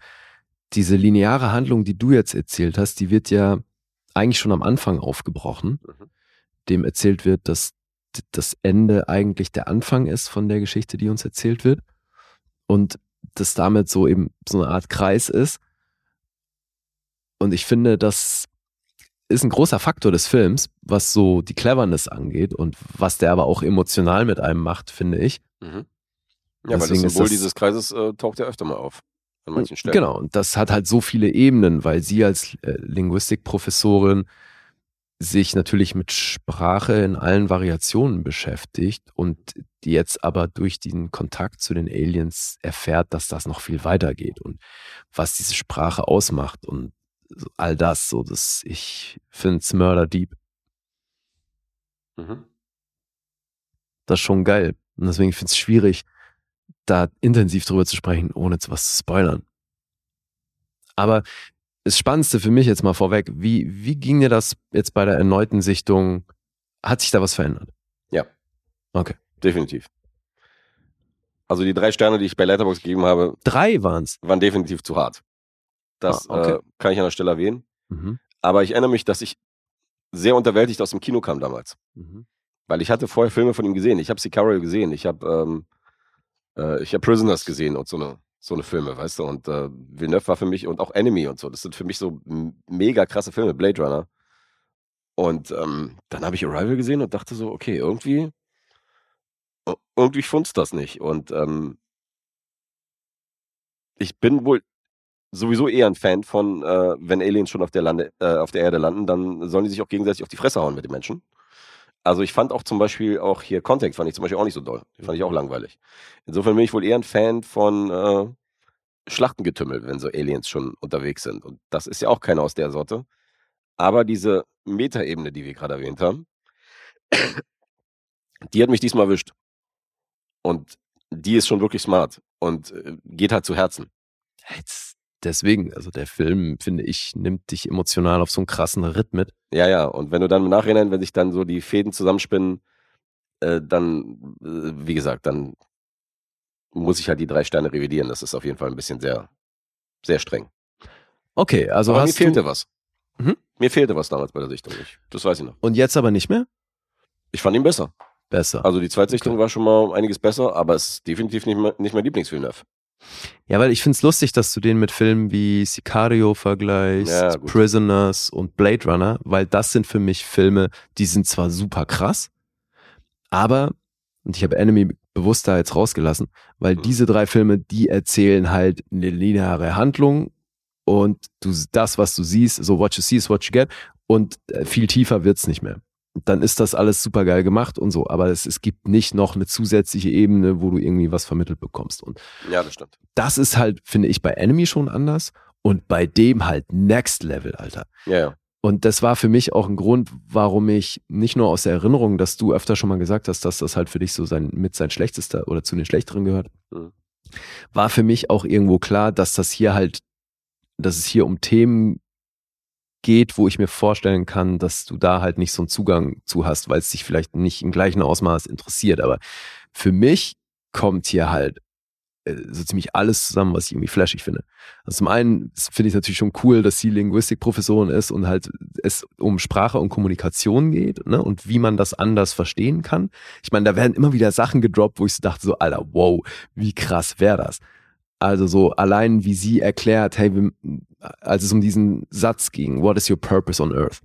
diese lineare Handlung, die du jetzt erzählt hast, die wird ja eigentlich schon am Anfang aufgebrochen, Mhm. Dem erzählt wird, dass das Ende eigentlich der Anfang ist von der Geschichte, die uns erzählt wird und das damit so eben so eine Art Kreis ist. Und ich finde, das ist ein großer Faktor des Films, was so die Cleverness angeht und was der aber auch emotional mit einem macht, finde ich. Mhm. Ja, weil das Deswegen Symbol das- dieses Kreises äh, taucht ja öfter mal auf. An manchen Stellen. Genau, und das hat halt so viele Ebenen, weil sie als äh, Linguistikprofessorin sich natürlich mit Sprache in allen Variationen beschäftigt und die jetzt aber durch den Kontakt zu den Aliens erfährt, dass das noch viel weiter geht und was diese Sprache ausmacht und all das, so dass ich finde es Murder Deep. Mhm. Das ist schon geil. Und deswegen finde ich es schwierig, da intensiv drüber zu sprechen, ohne zu was zu spoilern. Aber das Spannendste für mich jetzt mal vorweg, wie, wie ging dir das jetzt bei der erneuten Sichtung? Hat sich da was verändert? Definitiv. Also die drei Sterne, die ich bei Letterboxd gegeben habe, Drei waren's. waren definitiv zu hart. Das Ah, okay. äh, kann ich an der Stelle erwähnen. Mhm. Aber ich erinnere mich, dass ich sehr unterwältigt aus dem Kino kam damals. Mhm. Weil ich hatte vorher Filme von ihm gesehen. Ich habe Sicario gesehen. Ich habe ähm, äh, ich hab Prisoners gesehen und so eine, so eine Filme, weißt du. Und äh, Villeneuve war für mich und auch Enemy und so. Das sind für mich so mega krasse Filme, Blade Runner. Und ähm, dann habe ich Arrival gesehen und dachte so, okay, irgendwie, ir- irgendwie funzt das nicht. Und ähm, ich bin wohl sowieso eher ein Fan von, äh, wenn Aliens schon auf der, Lande, äh, auf der Erde landen, dann sollen die sich auch gegenseitig auf die Fresse hauen mit den Menschen. Also ich fand auch zum Beispiel auch hier Contact fand ich zum Beispiel auch nicht so doll. Fand ich auch langweilig. Insofern bin ich wohl eher ein Fan von äh, Schlachtengetümmel, wenn so Aliens schon unterwegs sind. Und das ist ja auch keiner aus der Sorte. Aber diese Metaebene, die wir gerade erwähnt haben, die hat mich diesmal erwischt. Und die ist schon wirklich smart und äh, geht halt zu Herzen. Jetzt, deswegen, also der Film, finde ich, nimmt dich emotional auf so einen krassen Ritt mit. Ja, ja. Und wenn du dann im Nachhinein, wenn sich dann so die Fäden zusammenspinnen, äh, dann, äh, wie gesagt, dann muss ich halt die drei Sterne revidieren. Das ist auf jeden Fall ein bisschen sehr, sehr streng. Okay, also Aber mir fehlte was. Mhm. Mir fehlte was damals bei der Sichtung. Ich, das weiß ich noch. und jetzt aber nicht mehr? Ich fand ihn besser. besser. Also die Zweitsichtung war schon mal einiges besser, aber es ist definitiv nicht, mehr, nicht mein Lieblingsfilm. Ja, weil ich find's lustig, dass du den mit Filmen wie Sicario vergleichst, Ja. Prisoners und Blade Runner, weil das sind für mich Filme, die sind zwar super krass, aber, und ich habe Enemy bewusst da jetzt rausgelassen, weil Mhm. diese drei Filme, die erzählen halt eine lineare Handlung und du, das, was du siehst, so what you see is what you get und äh, viel tiefer wird's nicht mehr. Dann ist das alles super geil gemacht und so, aber es, es gibt nicht noch eine zusätzliche Ebene, wo du irgendwie was vermittelt bekommst. Und Ja, das stimmt. das ist halt, finde ich, bei Enemy schon anders und bei dem halt Next Level, Alter. Ja, ja. Und das war für mich auch ein Grund, warum ich nicht nur aus der Erinnerung, dass du öfter schon mal gesagt hast, dass das halt für dich so sein, mit sein schlechtester oder zu den schlechteren gehört, Mhm. war für mich auch irgendwo klar, dass das hier halt, dass es hier um Themen geht, wo ich mir vorstellen kann, dass du da halt nicht so einen Zugang zu hast, weil es dich vielleicht nicht im gleichen Ausmaß interessiert. Aber für mich kommt hier halt äh, so ziemlich alles zusammen, was ich irgendwie flashig finde. Also zum einen finde ich natürlich schon cool, dass sie Linguistikprofessorin ist und halt es um Sprache und Kommunikation geht ne? und wie man das anders verstehen kann. Ich meine, da werden immer wieder Sachen gedroppt, wo ich so dachte, so, Alter, wow, wie krass wäre das? Also so allein, wie sie erklärt, hey, wir, als es um diesen Satz ging, what is your purpose on earth?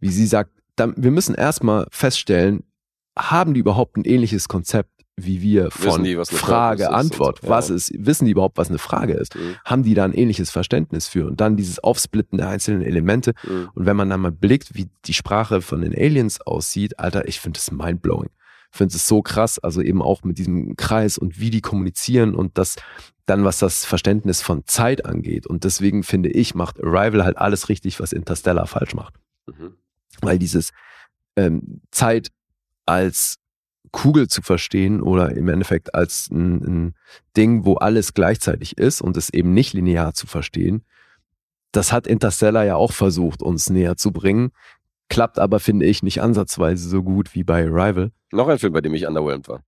Wie sie sagt, dann, wir müssen erstmal feststellen, haben die überhaupt ein ähnliches Konzept wie wir von die, Frage, Antwort? und ja. Was ist, wissen die überhaupt, was eine Frage ist? Mhm. Haben die da ein ähnliches Verständnis für? Und dann dieses Aufsplitten der einzelnen Elemente. Mhm. Und wenn man dann mal blickt, wie die Sprache von den Aliens aussieht, Alter, ich finde es mindblowing. Ich finde es so krass, also eben auch mit diesem Kreis und wie die kommunizieren und das dann, was das Verständnis von Zeit angeht. Und deswegen finde ich, macht Arrival halt alles richtig, was Interstellar falsch macht. Mhm. Weil dieses ähm, Zeit als Kugel zu verstehen oder im Endeffekt als ein, ein Ding, wo alles gleichzeitig ist und es eben nicht linear zu verstehen, das hat Interstellar ja auch versucht, uns näher zu bringen. Klappt aber, finde ich, nicht ansatzweise so gut wie bei Arrival. Noch ein Film, bei dem ich underwhelmed war.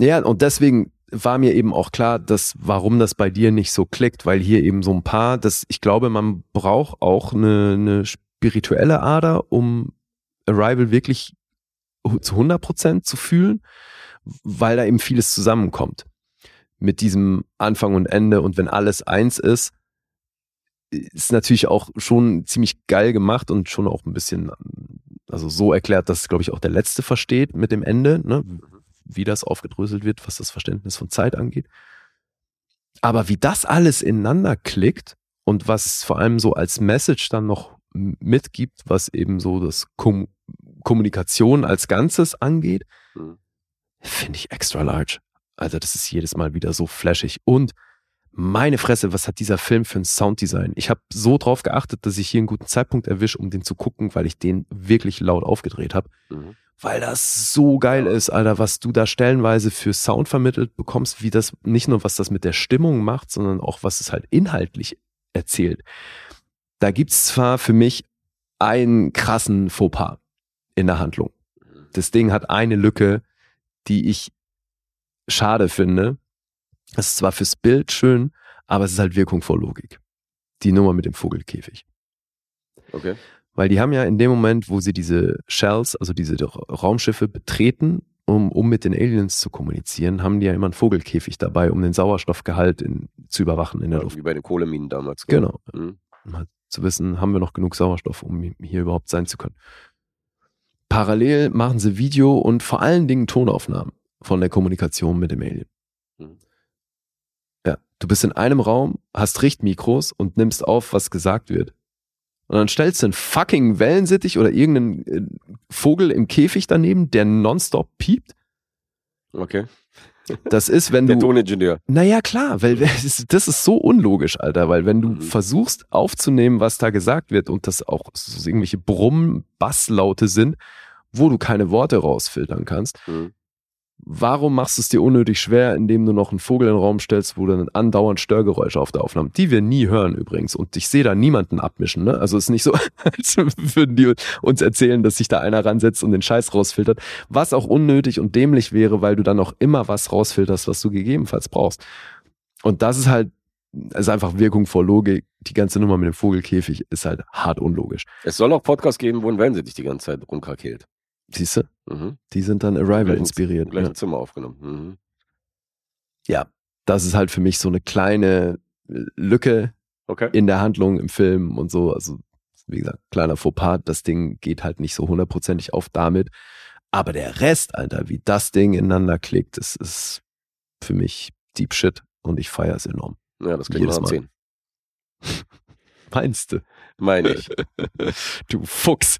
Ja, und deswegen war mir eben auch klar, dass warum das bei dir nicht so klickt, weil hier eben so ein paar, dass ich glaube, man braucht auch eine, eine spirituelle Ader, um Arrival wirklich zu 100 Prozent zu fühlen, weil da eben vieles zusammenkommt. Mit diesem Anfang und Ende und wenn alles eins ist, ist natürlich auch schon ziemlich geil gemacht und schon auch ein bisschen, also so erklärt, dass, glaube ich, auch der Letzte versteht mit dem Ende, ne? Wie das aufgedröselt wird, was das Verständnis von Zeit angeht. Aber wie das alles ineinander klickt und was vor allem so als Message dann noch mitgibt, was eben so das Kom Kommunikation als Ganzes angeht, Mhm. finde ich extra large. Also das ist jedes Mal wieder so flashig. Und meine Fresse, was hat dieser Film für ein Sounddesign? Ich habe so drauf geachtet, dass ich hier einen guten Zeitpunkt erwische, um den zu gucken, weil ich den wirklich laut aufgedreht habe Mhm. weil das so geil ist, Alter, was du da stellenweise für Sound vermittelt bekommst, wie das nicht nur was das mit der Stimmung macht, sondern auch was es halt inhaltlich erzählt. Da gibt's zwar für mich einen krassen Fauxpas in der Handlung. Das Ding hat eine Lücke, die ich schade finde. Es ist zwar fürs Bild schön, aber es ist halt Wirkung vor Logik. Die Nummer mit dem Vogelkäfig. Okay. Weil die haben ja in dem Moment, wo sie diese Shells, also diese Raumschiffe betreten, um, um mit den Aliens zu kommunizieren, haben die ja immer einen Vogelkäfig dabei, um den Sauerstoffgehalt in, zu überwachen in der Luft. Wie bei den Kohleminen damals. Genau. Mhm. Um halt zu wissen, haben wir noch genug Sauerstoff, um hier überhaupt sein zu können. Parallel machen sie Video und vor allen Dingen Tonaufnahmen von der Kommunikation mit dem Alien. Mhm. Ja, du bist in einem Raum, hast Richtmikros und nimmst auf, was gesagt wird. Und dann stellst du einen fucking Wellensittich oder irgendeinen äh, Vogel im Käfig daneben, der nonstop piept. Okay. Das ist, wenn Der du. Toningenieur. Naja, klar, weil das ist, das ist so unlogisch, Alter, weil wenn du Mhm. versuchst aufzunehmen, was da gesagt wird und das auch so irgendwelche Brummen, Basslaute sind, wo du keine Worte rausfiltern kannst, Mhm. Warum machst du es dir unnötig schwer, indem du noch einen Vogel in den Raum stellst, wo dann andauernd Störgeräusche auf der Aufnahme, die wir nie hören übrigens und ich sehe da niemanden abmischen, ne? Also es ist nicht so, als würden die uns erzählen, dass sich da einer ransetzt und den Scheiß rausfiltert, was auch unnötig und dämlich wäre, weil du dann auch immer was rausfilterst, was du gegebenenfalls brauchst. Und das ist halt, ist einfach Wirkung vor Logik. Die ganze Nummer mit dem Vogelkäfig ist halt hart unlogisch. Es soll auch Podcasts geben, wo ein Wellensittich die ganze Zeit rumkrakelt. Siehst du? Mhm. Die sind dann Arrival Gleichen- inspiriert. Gleich Ja. Zimmer aufgenommen. Mhm. ja, das ist halt für mich so eine kleine Lücke Okay. in der Handlung im Film und so. Also, wie gesagt, kleiner Fauxpas. Das Ding geht halt nicht so hundertprozentig auf damit. Aber der Rest, Alter, wie das Ding ineinander klickt, das ist für mich Deep Shit und ich feiere es enorm. ja, das klingt jedes Mal. 10. Meinst du? Meine ich. du Fuchs.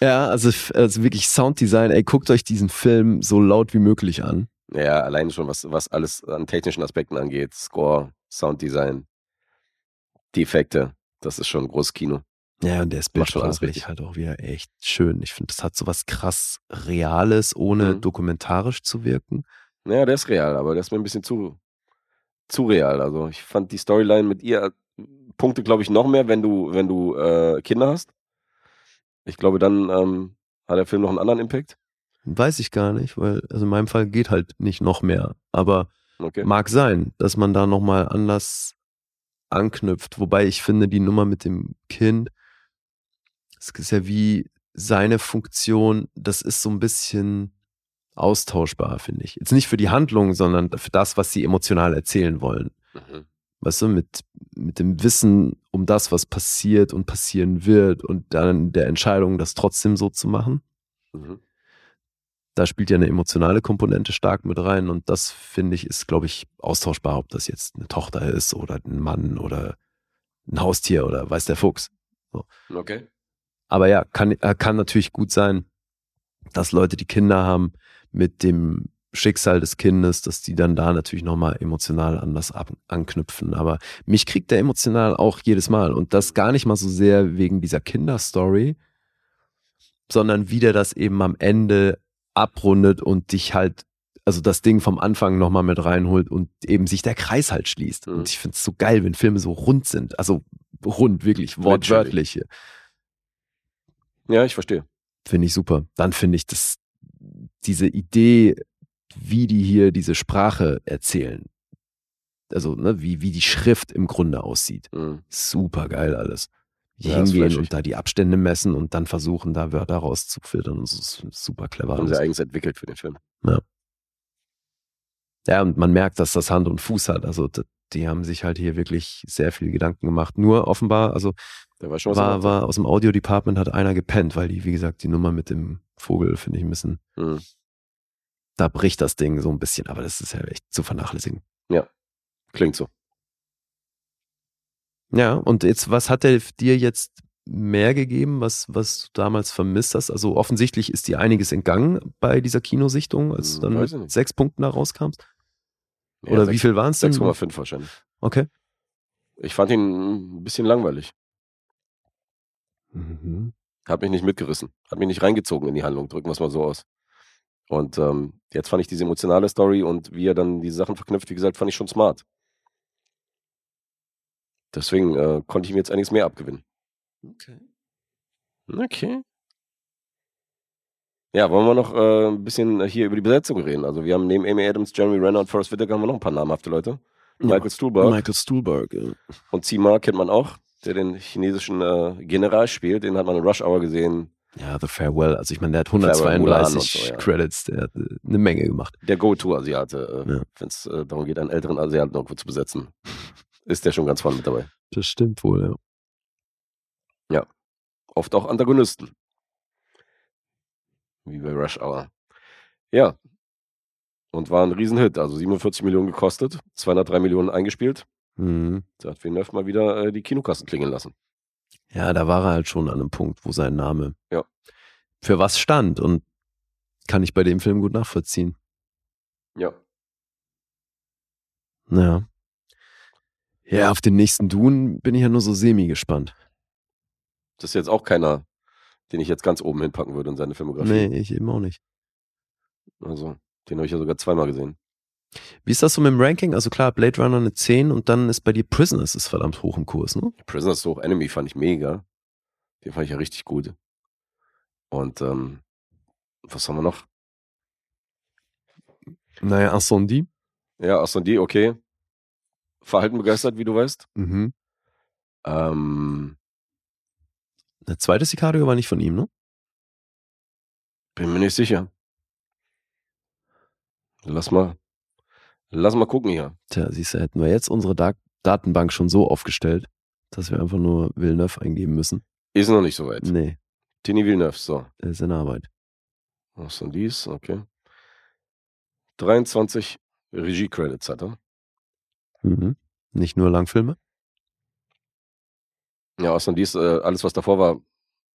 Ja, also, also wirklich Sounddesign, ey, guckt euch diesen Film so laut wie möglich an. Ja, allein schon, was, was alles an technischen Aspekten angeht. Score, Sounddesign, die Effekte. Das ist schon ein großes Kino. Ja, und der ist bildsprachlich halt auch wieder echt schön. Ich finde, das hat so was krass Reales, ohne Mhm. dokumentarisch zu wirken. Ja, der ist real, aber der ist mir ein bisschen zu, zu real. Also ich fand die Storyline mit ihr Punkte, glaube ich, noch mehr, wenn du, wenn du äh, Kinder hast. Ich glaube, dann ähm, hat der Film noch einen anderen Impact. Weiß ich gar nicht, weil, also in meinem Fall geht halt nicht noch mehr. Aber Okay. mag sein, dass man da nochmal anders anknüpft. Wobei ich finde, die Nummer mit dem Kind, es ist ja wie seine Funktion, das ist so ein bisschen austauschbar, finde ich. Jetzt nicht für die Handlung, sondern für das, was sie emotional erzählen wollen. Mhm. Weißt du, mit, mit dem Wissen um das, was passiert und passieren wird und dann der Entscheidung, das trotzdem so zu machen. Mhm. Da spielt ja eine emotionale Komponente stark mit rein und das finde ich ist, glaube ich, austauschbar, ob das jetzt eine Tochter ist oder ein Mann oder ein Haustier oder weiß der Fuchs. Okay. Aber ja, kann, äh, kann natürlich gut sein, dass Leute, die Kinder haben, mit dem Schicksal des Kindes, dass die dann da natürlich nochmal emotional anders ab, anknüpfen. Aber mich kriegt der emotional auch jedes Mal. Und das gar nicht mal so sehr wegen dieser Kinderstory, sondern wie der das eben am Ende abrundet und dich halt, also das Ding vom Anfang nochmal mit reinholt und eben sich der Kreis halt schließt. Mhm. Und ich finde es so geil, wenn Filme so rund sind. Also rund, wirklich, wortwörtlich. hier. Ja, ich verstehe. Finde ich super. Dann finde ich das, diese Idee, wie die hier diese Sprache erzählen, also ne, wie, wie die Schrift im Grunde aussieht, Mhm. super geil alles. Die Ja, hingehen und da die Abstände messen und dann versuchen, da Wörter rauszufiltern. Und das ist super clever. Haben sie eigens entwickelt für den Film. Ja, und man merkt, dass das Hand und Fuß hat. Also die haben sich halt hier wirklich sehr viel Gedanken gemacht. Nur offenbar, also Der war schon war, war aus dem Audio-Department hat einer gepennt, weil die, wie gesagt, die Nummer mit dem Vogel finde ich ein bisschen Mhm. Da bricht das Ding so ein bisschen, aber das ist ja echt zu vernachlässigen. Klingt so. Ja, und jetzt, was hat der dir jetzt mehr gegeben, was, was du damals vermisst hast? Also offensichtlich ist dir einiges entgangen bei dieser Kinosichtung, als Hm, du dann weiß ich mit sechs Punkten da rauskamst. Ja, Oder sechs- wie viel waren es denn? 6,5 wahrscheinlich. Okay. Ich fand ihn ein bisschen langweilig. Mhm. Hat mich nicht mitgerissen. Hat mich nicht reingezogen in die Handlung. Drücken wir es mal so aus. Und ähm, jetzt fand ich diese emotionale Story und wie er dann diese Sachen verknüpft, wie gesagt, fand ich schon smart. Deswegen äh, konnte ich mir jetzt einiges mehr abgewinnen. Okay. Okay. Ja, wollen wir noch äh, ein bisschen hier über die Besetzung reden? Also wir haben neben Amy Adams, Jeremy Renner und Forrest Whitaker haben wir noch ein paar namhafte Leute. Michael Stuhlbarg Michael Stuhlberg. Ja. und Zima kennt man auch, der den chinesischen äh, General spielt. Den hat man in Rush Hour gesehen. Ja, The Farewell. Also ich meine, der hat Farewell, Mulan 132 und so, ja. Credits, der hat äh, eine Menge gemacht. Der Go-To-Asiate, äh, Ja. wenn es äh, darum geht, einen älteren Asiaten irgendwo zu besetzen, ist der schon ganz vorne mit dabei. Das stimmt wohl, ja. Oft auch Antagonisten. Wie bei Rush Hour. Ja. Und war ein Riesenhit. Also 47 Millionen gekostet, 203 Millionen eingespielt. Mhm. Da hat Villeneuve mal wieder die Kinokassen klingeln lassen. Ja, da war er halt schon an einem Punkt, wo sein Name Ja. für was stand und kann ich bei dem Film gut nachvollziehen. Ja. Ja. Ja, auf den nächsten Dune bin ich ja nur so semi gespannt. Das ist jetzt auch keiner, den ich jetzt ganz oben hinpacken würde in seine Filmografie. Nee, ich eben auch nicht. Also, den habe ich ja sogar zweimal gesehen. Wie ist das so mit dem Ranking? Also klar, Blade Runner eine 10 und dann ist bei dir Prisoners ist verdammt hoch im Kurs, ne? Prisoners Hoch Enemy fand ich mega. Den fand ich ja richtig gut. Und ähm, was haben wir noch? Naja, Incendie. Ja, Ascendi, okay. Verhalten begeistert, wie du weißt. Mhm. Ähm, Der zweite Sicario war nicht von ihm, ne? Bin mir nicht sicher. Lass mal, lass mal gucken hier. Tja, siehst du, hätten wir jetzt unsere Da Datenbank schon so aufgestellt, dass wir einfach nur Villeneuve eingeben müssen. Ist noch nicht so weit. Nee, Tini Villeneuve, so. er ist in Arbeit. Was sind dies? Okay. 23 Regie-Credits hat er. Mhm. Nicht nur Langfilme. Ja, außer dies, äh, alles was davor war,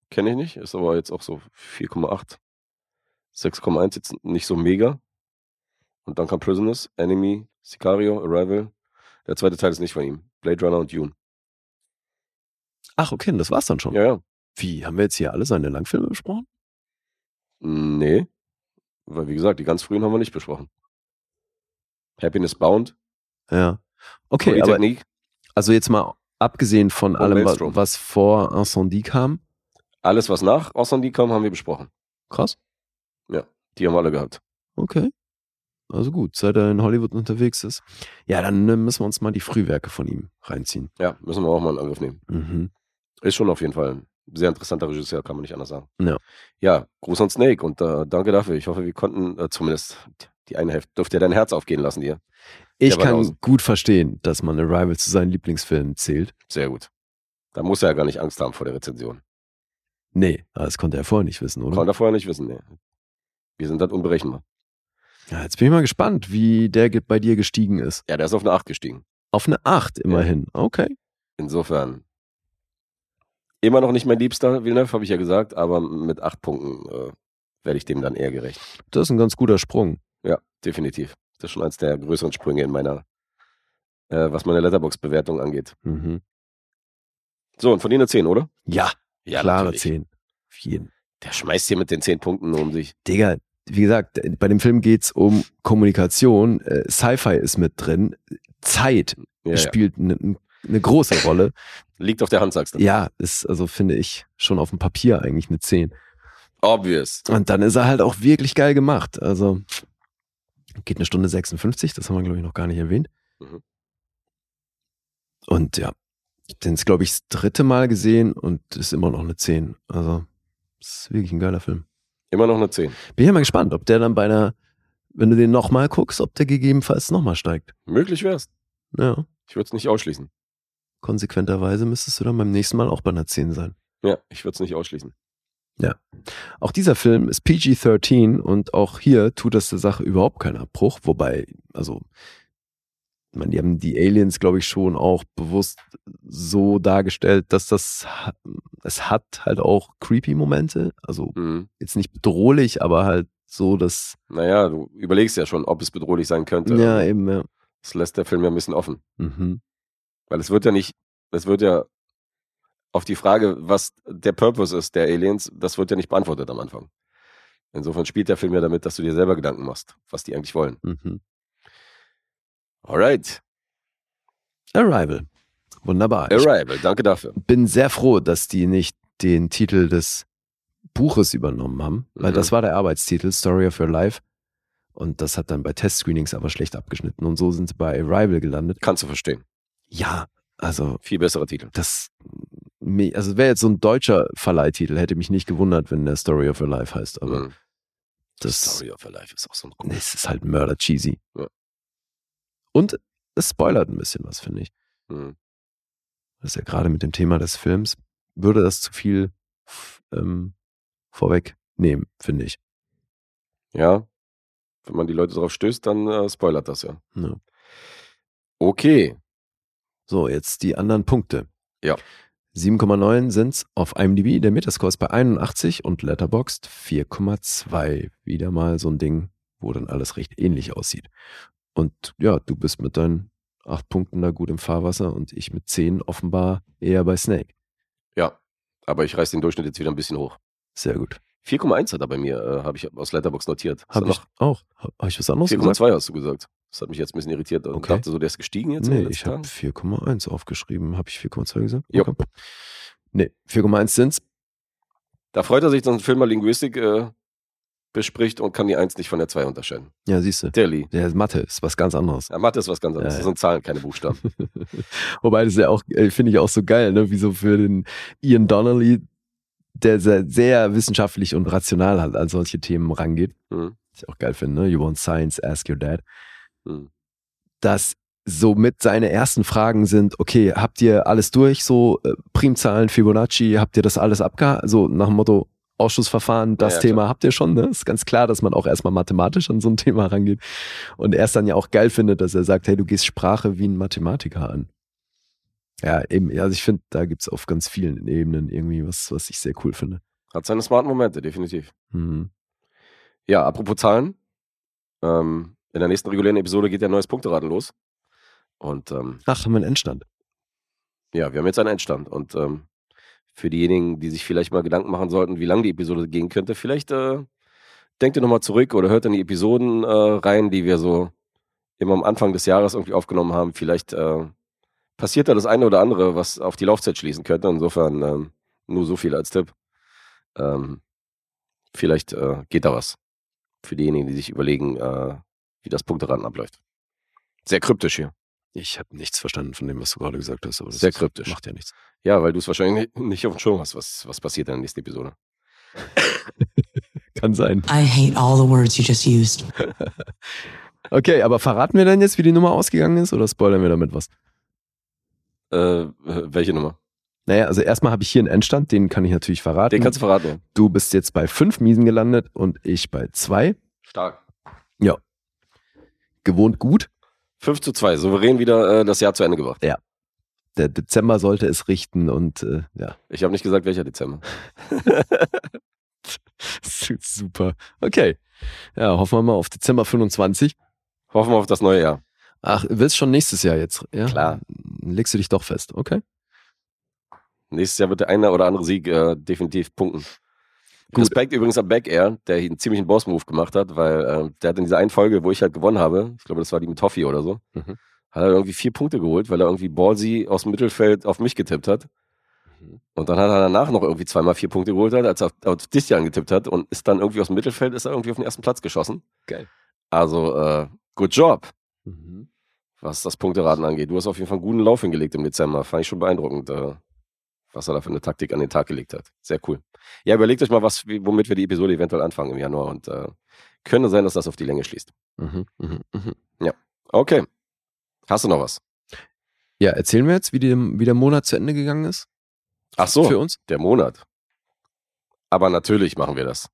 kenne ich nicht. Ist aber jetzt auch so 4,8. 6,1 jetzt nicht so mega. Und dann kam Prisoners, Enemy, Sicario, Arrival. Der zweite Teil ist nicht von ihm. Blade Runner und Dune. Ach, okay, das war's dann schon. Ja, ja. Wie, haben wir jetzt hier alle seine Langfilme besprochen? Nee. Weil, wie gesagt, die ganz frühen haben wir nicht besprochen. Happiness Bound, Ja. Okay, aber also jetzt mal abgesehen von Und allem, wa- Maelstrom. was vor Incendie kam. alles was nach Incendie kam, haben wir besprochen. Krass. Die haben wir alle gehabt. Okay. Also gut, seit er in Hollywood unterwegs ist. Ja, dann äh, müssen wir uns mal die Frühwerke von ihm reinziehen. Ja, müssen wir auch mal in Angriff nehmen. Mhm. Ist schon auf jeden Fall ein sehr interessanter Regisseur, kann man nicht anders sagen. Ja. Ja, Gruß an Snake und äh, danke dafür. Ich hoffe, wir konnten äh, zumindest die eine Hälfte, dürfte dein Herz aufgehen lassen dir. Ich kann draußen. gut verstehen, dass man Arrival zu seinen Lieblingsfilmen zählt. Sehr gut. Da muss er ja gar nicht Angst haben vor der Rezension. Nee, das konnte er vorher nicht wissen, oder? Konnte er vorher nicht wissen, nee. Wir sind halt unberechenbar. Ja, jetzt bin ich mal gespannt, wie der bei dir gestiegen ist. Ja, der ist auf eine 8 gestiegen. Auf eine 8 immerhin. Okay. Insofern. Immer noch nicht mein Liebster, Villeneuve, habe ich ja gesagt, aber mit 8 Punkten äh, werde ich dem dann eher gerecht. Das ist ein ganz guter Sprung. Ja, definitiv. Das ist schon eins der größeren Sprünge in meiner, äh, was meine Letterbox-Bewertung angeht. Mhm. So, und von denen eine 10, oder? Ja, Ja, klare natürlich. 10. Auf jeden. Der schmeißt hier mit den 10 Punkten um sich. Digga, wie gesagt, bei dem Film geht's um Kommunikation. Äh, Sci-Fi ist mit drin. Zeit Ja, ja. spielt eine ne große Rolle. Liegt auf der Hand, sagst du. Ja, ist, also finde ich, schon auf dem Papier eigentlich eine 10. Obvious. Und dann ist er halt auch wirklich geil gemacht. Also geht eine Stunde 56, das haben wir, glaube ich, noch gar nicht erwähnt. Mhm. Und ja, den ist, glaube ich, das dritte Mal gesehen und ist immer noch eine 10. Also, ist wirklich ein geiler Film. Immer noch eine 10. Bin ja mal gespannt, ob der dann bei einer, wenn du den nochmal guckst, ob der gegebenenfalls nochmal steigt. Möglich wär's. Ja, Ich würde es nicht ausschließen. konsequenterweise müsstest du dann beim nächsten Mal auch bei einer 10 sein. Ja, ich würde es nicht ausschließen. Auch dieser Film ist PG-13 und auch hier tut das der Sache überhaupt keinen Abbruch. Wobei, also, meine, die haben die Aliens, glaube ich, schon auch bewusst so dargestellt, dass das, es hat halt auch creepy Momente. Also Mhm. jetzt nicht bedrohlich, aber halt so, dass, Naja, du überlegst ja schon, ob es bedrohlich sein könnte. ja, eben, ja. Das lässt der Film ja ein bisschen offen. Mhm. Weil es wird ja nicht, es wird ja auf die Frage, was der Purpose ist der Aliens, das wird ja nicht beantwortet am Anfang. Insofern spielt der Film ja damit, dass du dir selber Gedanken machst, was die eigentlich wollen. Mhm. Alright. Arrival. Wunderbar. Arrival, danke dafür. bin sehr froh, dass die nicht den Titel des Buches übernommen haben, weil Mhm. das war der Arbeitstitel, Story of Your Life. Und das hat dann bei Testscreenings aber schlecht abgeschnitten. Und so sind sie bei Arrival gelandet. Kannst du verstehen. Ja, also Viel besserer Titel. das, also wäre jetzt so ein deutscher Verleihtitel, hätte mich nicht gewundert, wenn der Story of Your Life heißt. Aber Mhm. das, Story of Your Life ist auch so ein nee, es ist halt mörder cheesy. Ja. Und es spoilert ein bisschen was, finde ich. Mhm. Das ist ja gerade mit dem Thema des Films, würde das zu viel ähm, vorwegnehmen, finde ich. Ja. Wenn man die Leute darauf stößt, dann äh, spoilert das ja. Ja. Okay. So, jetzt die anderen Punkte. Ja. 7,9 sind's auf IMDb, der Metascore ist bei 81 und Letterboxd 4,2. Wieder mal so ein Ding, wo dann alles recht ähnlich aussieht. Und ja, du bist mit deinen 8 Punkten da gut im Fahrwasser und ich mit 10 offenbar eher bei Snake. Ja. Aber ich reiß den Durchschnitt jetzt wieder ein bisschen hoch. Sehr gut. 4,1 hat er bei mir, äh, habe ich aus Letterbox notiert. Habe ich auch. Habe ich was anderes gesagt? 4,2 hast du gesagt. Das hat mich jetzt ein bisschen irritiert. Und Okay. dachte so, der ist gestiegen jetzt Nee, ich habe Tagen? 4,1 aufgeschrieben. Habe ich 4,2 gesagt? Jo. Okay. Nee, 4,1 sind's. Da freut er sich, dass ein Film mal Linguistik äh, bespricht und kann die 1 nicht von der 2 unterscheiden. Ja, siehst du. Der Lee. Der Mathe ist was ganz anderes. Ja, Mathe ist was ganz anderes. Ja, Das ja. sind Zahlen, keine Buchstaben. Wobei das ja auch, äh, finde ich auch so geil, ne? Wie so für den Ian Donnelly der sehr, sehr wissenschaftlich und rational halt an solche Themen rangeht. Mhm. Was ich auch geil finde, ne? You want science, ask your dad. Mhm. Dass somit seine ersten Fragen sind, okay, habt ihr alles durch, so äh, Primzahlen, Fibonacci, habt ihr das alles abgehakt? So nach dem Motto, Ausschussverfahren, das Ja, ja, Thema habt ihr schon, ne? Ist ganz klar, dass man auch erstmal mathematisch an so ein Thema rangeht. Und er es dann ja auch geil findet, dass er sagt, hey, du gehst Sprache wie ein Mathematiker an. Ja, eben, also ich finde, da gibt's auf ganz vielen Ebenen irgendwie was, was ich sehr cool finde. Hat seine smarten Momente, definitiv. Mhm. Ja, apropos Zahlen. Ähm, in der nächsten regulären Episode geht ja ein neues Punkteraten los. Und ähm, Ach, haben wir einen Endstand. ja, wir haben jetzt einen Endstand. Und ähm, für diejenigen, die sich vielleicht mal Gedanken machen sollten, wie lange die Episode gehen könnte, vielleicht äh, denkt ihr nochmal zurück oder hört in die Episoden äh, rein, die wir so immer am Anfang des Jahres irgendwie aufgenommen haben. Vielleicht äh, passiert da das eine oder andere, was auf die Laufzeit schließen könnte. Insofern ähm, nur so viel als Tipp. Ähm, vielleicht äh, geht da was für diejenigen, die sich überlegen, äh, wie das Punkteraten abläuft. Sehr kryptisch hier. Ich habe nichts verstanden von dem, was du gerade gesagt hast. Aber das Sehr kryptisch. Macht ja nichts. Ja, weil du es wahrscheinlich nicht- auf dem Schirm hast, was, was passiert in der nächsten Episode. Kann sein. I hate all the words you just used. Okay, aber verraten wir dann jetzt, wie die Nummer ausgegangen ist oder spoilern wir damit was? Äh, welche Nummer? Naja, also erstmal habe ich hier einen Endstand, den kann ich natürlich verraten. Den kannst du verraten. Ja. du bist jetzt bei fünf Miesen gelandet und ich bei zwei. Stark. Gewohnt gut. 5 zu 2, souverän wieder äh, das Jahr zu Ende gebracht. Der Dezember sollte es richten und äh, ja, Ich habe nicht gesagt, welcher Dezember. super. Okay. Ja, hoffen wir mal auf Dezember 25. Hoffen wir auf das neue Jahr. Ach, willst schon nächstes Jahr jetzt? Ja? Klar. Legst du dich doch fest, okay? Nächstes Jahr wird der eine oder andere Sieg äh, definitiv punkten. Gut. Respekt übrigens an Back Air, der hier einen ziemlichen Boss-Move gemacht hat, weil äh, der hat in dieser einen Folge, wo ich halt gewonnen habe, ich glaube, das war die mit Toffee oder so, Mhm. hat er irgendwie vier Punkte geholt, weil er irgendwie Ballsy aus dem Mittelfeld auf mich getippt hat. Mhm. Und dann hat er danach noch irgendwie zweimal vier Punkte geholt, hat, als er auf, auf dich angetippt hat und ist dann irgendwie aus dem Mittelfeld, ist er irgendwie auf den ersten Platz geschossen. Geil. Also, äh, good job, Mhm. was das Punkteraten angeht. Du hast auf jeden Fall einen guten Lauf hingelegt im Dezember. Fand ich schon beeindruckend, äh, was er da für eine Taktik an den Tag gelegt hat. Sehr cool. Ja, überlegt euch mal, was, womit wir die Episode eventuell anfangen im Januar und äh, könnte sein, dass das auf die Länge schließt. Mhm. Mhm. Mhm. Okay. Hast du noch was? Ja, erzählen wir jetzt, wie, die, wie der Monat zu Ende gegangen ist Ach so, für uns? der Monat. Aber natürlich machen wir das.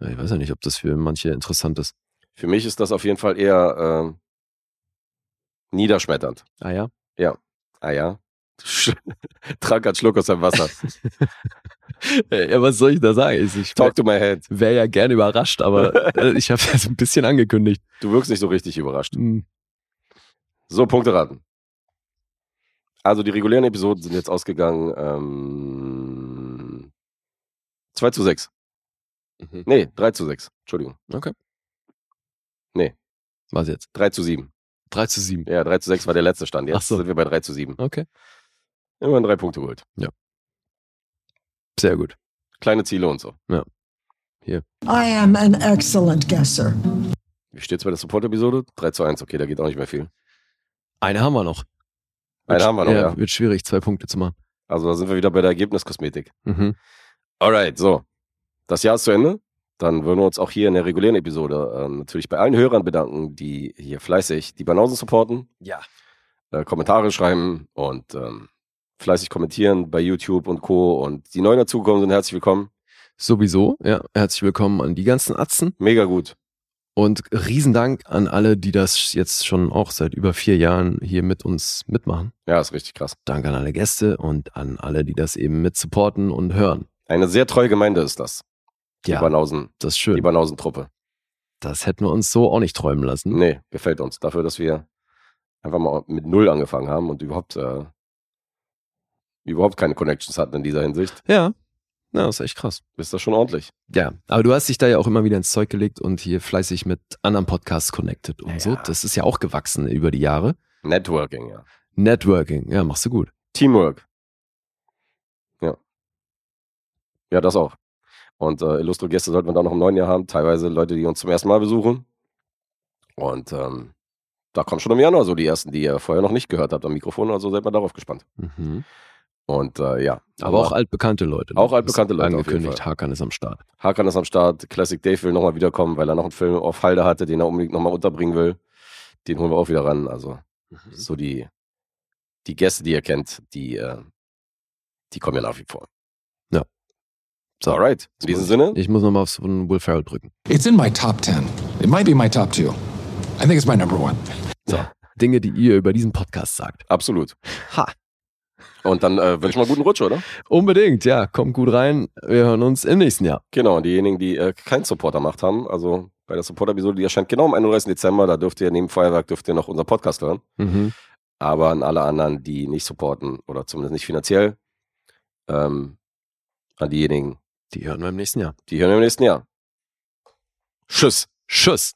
Ja, ich weiß ja nicht, ob das für manche interessant ist. Für mich ist das auf jeden Fall eher äh, niederschmetternd. Ah ja? Ah ja. Trank einen Schluck aus dem Wasser. Ja, was soll ich da sagen? Ich, ich Talk to my head. wäre ja gern überrascht, aber äh, ich habe ja so ein bisschen angekündigt. Du wirkst nicht so richtig überrascht. Hm. So, Punkte raten. Also die regulären Episoden sind jetzt ausgegangen ähm, 2 zu 6. Mhm. Nee, 3 zu 6. Entschuldigung. Was jetzt? 3 zu 7. 3 zu 7. Ja, 3 zu 6 war der letzte Stand. Jetzt so. sind wir bei 3 zu 7. Okay. Immerhin drei Punkte geholt. Sehr gut. Kleine Ziele und so. I am an excellent guesser. Wie steht's bei der Support-Episode? 3 zu 1. Okay, da geht auch nicht mehr viel. Eine haben wir noch. Eine haben wir noch, ja. Wird schwierig, zwei Punkte zu machen. Also da sind wir wieder bei der Ergebniskosmetik. Mhm. Alright, so. Das Jahr ist zu Ende. Dann würden wir uns auch hier in der regulären Episode äh, natürlich bei allen Hörern bedanken, die hier fleißig die Banausen supporten, Ja. äh, Kommentare schreiben und ähm, fleißig kommentieren bei YouTube und Co. Und die neu dazugekommen sind, herzlich willkommen. Sowieso, ja. Herzlich willkommen an die ganzen Atzen. Mega gut. Und Riesendank an alle, die das jetzt schon auch seit über vier Jahren hier mit uns mitmachen. Ja, ist richtig krass. Danke an alle Gäste und an alle, die das eben mit supporten und hören. Eine sehr treue Gemeinde ist das. Die Ja, Banausen, das ist die schön. Banausen-Truppe. Das hätten wir uns so auch nicht träumen lassen. Nee, gefällt uns. Dafür, dass wir einfach mal mit Null angefangen haben und überhaupt, äh, überhaupt keine Connections hatten in dieser Hinsicht, Ja. Ja, das ist echt krass. ist das schon ordentlich. Ja, aber du hast dich da ja auch immer wieder ins Zeug gelegt und hier fleißig mit anderen Podcasts connected und so. Ja. Das ist ja auch gewachsen über die Jahre. Networking, ja. Networking, ja, machst du gut. Teamwork. Ja. Ja, das auch. Und äh, illustre Gäste sollten wir da noch im neuen Jahr haben. Teilweise Leute, die uns zum ersten Mal besuchen. Und ähm, da kommen schon im Januar so die ersten, die ihr vorher noch nicht gehört habt am Mikrofon. Also seid mal darauf gespannt. Mhm. Und äh, ja. Aber auch altbekannte Leute. ne? Auch altbekannte Leute, Angekündigt. Hakan ist am Start. Hakan ist am Start. Classic Dave will nochmal wiederkommen, weil er noch einen Film auf Halde hatte, den er unbedingt nochmal unterbringen will. Den holen wir auch wieder ran. Also so die, die Gäste, die ihr kennt, die, äh, die kommen ja nach wie vor. Ja. So, alright. In diesem Sinne, Ich muss nochmal auf so einen Will Ferrell drücken. It's in my top 10. It might be my top two. I think it's my number one. Dinge, die ihr über diesen Podcast sagt. absolut. Ha. Und dann äh, wünschen wir guten Rutsch, oder? Unbedingt, ja. Kommt gut rein. Wir hören uns im nächsten Jahr. Genau, diejenigen, die äh, keinen Supporter-Macht haben, also bei der Supporter-Episode, die erscheint genau am 31. Dezember, da dürft ihr neben Feuerwerk, dürft ihr noch unser Podcast hören. Mhm. Aber an alle anderen, die nicht supporten oder zumindest nicht finanziell, ähm, an diejenigen, Die hören wir im nächsten Jahr. die hören wir im nächsten Jahr. Tschüss. Schuss.